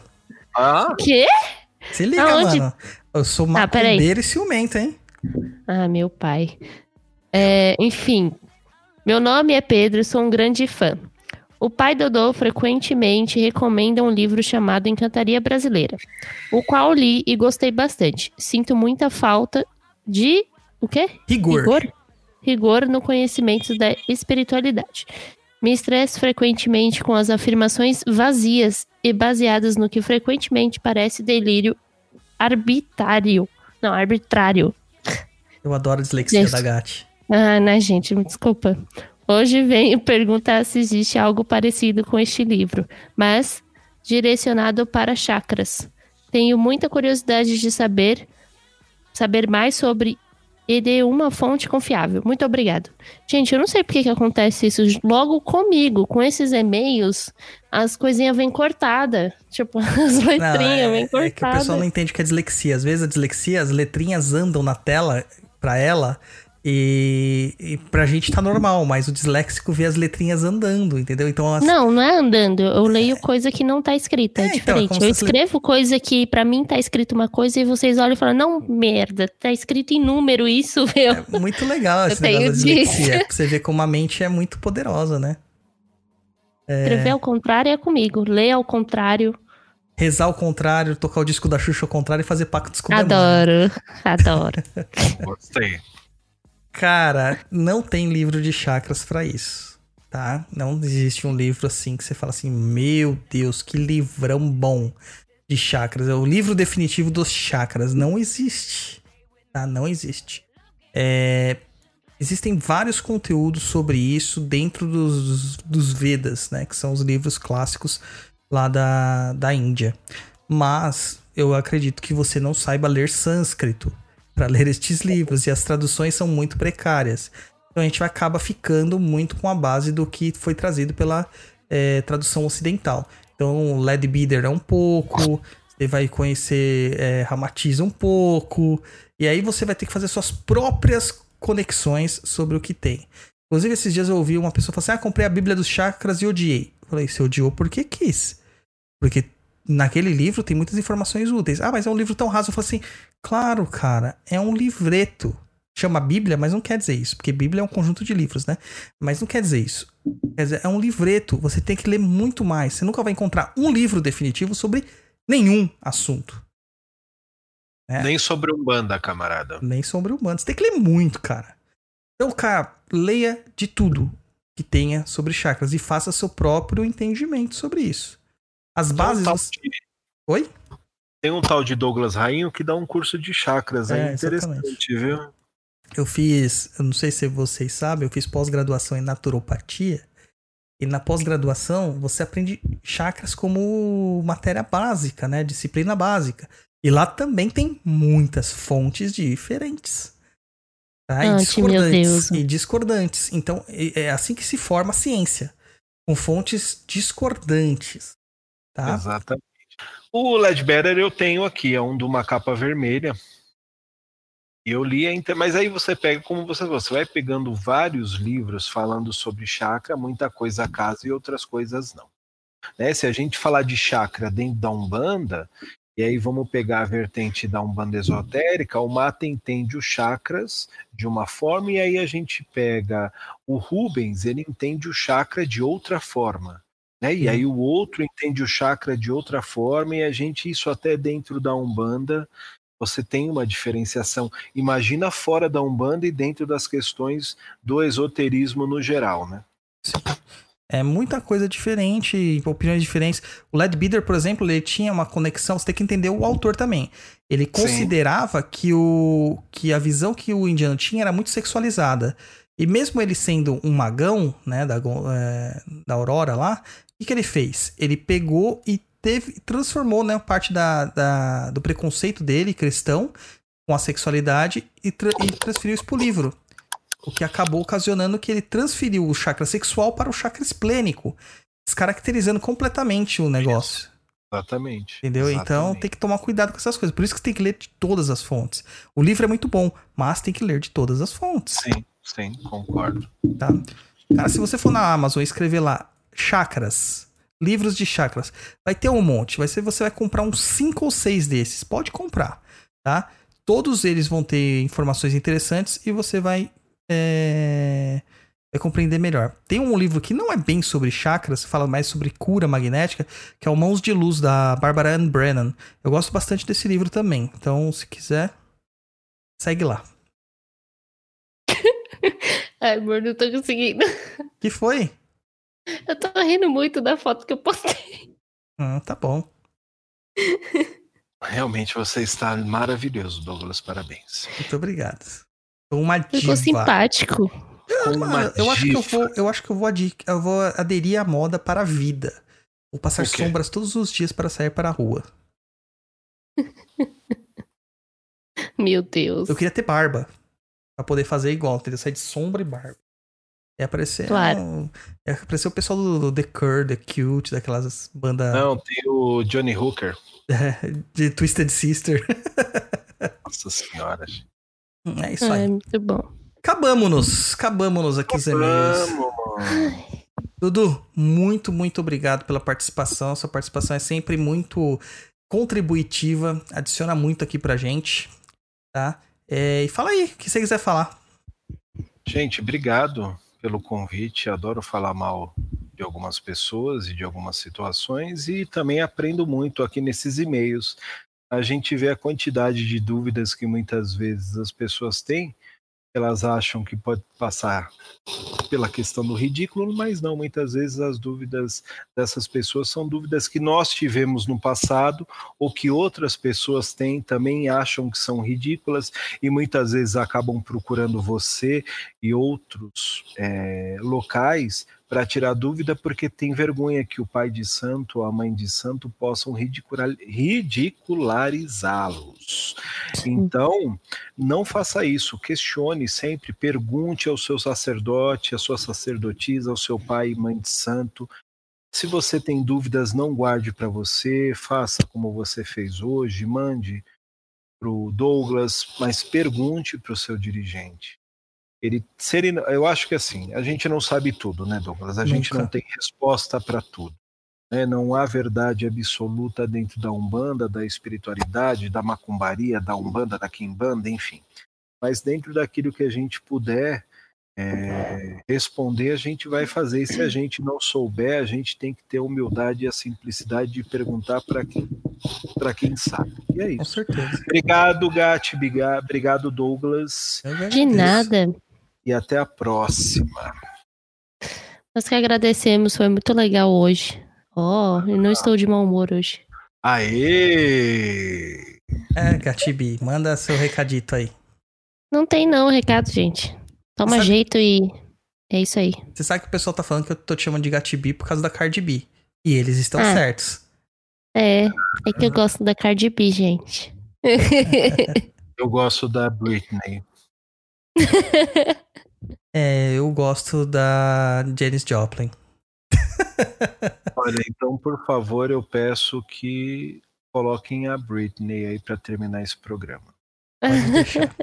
Ah, Quê? Se liga, Aonde? mano. Eu sou Ah, peraí. macumbeiro e ciumento, hein? Ah, meu pai. É, enfim, meu nome é Pedro e sou um grande fã. O pai Dodô frequentemente recomenda um livro chamado Encantaria Brasileira, o qual li e gostei bastante. Sinto muita falta de. O quê? Rigor. Rigor? Rigor no conhecimento da espiritualidade. Me estresso frequentemente com as afirmações vazias e baseadas no que frequentemente parece delírio arbitrário. Não, arbitrário. Eu adoro a dislexia Isso. da Gatti. Ah, né, gente? Me desculpa. Hoje venho perguntar se existe algo parecido com este livro, mas direcionado para chakras. Tenho muita curiosidade de saber saber mais sobre e de uma fonte confiável. Muito obrigado. Gente, eu não sei por que acontece isso logo comigo, com esses e-mails, as coisinhas vêm cortadas. Tipo, as Não, letrinhas vêm é, é que o pessoal não entende que é dislexia. Às vezes a dislexia, as letrinhas andam na tela pra ela E, e pra gente tá normal, mas o disléxico vê as letrinhas andando, entendeu? Então as- Não, não é andando. Eu leio coisa que não tá escrita. É, É, então, é diferente. como se eu escrevo coisa que pra mim tá escrito uma coisa e vocês olham e falam, não, merda, tá escrito em número isso, meu. é muito legal Eu esse da tenho disso. dislexia. Você ver como a mente é muito poderosa, né? Escrever ao contrário é comigo. Ler ao contrário. Rezar ao contrário, tocar o disco da Xuxa ao contrário e fazer pactos com o demônio. Adoro, adoro. Gostei. Cara, não tem livro de chakras pra isso, tá? Não existe um livro assim que você fala assim, meu Deus, que livrão bom de chakras. É o livro definitivo dos chakras. Não existe, tá? Não existe. É, existem vários conteúdos sobre isso dentro dos, dos Vedas, né? Que são os livros clássicos lá da, da Índia. Mas eu acredito que você não saiba ler sânscrito para ler estes livros e as traduções são muito precárias. Então a gente acaba ficando muito com a base do que foi trazido pela eh, tradução ocidental. Então Led Bitter é um pouco, você vai conhecer é, Ramatiz um pouco, e aí você vai ter que fazer suas próprias conexões sobre o que tem. Inclusive, esses dias eu ouvi uma pessoa falar assim: Ah, comprei a Bíblia dos Chakras e odiei. Eu falei, você odiou porque quis. Porque naquele livro tem muitas informações úteis. Ah, mas é um livro tão raso. Eu falei assim: claro, cara, é um livreto. Chama Bíblia, mas não quer dizer isso, porque Bíblia é um conjunto de livros, né? Mas não quer dizer isso. Quer dizer, é um livreto. Você tem que ler muito mais. Você nunca vai encontrar um livro definitivo sobre nenhum assunto. É. Nem sobre Umbanda, camarada. Nem sobre humanos. Tem que ler muito, cara. Então, cara, leia de tudo que tenha sobre chakras e faça seu próprio entendimento sobre isso. As bases. Tem um, de, Oi? tem um tal de Douglas Rainho que dá um curso de chakras. É, É, interessante, exatamente. viu? Eu fiz, eu não sei se vocês sabem, eu fiz pós-graduação em naturopatia. E na pós-graduação você aprende chakras como matéria básica, né? Disciplina básica. E lá também tem muitas fontes diferentes. Tá? E discordantes. E discordantes. Então, é é assim que se forma a ciência. Com fontes discordantes. Tá? Exatamente. O Ledbetter eu tenho aqui, é um de uma capa vermelha. Eu li, mas aí você pega, como você você vai pegando vários livros falando sobre chakra, muita coisa casa e outras coisas não. Né? Se a gente falar de chakra dentro da Umbanda, e aí vamos pegar a vertente da Umbanda esotérica, o Mata entende os chakras de uma forma, e aí a gente pega o Rubens, ele entende o chakra de outra forma. Né? E aí o outro entende o chakra de outra forma, e a gente, isso até dentro da Umbanda, você tem uma diferenciação. Imagina fora da Umbanda e dentro das questões do esoterismo no geral, né? É muita coisa diferente, opiniões diferentes. O Led Bitter, por exemplo, ele tinha uma conexão, você tem que entender o autor também. Ele considerava que, o, que a visão que o indiano tinha era muito sexualizada. E mesmo ele sendo um magão, né, da, é, da Aurora lá, que, que ele fez? Ele pegou e teve, transformou né, parte da, da- do preconceito dele, cristão, com a sexualidade, e, tra- e transferiu isso pro livro. O que acabou ocasionando que ele transferiu o chakra sexual para o chakra esplênico, descaracterizando completamente o negócio. Exatamente. Entendeu? Então Exatamente. tem que tomar cuidado com essas coisas. Por isso que você tem que ler de todas as fontes. O livro é muito bom, mas tem que ler de todas as fontes. Sim, sim, concordo. Tá? Cara, se você for na Amazon e escrever lá chakras, livros de chakras, vai ter um monte. Vai ser, você vai comprar uns 5 ou 6 desses. Pode comprar, tá? Todos eles vão ter informações interessantes e você vai, é, vai compreender melhor. Tem um livro que não é bem sobre chakras, fala mais sobre cura magnética, que é o Mãos de Luz, da Barbara Ann Brennan. Eu gosto bastante desse livro também. Então, se quiser, segue lá. Ai, amor, não tô conseguindo. que foi? Eu tô rindo muito da foto que eu postei. Ah, tá bom. Realmente você está maravilhoso, Douglas. Parabéns. Muito obrigado. Sou uma diva. Ficou simpático. Mano, eu acho que eu vou, eu acho que eu vou, eu vou aderir à moda para a vida. Vou passar sombras todos os dias para sair para a rua. Meu Deus. Eu queria ter barba para poder fazer igual, entendeu? Sair de sombra e barba. É aparecer, Claro. um- é aparecer o pessoal do, The Cure, The Cute, daquelas bandas Não, tem o Johnny Hooker. de Twisted Sister. Nossa senhora. é isso É aí. muito bom. Acabamos-nos. Acabamos aqui os e-mails. Vamos, mano. Dudu, muito, muito obrigado pela participação. Sua participação é sempre muito contributiva, adiciona muito aqui pra gente, tá? É, e fala aí, o que você quiser falar. Gente, obrigado pelo convite. Adoro falar mal de algumas pessoas e de algumas situações e também aprendo muito aqui nesses e-mails. A gente vê a quantidade de dúvidas que muitas vezes as pessoas têm. Elas acham que pode passar pela questão do ridículo, mas não, muitas vezes as dúvidas dessas pessoas são dúvidas que nós tivemos no passado ou que outras pessoas têm, também acham que são ridículas e muitas vezes acabam procurando você e outros eh, locais para tirar dúvida porque tem vergonha que o pai de santo ou a mãe de santo possam ridicula- ridicularizá-los. Então, não faça isso, questione sempre, pergunte ao seu sacerdote, à sua sacerdotisa, ao seu pai e mãe de santo. Se você tem dúvidas, não guarde para você, faça como você fez hoje, mande para o Douglas, mas pergunte para o seu dirigente. Ele, se ele, eu acho que assim, a gente não sabe tudo, né, Douglas? A gente Nunca. não tem resposta para tudo. né? Não há verdade absoluta dentro da Umbanda, da espiritualidade, da macumbaria, da Umbanda, da Quimbanda, enfim. Mas dentro daquilo que a gente puder é, responder, a gente vai fazer. E se a gente não souber, a gente tem que ter a humildade e a simplicidade de perguntar para quem, para quem sabe. E é Com isso. certeza. Obrigado, Gatti. biga- Obrigado, Douglas. De nada. E até a próxima. Nós que agradecemos, foi muito legal hoje. Ó, eu não estou de mau humor hoje. Aê! É, Gatibi, manda seu recadito aí. Não tem não recado, gente. Toma Sabe- jeito e é isso aí. Você sabe que o pessoal tá falando que eu tô te chamando de Gatibi por causa da Cardi B. E eles estão Ah. certos. É, é que eu gosto da Cardi B, gente. Eu gosto da Britney. É, eu gosto da Janis Joplin. Olha, então, por favor, eu peço que coloquem a Britney aí para terminar esse programa. Pode deixar.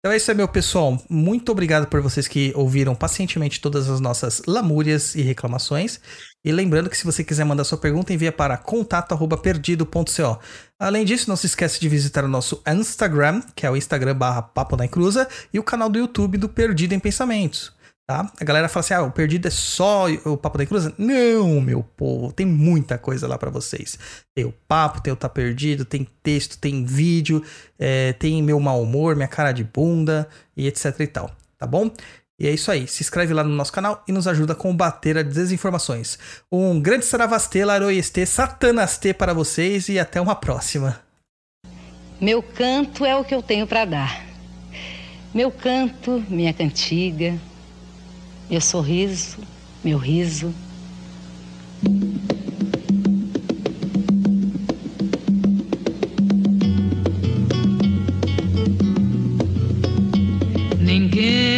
Então é isso aí, meu pessoal. Muito obrigado por vocês que ouviram pacientemente todas as nossas lamúrias e reclamações. E lembrando que se você quiser mandar sua pergunta, envia para contato@perdido.co. Além disso, não se esqueça de visitar o nosso Instagram, que é o Instagram barra Papo na Encruza, e o canal do YouTube do Perdido em Pensamentos. Tá? A galera fala assim: ah, o Perdido é só o Papo da Encruza? Não, meu povo, tem muita coisa lá pra vocês. Tem o papo, tem o Tá Perdido, tem texto, tem vídeo, é, tem meu mau humor, minha cara de bunda e etc e tal, tá bom? E é isso aí, se inscreve lá no nosso canal e nos ajuda a combater as desinformações. Um grande saravastê, laroiestê, satanastê para vocês e até uma próxima. Meu canto é o que eu tenho para dar. Meu canto, minha cantiga, meu sorriso, meu riso. Ninguém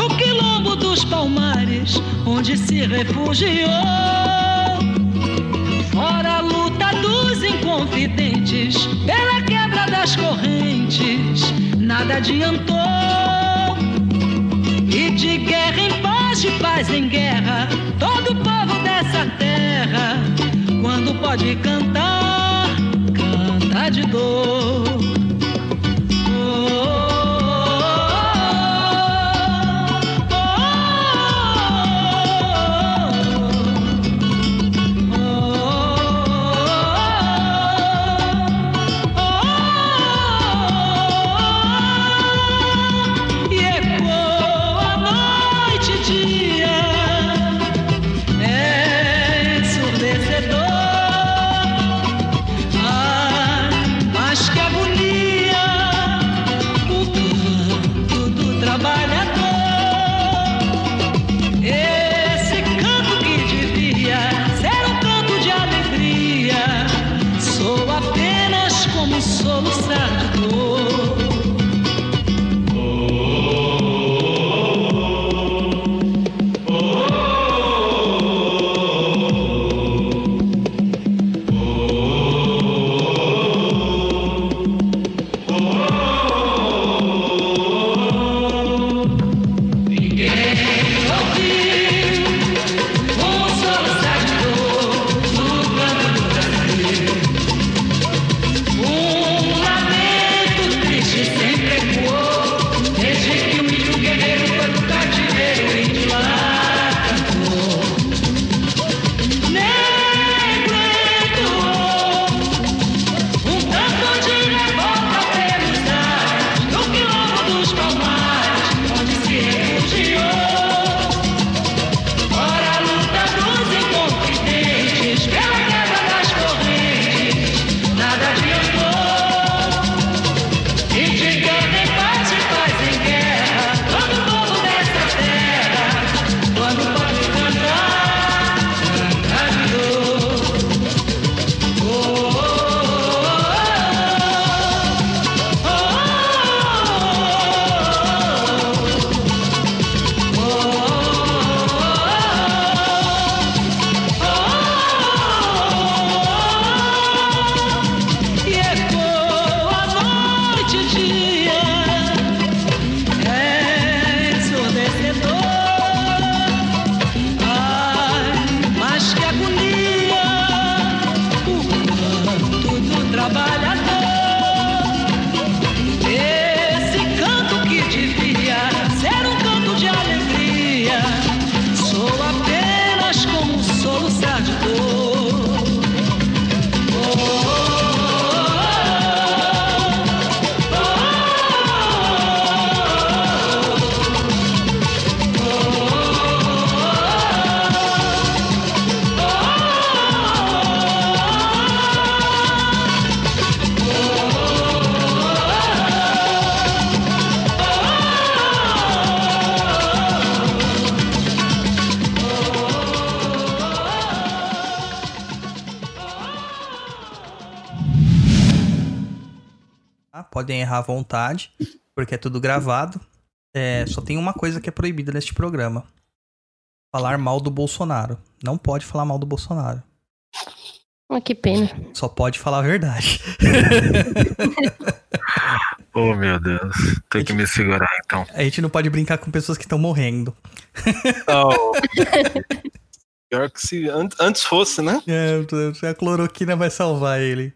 palmares, onde se refugiou. Fora a luta dos inconfidentes, pela quebra das correntes, nada adiantou. E de guerra em paz, de paz em guerra, todo povo dessa terra, quando pode cantar, canta de dor. Errar à vontade, porque é tudo gravado. É, só tem uma coisa que é proibida neste programa: falar mal do Bolsonaro. Não pode falar mal do Bolsonaro. Ah, que pena. Só pode falar a verdade. Oh, meu Deus. Tem que me segurar, então. A gente não pode brincar com pessoas que estão morrendo. Oh. Pior que se an- antes fosse, né? É, a cloroquina vai salvar ele.